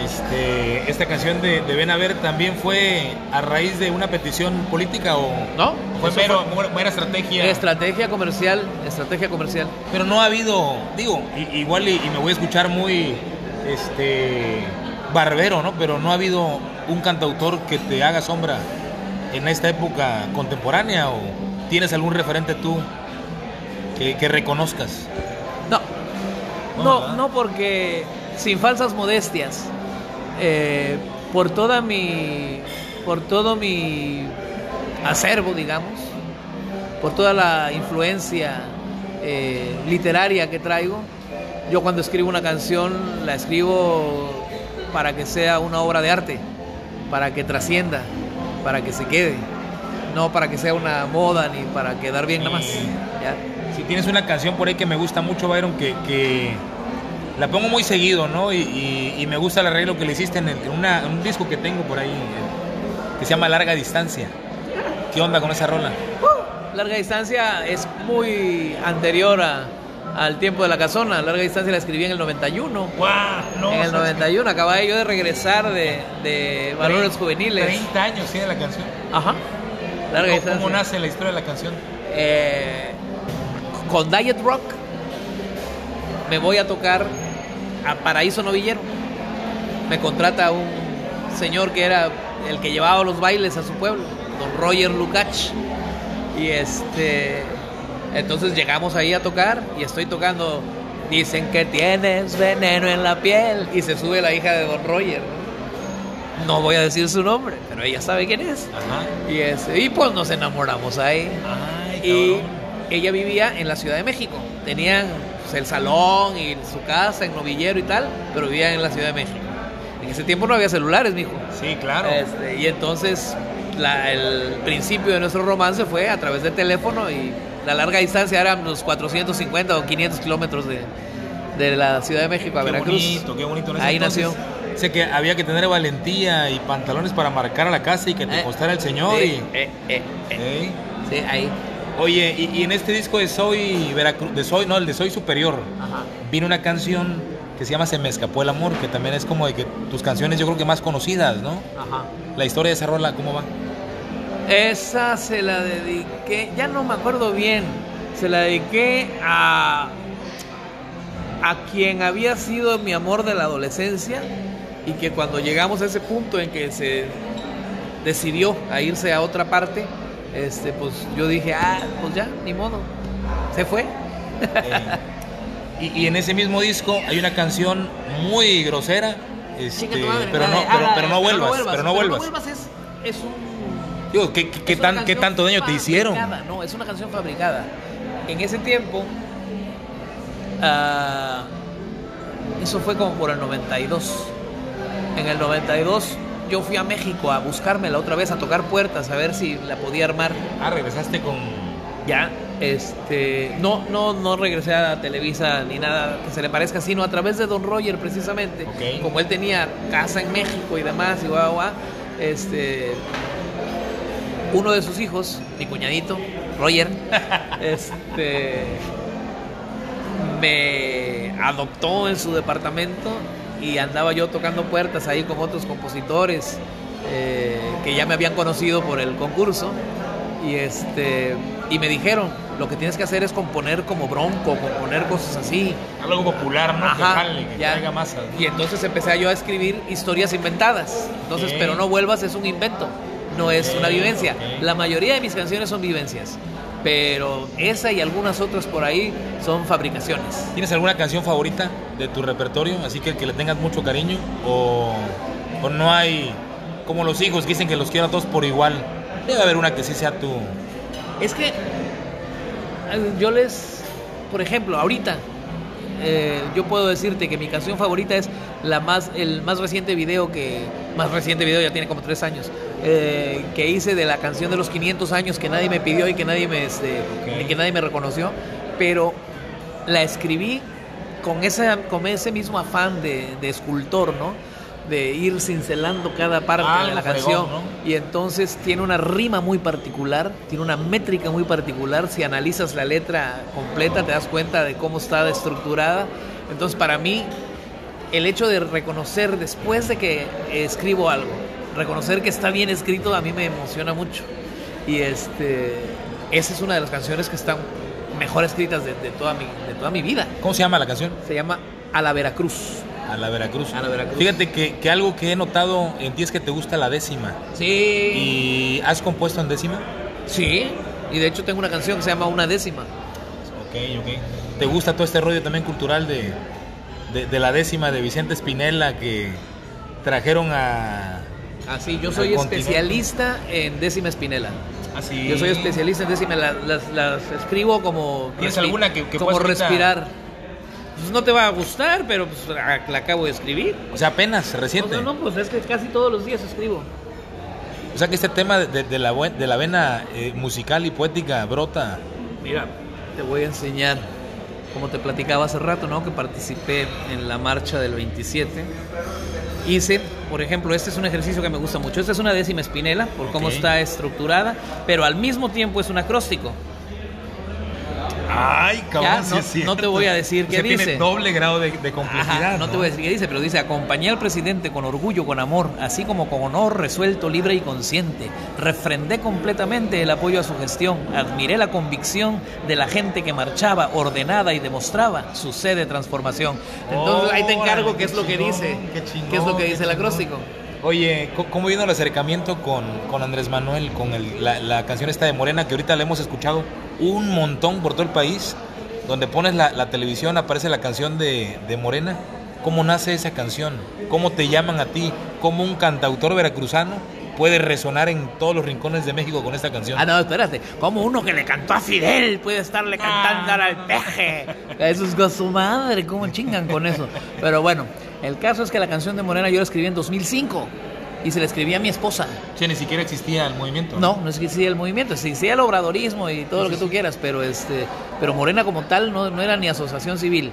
Este, esta canción de, de, Ven a ver también fue a raíz de una petición política o no fue mero, mera estrategia estrategia comercial estrategia comercial. Pero no ha habido digo igual y, me voy a escuchar muy este barbero no pero no ha habido un cantautor que te haga sombra en esta época contemporánea o tienes algún referente tú que, que reconozcas no. No no porque sin falsas modestias eh, por toda mi, por todo mi acervo, digamos, por toda la influencia eh, literaria que traigo, yo cuando escribo una canción la escribo para que sea una obra de arte, para que trascienda, para que se quede, no para que sea una moda ni para quedar bien nada más. Si tienes una canción por ahí que me gusta mucho, Byron, que, que la pongo muy seguido, ¿no? Y, me gusta el arreglo que le hiciste en, un disco que tengo por ahí, que se llama Larga Distancia. ¿Qué onda con esa rola? Uh, larga Distancia es muy anterior al tiempo de la casona. Larga Distancia la escribí en el 91. ¡Wow! en el 91 acababa yo de regresar de, Valores Juveniles. 30 años tiene la canción. Ajá. Larga ¿Cómo, ¿Cómo nace la historia de la canción? Eh, con Diet Rock me voy a tocar a Paraíso Novillero. Me contrata un señor que era el que llevaba los bailes a su pueblo, don Roger Lucach. Y este, entonces llegamos ahí a tocar y estoy tocando. Dicen que tienes veneno en la piel. Y se sube la hija de don Roger. No voy a decir su nombre, pero ella sabe quién es. Y, ese, y pues nos enamoramos ahí. y ella vivía en la Ciudad de México. Tenían el salón y su casa en Novillero y tal, pero vivía en la Ciudad de México. En ese tiempo no había celulares, mijo. Sí, claro. Este, y entonces el principio de nuestro romance fue a través del teléfono y la larga distancia eran unos 450 o 500 kilómetros de, de la Ciudad de México a qué Veracruz. Bonito, qué bonito. Ahí nació. Sé que había que tener valentía y pantalones para marcar a la casa y que te Eh, costara el señor. Sí, y, eh, eh, eh. ¿eh? Sí, ahí. Oye, y, y en este disco de Soy Veracruz, de Soy, no, el de Soy Superior, Ajá. vino una canción que se llama Se me escapó el amor, que también es como de que tus canciones yo creo que más conocidas, ¿no? Ajá. La historia de esa rola, ¿cómo va? Esa se la dediqué, ya no me acuerdo bien, se la dediqué a, a quien había sido mi amor de la adolescencia y que cuando llegamos a ese punto en que se decidió a irse a otra parte, este, pues yo dije, ah, pues ya, ni modo, se fue. Eh, y, y en ese mismo disco hay una canción muy grosera, este, Chinga tu madre, pero, no, de- pero, pero no vuelvas, pero no vuelvas. es, es un Digo, ¿qué, qué- qué Es una tan, ¿qué canción tanto daño te hicieron? No, es una canción fabricada. En ese tiempo, ah, eso fue como por el 92. En el 92 yo fui a México a buscármela otra vez, a tocar puertas, a ver si la podía armar. Ah, regresaste con... Ya, este, no, no, no regresé a Televisa ni nada que se le parezca, sino a través de Don Roger precisamente. Como él tenía casa en México y demás, y guau, guau, este, uno de sus hijos, mi cuñadito, Roger, *laughs* este, me adoptó en su departamento y andaba yo tocando puertas ahí con otros compositores eh, que ya me habían conocido por el concurso y este y me dijeron lo que tienes que hacer es componer como bronco componer cosas así Algo popular, ¿no? que Ajá, jale, que ya. traiga masas. ¿no? y entonces empecé yo a escribir historias inventadas entonces Ok. pero no vuelvas es un invento no es Ok, una vivencia ok. la mayoría de mis canciones son vivencias pero esa y algunas otras por ahí son fabricaciones ¿Tienes alguna canción favorita de tu repertorio? Así que que le tengas mucho cariño. O, o no hay, como los hijos que dicen que los quiero a todos por igual. Debe haber una que sí sea tu. Es que eh, yo les, por ejemplo, ahorita eh, yo puedo decirte que mi canción favorita es la más, el más reciente video que, más reciente video ya tiene como tres años, eh, que hice de la canción de los 500 años que nadie me pidió y que nadie me, este, que nadie me reconoció, pero la escribí con ese, con ese mismo afán de, de escultor, ¿no? De ir cincelando cada parte Ah, de la canción. fregón, Y entonces tiene una rima muy particular, tiene una métrica muy particular. Si analizas la letra completa, te das cuenta de cómo está estructurada. Entonces, para mí, el hecho de reconocer después de que escribo algo, reconocer que está bien escrito, a mí me emociona mucho. Y este, esa es una de las canciones que están mejor escritas de, de toda, mi, de toda mi vida. ¿Cómo se llama la canción? Se llama A la Veracruz. A la Veracruz. A la Veracruz. Fíjate que, que algo que he notado en ti es que te gusta la décima. Sí. ¿Y has compuesto en décima? Sí. Y de hecho tengo una canción que se llama Una décima. Ok, ok. ¿Te gusta todo este rollo también cultural de, de, de la décima de Vicente Espinela que trajeron a... Así, yo Al soy continente. especialista en décima espinela. Así. Yo soy especialista en décima, la- las, las escribo como... ¿Tienes alguna que- que Como respirar. Pues no te va a gustar, pero pues la, la acabo de escribir. O sea, apenas, reciente. No, no, no, pues es que casi todos los días escribo. O sea que este tema de, de- de la, de la vena eh, musical y poética brota. Mira, te voy a enseñar, como te platicaba hace rato, ¿no? Que participé en la marcha del 27. Hice, por ejemplo, este es un ejercicio que me gusta mucho. Esta es una décima espinela, por cómo está estructurada, pero al mismo tiempo es un acróstico. Ay, Ya, no- no te voy a decir qué dice. Tiene doble grado de, de complejidad. Ajá, no te voy a decir qué dice, pero dice, acompañé al presidente con orgullo, con amor, así como con honor, resuelto, libre y consciente. Refrendé completamente el apoyo a su gestión, admiré la convicción de la gente que marchaba ordenada y demostraba su sed de transformación. Entonces ahí te encargo qué es lo que dice, qué chingón, qué es lo que dice el acróstico. Oye, ¿cómo vino el acercamiento con, con Andrés Manuel, con el- la, la canción esta de Morena, que ahorita la hemos escuchado un montón por todo el país, donde pones la, la televisión, aparece la canción de, de Morena? ¿Cómo nace esa canción? ¿Cómo te llaman a ti? ¿Cómo un cantautor veracruzano puede resonar en todos los rincones de México con esta canción? Ah, no, espérate. Como uno que le cantó a Fidel puede estarle cantando ahora al peje. Eso es con su madre, cómo chingan con eso. Pero bueno, el caso es que la canción de Morena yo la escribí en 2005 y se la escribí a mi esposa. Che, ni siquiera existía el movimiento. No, no existía el movimiento, existía el obradorismo y todo lo que tú quieras, pero este, pero Morena como tal no, no era ni asociación civil.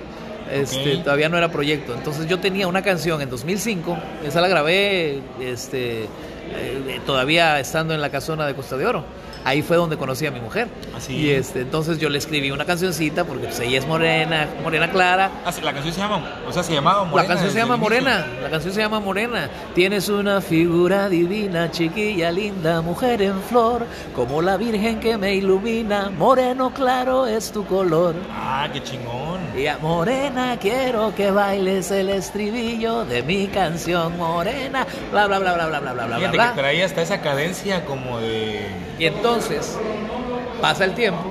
Este. Todavía no era proyecto. Entonces yo tenía una canción en 2005, esa la grabé este, eh, todavía estando en la casona de Costa de Oro. Ahí fue donde conocí a mi mujer. Así. Y este, entonces yo le escribí una cancioncita porque pues, ella es morena, morena clara. Ah, la canción se llama, o sea, se llamaba Morena. La canción se llama. Morena, la canción se llama Morena. Tienes una figura divina, chiquilla, linda, mujer en flor, como la virgen que me ilumina, moreno claro es tu color. Ah, qué chingón. Y a Morena quiero que bailes el estribillo de mi canción Morena, bla bla bla bla bla bla bla bla. Fíjate bla. que traía hasta esa cadencia como de... Y entonces pasa el tiempo,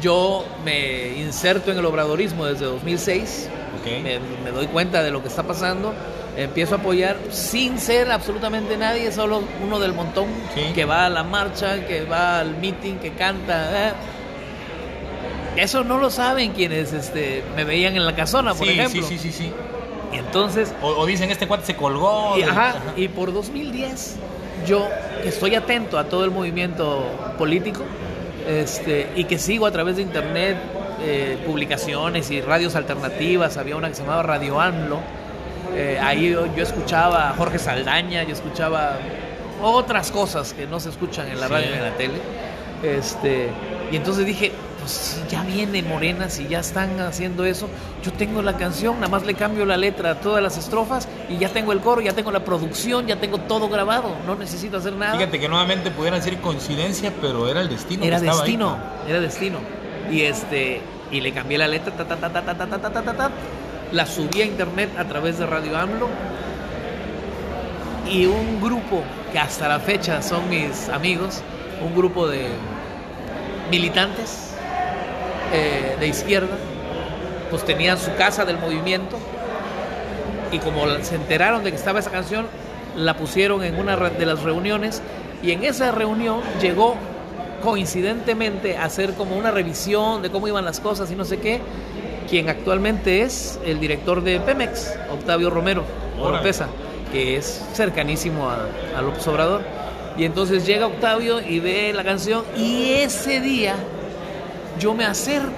yo me inserto en el obradorismo desde 2006, Ok. me, me doy cuenta de lo que está pasando, empiezo a apoyar sin ser absolutamente nadie, solo uno del montón Sí. que va a la marcha, que va al meeting, que canta. ¿eh? Eso no lo saben quienes este, me veían en la casona, por sí, ejemplo. sí, sí, sí, sí. Y entonces O, o dicen, este cuate se colgó. y, del- ajá, y por 2010, yo que estoy atento a todo el movimiento político este, y que sigo a través de internet eh, publicaciones y radios alternativas, había una que se llamaba Radio ANLO, eh, ahí yo, yo escuchaba a Jorge Saldaña, yo escuchaba otras cosas que no se escuchan en la Sí. radio y en la tele. Este, y entonces dije, pues si ya viene Morena, si ya están haciendo eso, yo tengo la canción, nada más le cambio la letra a todas las estrofas y ya tengo el coro, ya tengo la producción, ya tengo todo grabado, no necesito hacer nada. Fíjate que nuevamente pudieran decir coincidencia, pero era el destino. era que estaba ahí. destino, era destino. Y este, y le cambié la letra, ta, ta, ta, ta, ta, ta, ta, ta, ta, ta, ta. la subí a internet a través de Radio AMLO y un grupo que hasta la fecha son mis amigos, un grupo de militantes eh, de izquierda, pues tenían su casa del movimiento y como se enteraron de que estaba esa canción, la pusieron en una de las reuniones y en esa reunión llegó coincidentemente a hacer como una revisión de cómo iban las cosas y no sé qué, quien actualmente es el director de Pemex, Octavio Romero. Oropesa, que es cercanísimo a, a López Obrador. Y entonces llega Octavio y ve la canción y ese día yo me acerco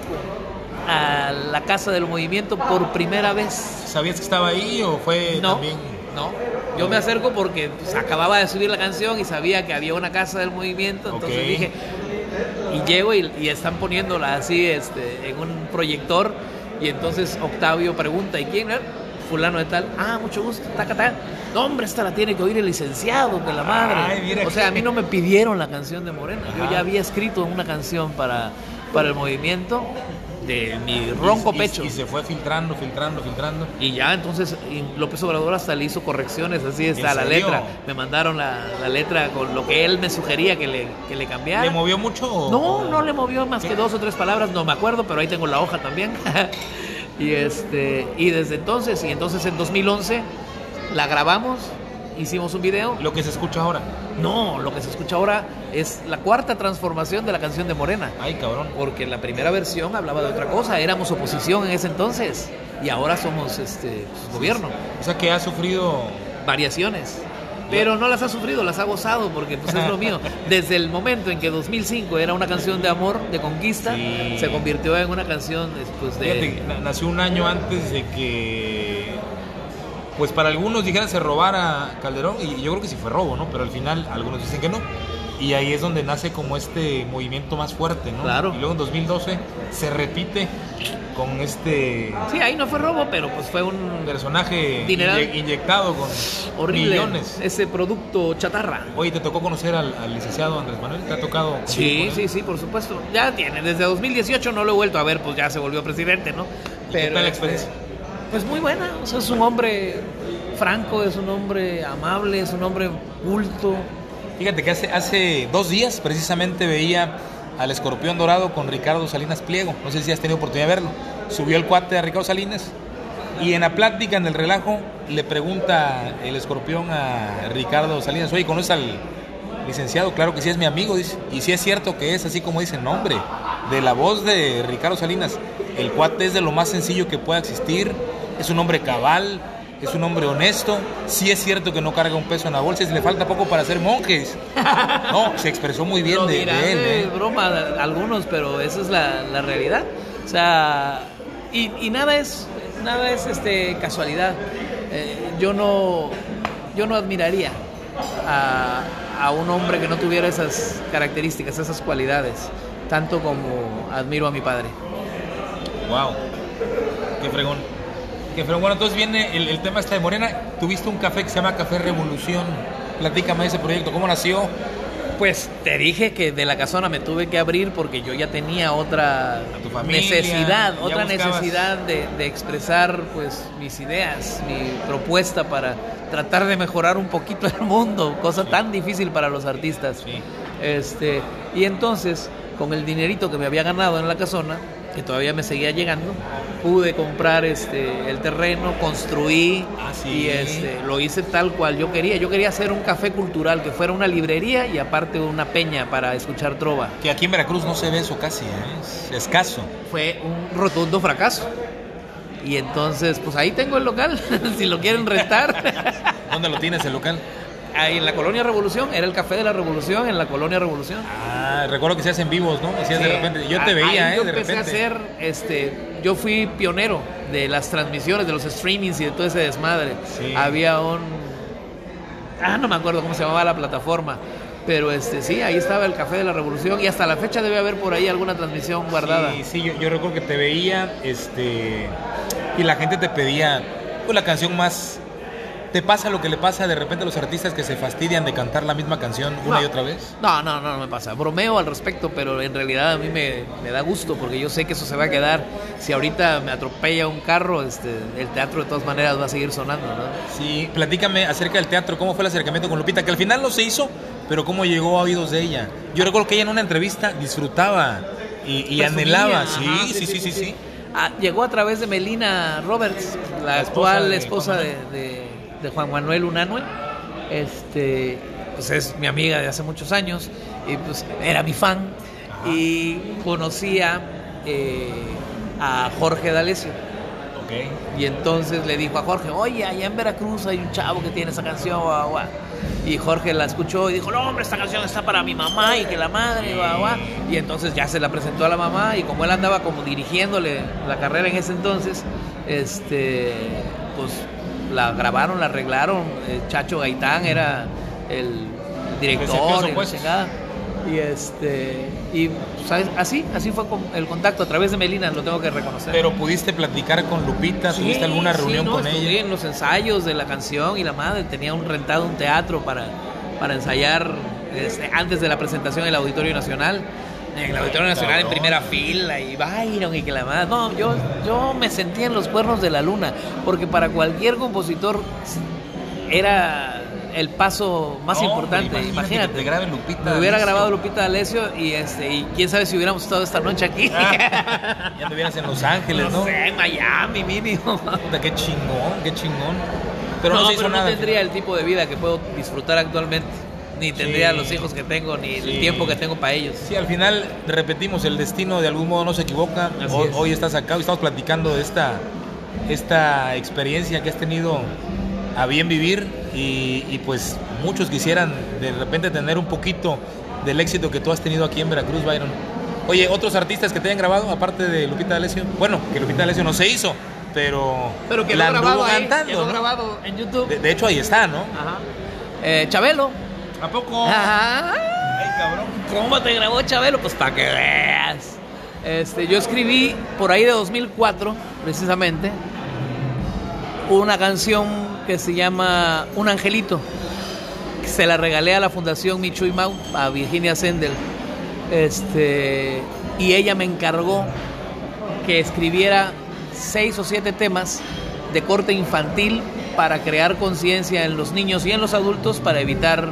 a la casa del movimiento por primera vez. ¿Sabías que estaba ahí o fue No, también? no. Yo me acerco porque pues, acababa de subir la canción y sabía que había una casa del movimiento, entonces dije y llego y, y están poniéndola así este, en un proyector y entonces Octavio pregunta ¿y quién es? Fulano de tal, ah, mucho gusto, taca, taca. No, hombre, esta la tiene que oír el licenciado, que la madre. Ay, mira o sea, a mí no me pidieron la canción de Morena. Yo ya había escrito una canción para, para el movimiento de mi ronco Y- pecho. Y, se fue filtrando, filtrando, filtrando. Y ya entonces y López Obrador hasta le hizo correcciones, así está ¿En la letra. Me mandaron la, la letra con lo que él me sugería que le, que le cambiara. ¿Le movió mucho? o- no, no le movió más que dos o tres palabras, no me acuerdo, pero ahí tengo la hoja también. *laughs* y este y desde entonces, y entonces en 2011 la grabamos, hicimos un video. Lo que se escucha ahora. No, lo que se escucha ahora es la cuarta transformación de la canción de Morena. Ay, cabrón. Porque la primera versión hablaba de otra cosa, éramos oposición en ese entonces y ahora somos este pues, gobierno. O sea que ha sufrido. Variaciones. Pero no las ha sufrido, las ha gozado porque pues es lo mío. *laughs* Desde el momento en que 2005 era una canción de amor, de conquista, Sí. se convirtió en una canción después Fíjate, de... na- nació un año antes de que. Pues para algunos dijeran se robara Calderón, y yo creo que sí fue robo, ¿no? Pero al final algunos dicen que no. Y ahí es donde nace como este movimiento más fuerte, ¿no? Claro. Y luego en 2012 se repite con este Sí, ahí no fue robo, pero pues fue un personaje Dineral. inye- inyectado con horrible millones. ese producto chatarra. Oye, ¿te tocó conocer al, al licenciado Andrés Manuel? ¿Te ha tocado? Sí, sí, sí, por supuesto. Ya tiene, desde 2018 no lo he vuelto a ver, pues ya se volvió presidente, ¿no? ¿Y qué tal la este, experiencia? Pues muy buena, o sea, es un hombre franco, es un hombre amable, es un hombre culto. Fíjate que hace, hace dos días precisamente veía al escorpión dorado con Ricardo Salinas Pliego. No sé si has tenido oportunidad de verlo. Subió el cuate a Ricardo Salinas y en la plática, en el relajo, le pregunta el escorpión a Ricardo Salinas, oye, ¿conoces al licenciado? Claro que sí, es mi amigo. Y si es cierto que es así como dice el nombre, de la voz de Ricardo Salinas. El cuate es de lo más sencillo que pueda existir, es un hombre cabal, es un hombre honesto. Sí es cierto que no carga un peso en la bolsa y le falta poco para ser monjes. *laughs* No, se expresó muy bien Lo de, dirán de él. de ¿eh? broma algunos, pero esa es la, la realidad. O sea, y, y nada es nada es este, casualidad. Eh, yo, no, yo no admiraría a, a un hombre que no tuviera esas características, esas cualidades, tanto como admiro a mi padre. Wow, qué fregón. Qué fregón. Bueno, entonces viene el, el tema este de Morena. Tuviste un café que se llama Café Revolución. Platícame ese proyecto, ¿cómo nació? Pues te dije que de la casona me tuve que abrir porque yo ya tenía otra familia, necesidad, otra buscabas. necesidad de, de expresar pues mis ideas, mi propuesta para tratar de mejorar un poquito el mundo, cosa tan difícil para los artistas. Sí. Este, y entonces, con el dinerito que me había ganado en la casona, que todavía me seguía llegando, pude comprar este, el terreno, construí Ah, sí. y este, lo hice tal cual yo quería. Yo quería hacer un café cultural, que fuera una librería y aparte una peña para escuchar trova. Que aquí en Veracruz no se ve eso casi, ¿eh? es escaso. Fue un rotundo fracaso. Y entonces, pues ahí tengo el local, *laughs* si lo quieren rentar. *laughs* ¿Dónde lo tienes el local? Ahí en la Colonia Revolución, era el Café de la Revolución en la Colonia Revolución. Ah, recuerdo que se hacen vivos, ¿no? Hacías de Sí. repente. Yo Ah, te veía, ahí ¿eh? Yo De empecé repente. a hacer, este, yo fui pionero de las transmisiones, de los streamings y de todo ese desmadre. Sí. Había un, ah, no me acuerdo cómo se llamaba la plataforma, pero este, sí, ahí estaba el Café de la Revolución y hasta la fecha debe haber por ahí alguna transmisión guardada. Sí, sí, yo, yo recuerdo que te veía, este, y la gente te pedía, pues la canción más. ¿Te pasa lo que le pasa de repente a los artistas que se fastidian de cantar la misma canción una No. y otra vez? No, no, no, no me pasa. Bromeo al respecto, pero en realidad a mí me, me da gusto porque yo sé que eso se va a quedar. Si ahorita me atropella un carro, este, el teatro de todas maneras va a seguir sonando, ¿no? Sí, platícame acerca del teatro, cómo fue el acercamiento con Lupita, que al final no se hizo, pero cómo llegó a oídos de ella. Yo recuerdo que ella en una entrevista disfrutaba y, y Presumía, anhelaba, ajá, sí, sí, sí, sí, sí. Ah, llegó a través de Melina Roberts, la, La esposa actual de esposa de- de Juan Manuel Unanue. Este, pues es mi amiga de hace muchos años y pues era mi fan Ajá. y conocía eh, a Jorge D'Alessio. Ok. Y entonces le dijo a Jorge, oye, allá en Veracruz hay un chavo que tiene esa canción, guau, guau". Y Jorge la escuchó y dijo, no, hombre, esta canción está para mi mamá y que la madre, guau, guau". Y entonces ya se la presentó a la mamá y como él andaba como dirigiéndole la carrera en ese entonces, este, pues la grabaron, la arreglaron. eh, Chacho Gaitán era el director y pues. este, y ¿sabes? así, así fue el contacto a través de Melina, lo tengo que reconocer. Pero pudiste platicar con Lupita, Sí, tuviste alguna sí, reunión no, con ella. en los ensayos de la canción y la madre tenía un rentado un teatro para, para ensayar este, antes de la presentación en el Auditorio Nacional. En el Auditorio Nacional en primera fila y Byron y que la madre. No, yo, yo me sentía en los cuernos de la luna, porque para cualquier compositor era el paso más No, importante. imagínate Imagínate. que te grabe Lupita Me hubiera grabado Lupita D'Alessio y este y quién sabe si hubiéramos estado esta noche aquí. Ah, *laughs* ya anduvieras en Los Ángeles, ¿no? no sé, en Miami mínimo. Qué chingón, qué chingón. Pero no, no, se hizo pero nada. no tendría el tipo de vida que puedo disfrutar actualmente. Ni tendría Sí. los hijos que tengo, ni Sí. el tiempo que tengo para ellos. Sí, al final repetimos, el destino de algún modo no se equivoca. Hoy, es. hoy estás acá y estamos platicando de esta, esta experiencia que has tenido a bien vivir y, y pues muchos quisieran de repente tener un poquito del éxito que tú has tenido aquí en Veracruz, Byron. Oye, otros artistas que te hayan grabado, aparte de Lupita D'Alessio. Bueno, que Lupita D'Alessio no se hizo, pero, Pero que la grabado ahí, cantando, ¿no? grabado en YouTube. De, de hecho, ahí está, ¿no? Ajá. Eh, Chabelo. ¿A poco? Ajá. Ay, cabrón. ¿Cómo te grabó Chabelo? Pues para que veas. Este, yo escribí por ahí de 2004, precisamente, una canción que se llama Un Angelito. que Se la regalé a la Fundación Michuy Mau, a Virginia Sendel. Este, y ella me encargó que escribiera seis o siete temas de corte infantil para crear conciencia en los niños y en los adultos para evitar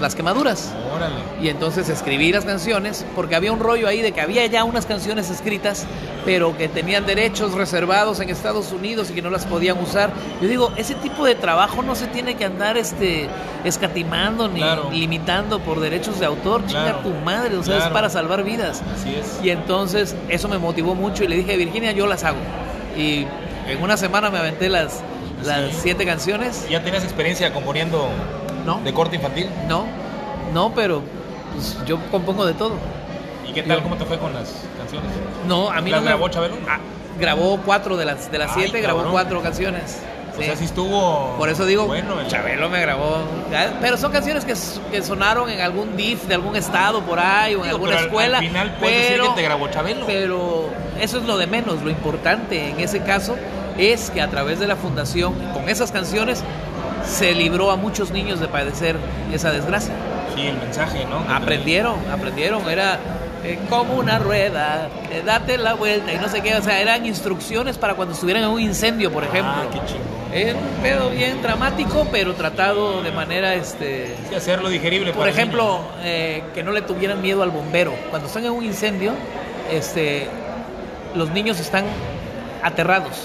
las quemaduras. Órale. Y entonces escribí las canciones, porque había un rollo ahí de que había ya unas canciones escritas, pero que tenían derechos reservados en Estados Unidos y que no las podían usar. Yo digo, ese tipo de trabajo no se tiene que andar este escatimando ni Claro. limitando por derechos de autor. Claro. Chinga tu madre, o sea, es para salvar vidas. Así es. Y entonces eso me motivó mucho y le dije, Virginia, yo las hago. Y en una semana me aventé las, las Sí. siete canciones. ¿Ya tenías experiencia componiendo No, de corte infantil? no, no, pero pues, yo compongo de todo. ¿Y qué tal? Yo- ¿Cómo te fue con las canciones? No, a mí ¿Las no me... grabó Chabelo? Ah, grabó cuatro de las, de las Ay, siete, grabó cuatro canciones. O sea, sí estuvo. Por eso digo, Bueno, el- Chabelo me grabó. Ya, Pero son canciones que, que sonaron en algún DIF de algún estado por ahí o en Digo, alguna pero al- escuela. Al final puedes pero, decir que te grabó Chabelo. pero eso es lo de menos. Lo importante en ese caso es que a través de la fundación, con esas canciones, se libró a muchos niños de padecer esa desgracia. Sí, el mensaje, ¿no? Que Aprendieron, aprendieron, era eh, como una rueda, eh, date la vuelta y no sé qué, o sea, eran instrucciones para cuando estuvieran en un incendio, por ejemplo. Ah, qué chingón. Era un pedo bien dramático, pero tratado de manera, este, Sí, hacerlo digerible. por para ejemplo, eh, que no le tuvieran miedo al bombero. Cuando están en un incendio, este, los niños están aterrados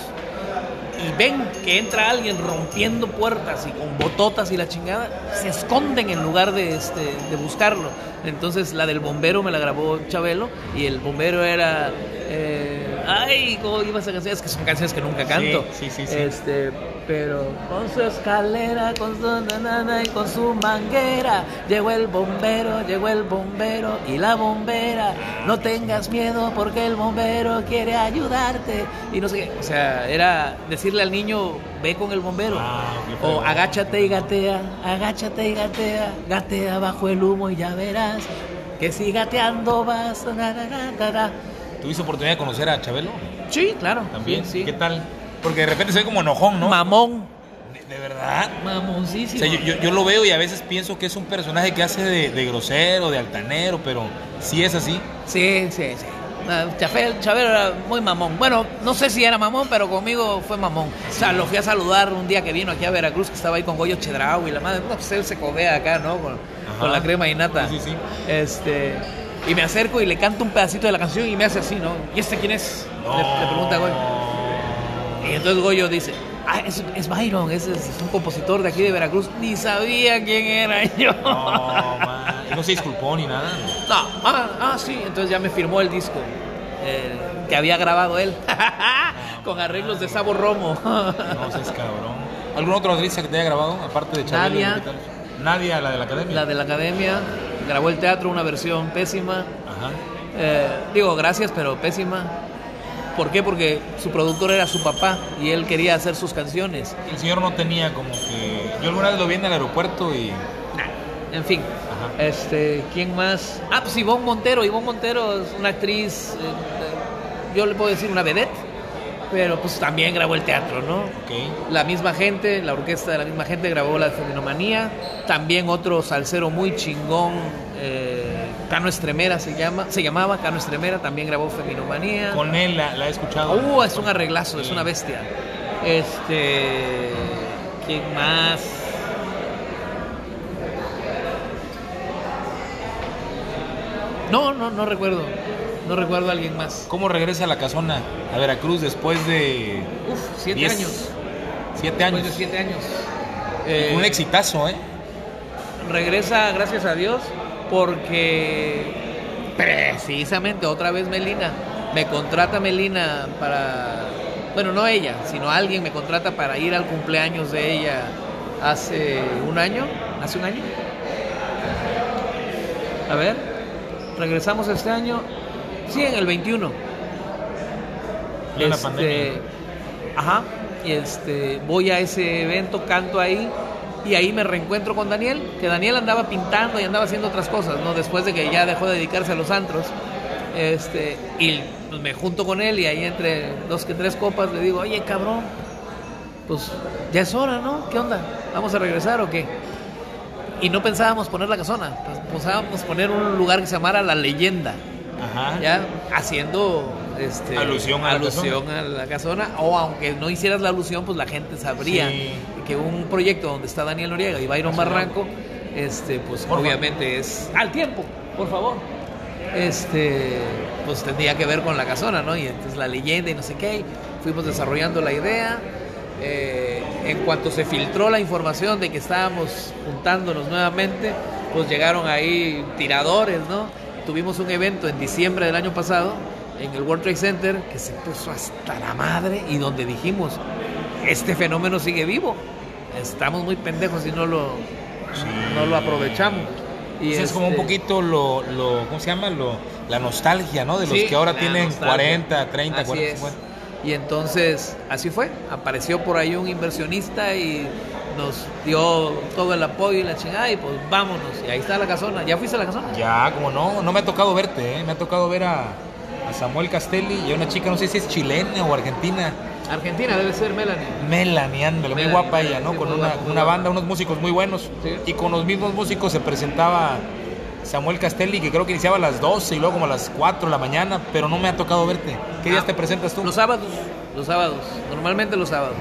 y ven que entra alguien rompiendo puertas y con bototas y la chingada, se esconden en lugar de, este, de buscarlo. Entonces la del bombero me la grabó Chabelo y el bombero era... eh, Ay, ¿cómo iba esa canción? Es que son canciones que nunca canto. Sí, sí, sí, sí. Este, pero con su escalera, con su nanana y con su manguera, llegó el bombero, llegó el bombero y la bombera. No tengas miedo porque el bombero quiere ayudarte. Y no sé qué. O sea, era decirle al niño, ve con el bombero. Ah, o agáchate y gatea, agáchate y gatea, gatea bajo el humo y ya verás que si gateando vas. na, na, na, na, na. ¿Tuviste oportunidad de conocer a Chabelo? Sí, claro. También. Sí, sí. ¿Qué tal? Porque de repente se ve como enojón, ¿no? Mamón. De, de verdad. O Mamoncísimo. sea, yo, yo- yo lo veo y a veces pienso que es un personaje que hace de, de grosero, de altanero, pero sí es así. Sí, sí, sí. Ah, Chafel- era muy mamón. Bueno, no sé si era mamón, pero conmigo fue mamón. O sea, lo fui a saludar un día que vino aquí a Veracruz, que estaba ahí con Goyo Chedraui y la madre. No, pues él se codea acá, ¿no? Con, la crema y nata. Sí, sí, sí. Este, y me acerco y le canto un pedacito de la canción y me hace así, ¿no? ¿Y este quién es? Le, le pregunta a Goyo. Y entonces Goyo dice, ah, es, es Byron, es, es un compositor de aquí de Veracruz. Ni sabía quién era *laughs* yo. No, man. Y No se disculpó ni nada. No, ah, ah, sí, entonces ya me firmó el disco eh, que había grabado él *laughs* con arreglos de Sabo Romo. No seas cabrón. ¿Algún otro artista que te haya grabado, aparte de Chabelo? Nadia. y tal? Nadia, la de la academia. La de la academia grabó el teatro, una versión pésima. Ajá. Eh, digo, gracias, pero pésima. ¿Por qué? Porque su productor era su papá y él quería hacer sus canciones. El señor no tenía como que. Yo alguna vez lo vi en el aeropuerto y. En fin, Ajá. este, ¿quién más? Ah, pues Ivonne Montero. Ivonne Montero es una actriz, eh, eh, yo le puedo decir una vedette, pero pues también grabó el teatro, ¿no? La misma gente, la orquesta de la misma gente grabó la Feminomanía. También otro salsero muy chingón, eh, Cano Estremera se llama, se llamaba Cano Estremera, también grabó Feminomanía. Con él la, la he escuchado. Uh, es un arreglazo, es una bestia. Este, ¿quién más? No, no, no recuerdo. No recuerdo a alguien más. ¿Cómo regresa la casona a Veracruz después de Uf, siete Diez años. siete años? Después de siete años. Eh, Un exitazo, ¿eh? regresa, gracias a Dios, porque precisamente otra vez Melina, me contrata Melina para, bueno, no ella, sino alguien me contrata para ir al cumpleaños de ella hace un año, hace un año. A ver, regresamos este año, sí, en el 21. Ya la Este, pandemia. Ajá. Y este, voy a ese evento, canto ahí. Y ahí me reencuentro con Daniel, que Daniel andaba pintando y andaba haciendo otras cosas, ¿no? Después de que ya dejó de dedicarse a los antros. Este, y pues, me junto con él y ahí entre dos que tres copas le digo, oye, cabrón, pues ya es hora, ¿no? ¿Qué onda? ¿Vamos a regresar o qué? Y no pensábamos poner la casona, pues, pensábamos poner un lugar que se llamara La Leyenda Ajá. ya haciendo este, Alusión a la alusión a la casona o aunque no hicieras la alusión pues la gente sabría Sí. Que un proyecto donde está Daniel Noriega y Byron Barranco este pues Por obviamente es al tiempo por favor. Este pues tendría que ver con la casona no y entonces la leyenda y no sé qué fuimos desarrollando la idea. Eh, en cuanto se filtró la información de que estábamos juntándonos nuevamente pues llegaron ahí tiradores no tuvimos un evento en diciembre del año pasado en el World Trade Center que se puso hasta la madre y donde dijimos, este fenómeno sigue vivo. Estamos muy pendejos y no lo, no lo aprovechamos. Y Sí, es como un este, poquito lo, lo ¿cómo se llama? Lo, la nostalgia, ¿no? De los Sí, que ahora tienen nostalgia. 40, 30, Así 40, es. 50. Y entonces así fue, apareció por ahí un inversionista y nos dio todo el apoyo y la chingada y pues vámonos. Y ahí está la casona. ¿Ya fuiste a la casona? Ya, como no, no me ha tocado verte, ¿eh? me ha tocado ver a, a Samuel Castelli y a una chica, no sé si es chilena o argentina. Argentina debe ser Melanie. Melanie, ándale, muy guapa ella, ¿no? sí, con una, guapa, una banda, unos músicos muy buenos. Sí. Y con los mismos músicos se presentaba Samuel Castelli, que creo que iniciaba a las 12 y luego como a las 4 de la mañana, pero no me ha tocado verte. ¿Qué días Ah, te presentas tú? Los sábados, los sábados, normalmente los sábados.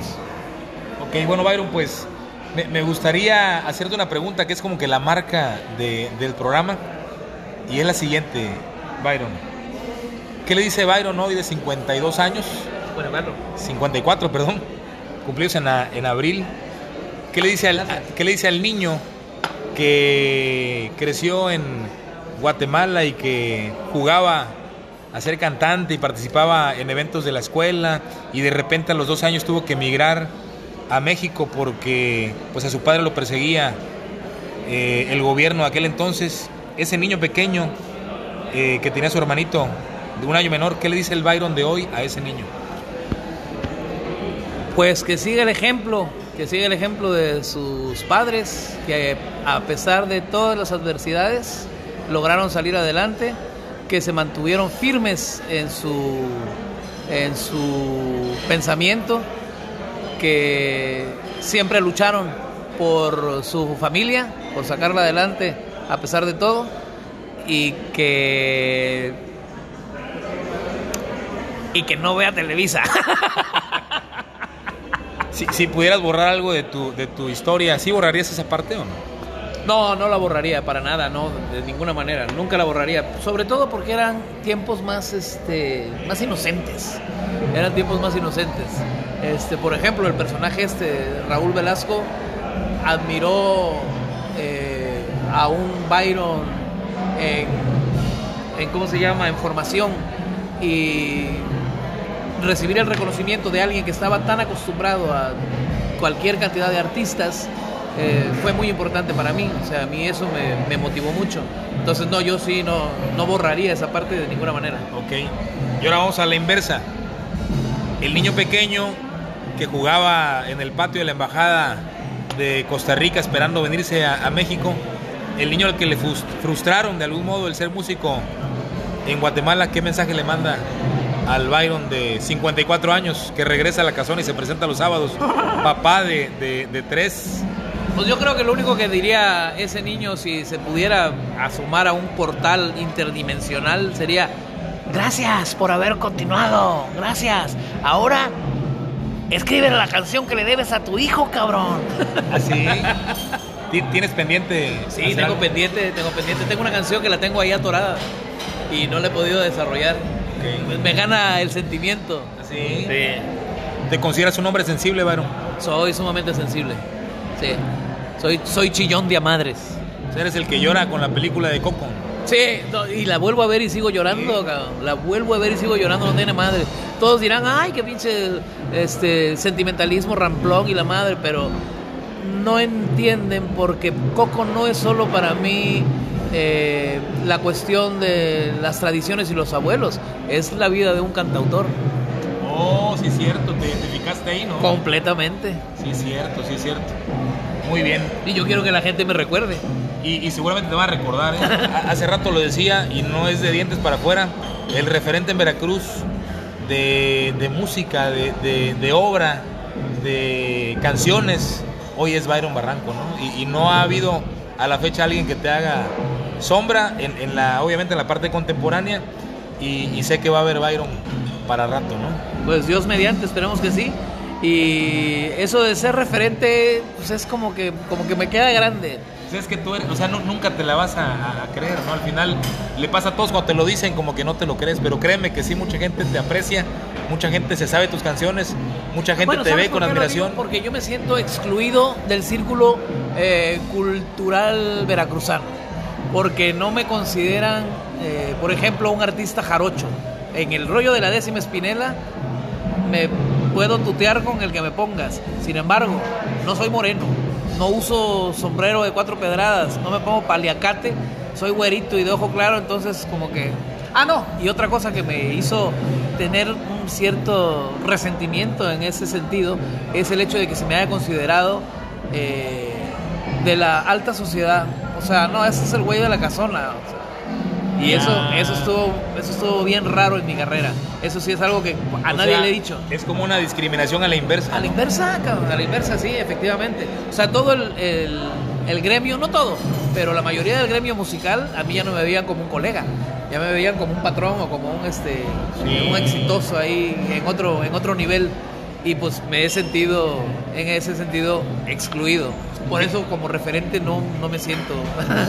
Ok, bueno, Byron, pues me, me gustaría hacerte una pregunta que es como que la marca de- del programa. Y es la siguiente, Byron. ¿Qué le dice Byron hoy de 52 años? Bueno, bueno. 54, perdón, cumplidos en, en abril. ¿Qué le, dice al, qué le dice al niño que creció en Guatemala y que jugaba a ser cantante y participaba en eventos de la escuela y de repente a los dos años tuvo que emigrar a México porque pues a su padre lo perseguía eh, el gobierno de aquel entonces? Ese niño pequeño eh, que tenía a su hermanito de un año menor, ¿qué le dice el Byron de hoy a ese niño? Pues que siga el ejemplo, que siga el ejemplo de sus padres, que a pesar de todas las adversidades lograron salir adelante, que se mantuvieron firmes en su, en su pensamiento, que siempre lucharon por su familia, por sacarla adelante a pesar de todo, y que y que no vea Televisa. *laughs* Si, pudieras borrar algo de tu, de tu historia, ¿sí borrarías esa parte o no? No, no la borraría para nada, no, de ninguna manera, nunca la borraría. Sobre todo porque eran tiempos más, este, más inocentes. Eran tiempos más inocentes. Este, por ejemplo, el personaje este, Raúl Velasco, admiró eh, a un Byron en, en, ¿cómo se llama?, en formación y recibir el reconocimiento de alguien que estaba tan acostumbrado a cualquier cantidad de artistas eh, fue muy importante para mí. O sea, a mí eso me, motivó mucho. Entonces, no, yo sí no, no borraría esa parte de ninguna manera. Ok. Y ahora vamos a la inversa. El niño pequeño que jugaba en el patio de la embajada de Costa Rica esperando venirse a, México. El niño al que le frus- frustraron de algún modo el ser músico en Guatemala, ¿qué mensaje le manda al Byron de 54 años que regresa a la casona y se presenta los sábados? *laughs* Papá de, de- de tres. Pues yo creo que lo único que diría ese niño si se pudiera asomar a un portal interdimensional sería gracias por haber continuado, gracias. Ahora escribe la canción que le debes a tu hijo, cabrón. *laughs* Así. Ti- ¿Tienes pendiente? Sí, tengo algo? pendiente, tengo pendiente, tengo una canción que la tengo ahí atorada y no la he podido desarrollar. Ok. Me gana el sentimiento. Sí. Sí. ¿Te consideras un hombre sensible, Byron? Soy sumamente sensible. Sí. Soy, soy chillón de a madres. O sea, Eres el que llora con la película de Coco. Sí, y la vuelvo a ver y sigo llorando, cabrón. La vuelvo a ver y sigo llorando, no tiene madre. Todos dirán, ay, qué pinche este, sentimentalismo ramplón y la madre, pero no entienden porque Coco no es solo para mí eh, la cuestión de las tradiciones y los abuelos, es la vida de un cantautor. Oh, sí es cierto, te identificaste ahí, ¿no? Completamente. Sí es cierto, sí es cierto. Muy bien. Y yo quiero que la gente me recuerde. Y, y seguramente te va a recordar, ¿eh? Ha- *laughs* Hace rato lo decía y no es de dientes para afuera. El referente en Veracruz de, de música, de, de- de obra, de canciones, hoy es Byron Barranco, ¿no? Y, y no ha habido a la fecha alguien que te haga sombra, en, en la, obviamente en la parte contemporánea, y, y sé que va a haber Byron para rato, ¿no? Pues Dios mediante, esperemos que sí. Y eso de ser referente, pues es como que, como que me queda grande. Sea, es que tú eres, o sea, nu- nunca te la vas a, a creer, ¿no? Al final le pasa a todos cuando te lo dicen como que no te lo crees, pero créeme que sí, mucha gente te aprecia, mucha gente se sabe tus canciones, mucha gente Bueno, te ¿sabes ve con admiración. Porque yo me siento excluido del círculo eh, cultural veracruzano. Porque no me consideran, eh, por ejemplo, un artista jarocho. En el rollo de la décima espinela me puedo tutear con el que me pongas. Sin embargo, no soy moreno, no uso sombrero de cuatro pedradas, no me pongo paliacate, soy güerito y de ojo claro, entonces como que Ah, no, y otra cosa que me hizo tener un cierto resentimiento en ese sentido es el hecho de que se me haya considerado eh, de la alta sociedad. O sea, no, ese es el güey de la casona. o sea, y eso, eso estuvo, eso estuvo bien raro en mi carrera. Eso sí es algo que a O nadie sea, le he dicho. Es como una discriminación a la inversa. A la inversa, cabrón, a la inversa, sí, efectivamente. O sea, todo el, el- el gremio, no todo, pero la mayoría del gremio musical a mí ya no me veían como un colega, ya me veían como un patrón o como un este Sí. un exitoso ahí en otro en otro nivel y pues me he sentido en ese sentido excluido. Por eso como referente no, no me siento.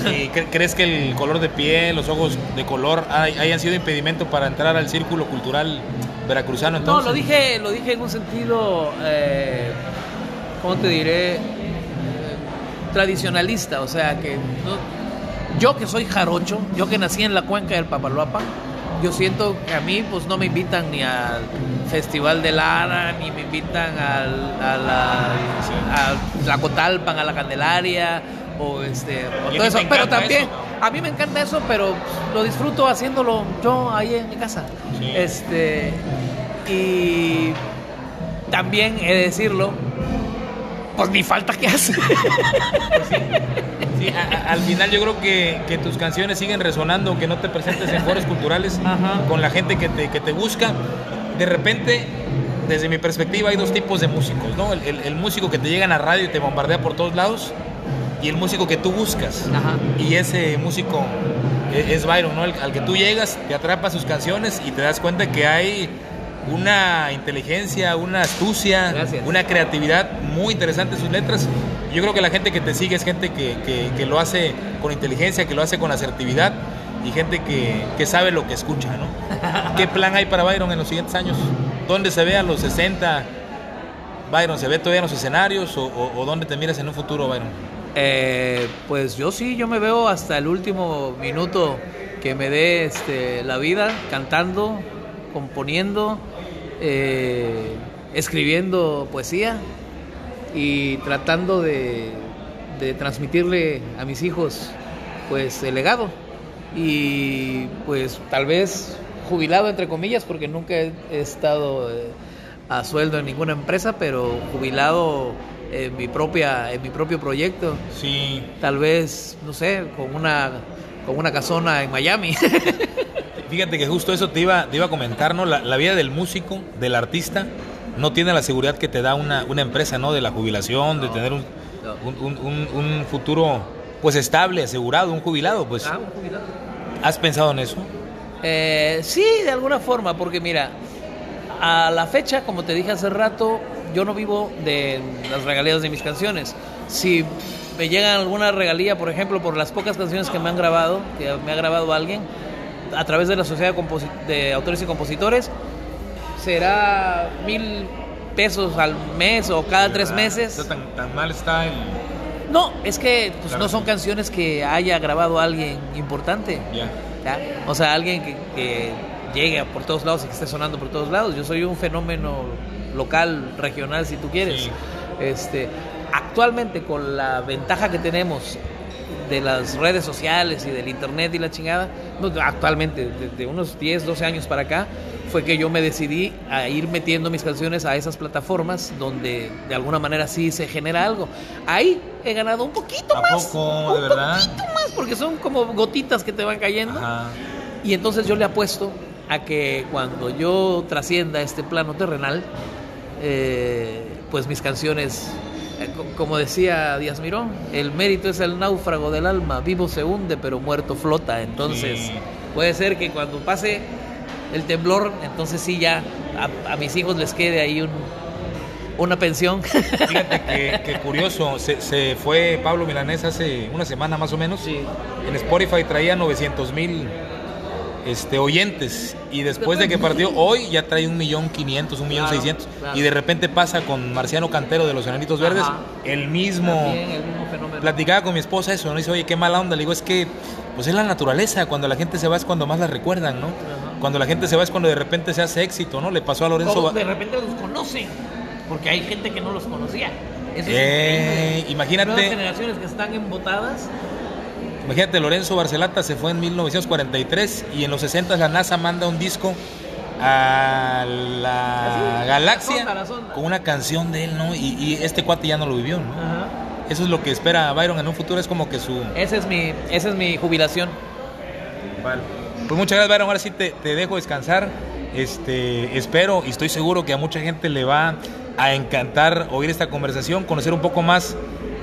¿Y cre- crees que el color de piel, los ojos de color hay- hayan sido impedimento para entrar al círculo cultural veracruzano? No, Entonces? lo dije, lo dije en un sentido, eh, ¿cómo te diré? Eh, tradicionalista, o sea, que no- yo que soy jarocho, yo que nací en la cuenca del Papaloapa, yo siento que a mí pues no me invitan ni al Festival de Lara, ni me invitan al, a la a Tlacotalpan, a la Candelaria, o este, o todo eso. Pero también, eso, a mí me encanta eso, pero lo disfruto haciéndolo yo ahí en mi casa. Sí. Este, y también he de decirlo, pues ni falta que hace. Sí, *laughs* a- al final yo creo que, que tus canciones siguen resonando, aunque no te presentes en foros culturales Ajá. con la gente que te, que te busca. De repente, desde mi perspectiva, hay dos tipos de músicos, ¿no? El, el- el músico que te llega a la radio y te bombardea por todos lados y el músico que tú buscas. Ajá. Y ese músico e- es Byron, ¿no? El- al que tú llegas, te atrapa sus canciones y te das cuenta que hay una inteligencia, una astucia, Gracias. una creatividad muy interesante en sus letras. Yo creo que la gente que te sigue es gente que, que- que lo hace con inteligencia, que lo hace con asertividad y gente que, que sabe lo que escucha, ¿no? *laughs* ¿Qué plan hay para Byron en los siguientes años? ¿Dónde se ve a los 60? Byron, ¿se ve todavía en los escenarios o, o- o dónde te miras en un futuro, Byron? Eh, pues yo sí, yo me veo hasta el último minuto que me dé este, la vida cantando, componiendo, eh, escribiendo poesía y tratando de, de transmitirle a mis hijos pues el legado. Y pues tal vez jubilado entre comillas porque nunca he, estado eh, a sueldo en ninguna empresa pero jubilado en mi propia en mi propio proyecto. Sí, tal vez no sé con una con una casona en Miami. *laughs* Fíjate que justo eso te iba, te iba a comentar, ¿no? La, la vida del músico, del artista, no tiene la seguridad que te da una, una empresa, ¿no? De la jubilación, de tener un, No. un, un- futuro, pues, estable, asegurado, un jubilado, pues. Ah, un jubilado. ¿Has pensado en eso? Eh, sí, de alguna forma, porque mira, a la fecha, como te dije hace rato, yo no vivo de las regalías de mis canciones. Si me llegan alguna regalía, por ejemplo, por las pocas canciones que me han grabado, que me ha grabado alguien, a través de la Sociedad de Autores y Compositores, será mil pesos al mes o cada tres meses. O sea, tan, tan mal está el... No, es que pues, Claro. no son canciones que haya grabado alguien importante. Ya. ¿ya? O sea, alguien que, que llegue por todos lados y que esté sonando por todos lados. Yo soy un fenómeno local, regional, si tú quieres. Sí. Este, actualmente, con la ventaja que tenemos de las redes sociales y del internet y la chingada, no, actualmente, desde unos 10, 12 años para acá, fue que yo me decidí a ir metiendo mis canciones a esas plataformas donde de alguna manera sí se genera algo. Ahí he ganado un poquito ¿A más. poco? ¿De un verdad? poquito más, porque son como gotitas que te van cayendo. Ajá. Y entonces yo le apuesto a que cuando yo trascienda este plano terrenal, eh, pues mis canciones, eh, co- como decía Díaz Mirón, el mérito es el náufrago del alma, vivo se hunde pero muerto flota. Entonces Sí. puede ser que cuando pase el temblor, entonces sí ya a, a mis hijos les quede ahí un, una pensión. *laughs* Fíjate que, que *laughs* curioso, se, se fue Pablo Milanés hace una semana más o menos. Sí. En Spotify traía 900 mil este, oyentes y después de que partió *laughs* hoy ya trae un millón quinientos, un millón seiscientos y de repente pasa con Marciano Cantero de los Enanitos Verdes, Ajá. el mismo. También el mismo fenómeno. Platicaba con mi esposa eso, ¿no? Dice, oye, qué mala onda. Le digo, es que, pues es la naturaleza. Cuando la gente se va es cuando más la recuerdan, ¿no? Cuando la gente se va es cuando de repente se hace éxito, ¿no? Le pasó a Lorenzo. De repente los conocen, porque hay gente que no los conocía. Eso es Eh, increíble. imagínate. Nuevas generaciones que están embotadas Imagínate, Lorenzo Barcelata se fue en 1943 y en los 60 la NASA manda un disco a la Así, galaxia la sonda, la sonda. con una canción de él, ¿no? Y, y este cuate ya no lo vivió, ¿no? Eso es lo que espera Byron en un futuro, es como que su... Esa es mi, esa es mi jubilación. Vale. Pues muchas gracias, Byron. Ahora sí te, dejo descansar. Este, espero y estoy seguro que a mucha gente le va a encantar oír esta conversación, conocer un poco más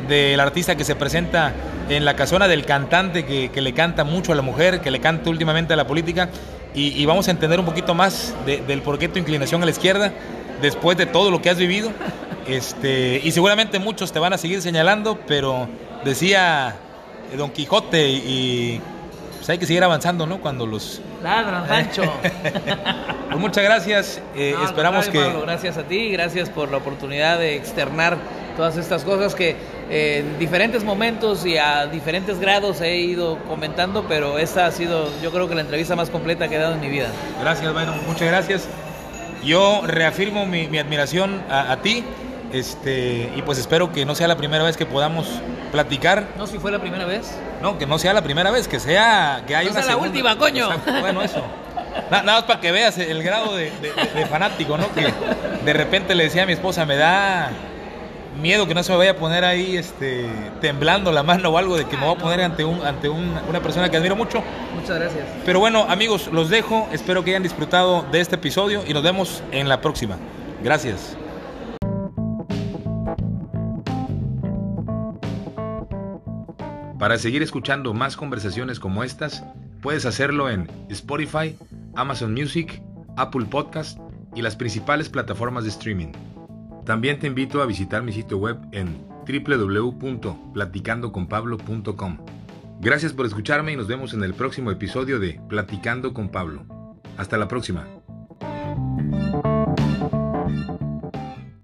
del artista que se presenta en la casona, del cantante que, le canta mucho a la mujer, que le canta últimamente a la política. Y, vamos a entender un poquito más de- del por qué tu inclinación a la izquierda después de todo lo que has vivido. Este, y seguramente muchos te van a seguir señalando, pero decía Don Quijote y, hay que seguir avanzando, ¿no? Cuando los... Ladran, *laughs* Pancho. Pues muchas gracias. eh, No, esperamos que... Pablo, gracias a ti, gracias por la oportunidad de externar todas estas cosas que eh, en diferentes momentos y a diferentes grados he ido comentando, pero esta ha sido, yo creo que la entrevista más completa que he dado en mi vida. Gracias, Byron. Muchas gracias. Yo reafirmo mi, mi admiración a, a ti. Este, y pues espero que no sea la primera vez que podamos platicar. No si fue la primera vez. No, que no sea la primera vez, que sea que haya No una sea la segunda. última, coño. Bueno, eso. Na- nada más para que veas el grado de, de- de fanático, ¿no? Que de repente le decía a mi esposa, me da miedo que no se me vaya a poner ahí este, temblando la mano o algo de que me voy a poner ante, un, ante un- una persona que admiro mucho. Muchas gracias. Pero bueno, amigos, los dejo. Espero que hayan disfrutado de este episodio y nos vemos en la próxima. Gracias. Para seguir escuchando más conversaciones como estas, puedes hacerlo en Spotify, Amazon Music, Apple Podcast y las principales plataformas de streaming. También te invito a visitar mi sitio web en www.platicandoconpablo.com. Gracias por escucharme y nos vemos en el próximo episodio de Platicando con Pablo. Hasta la próxima.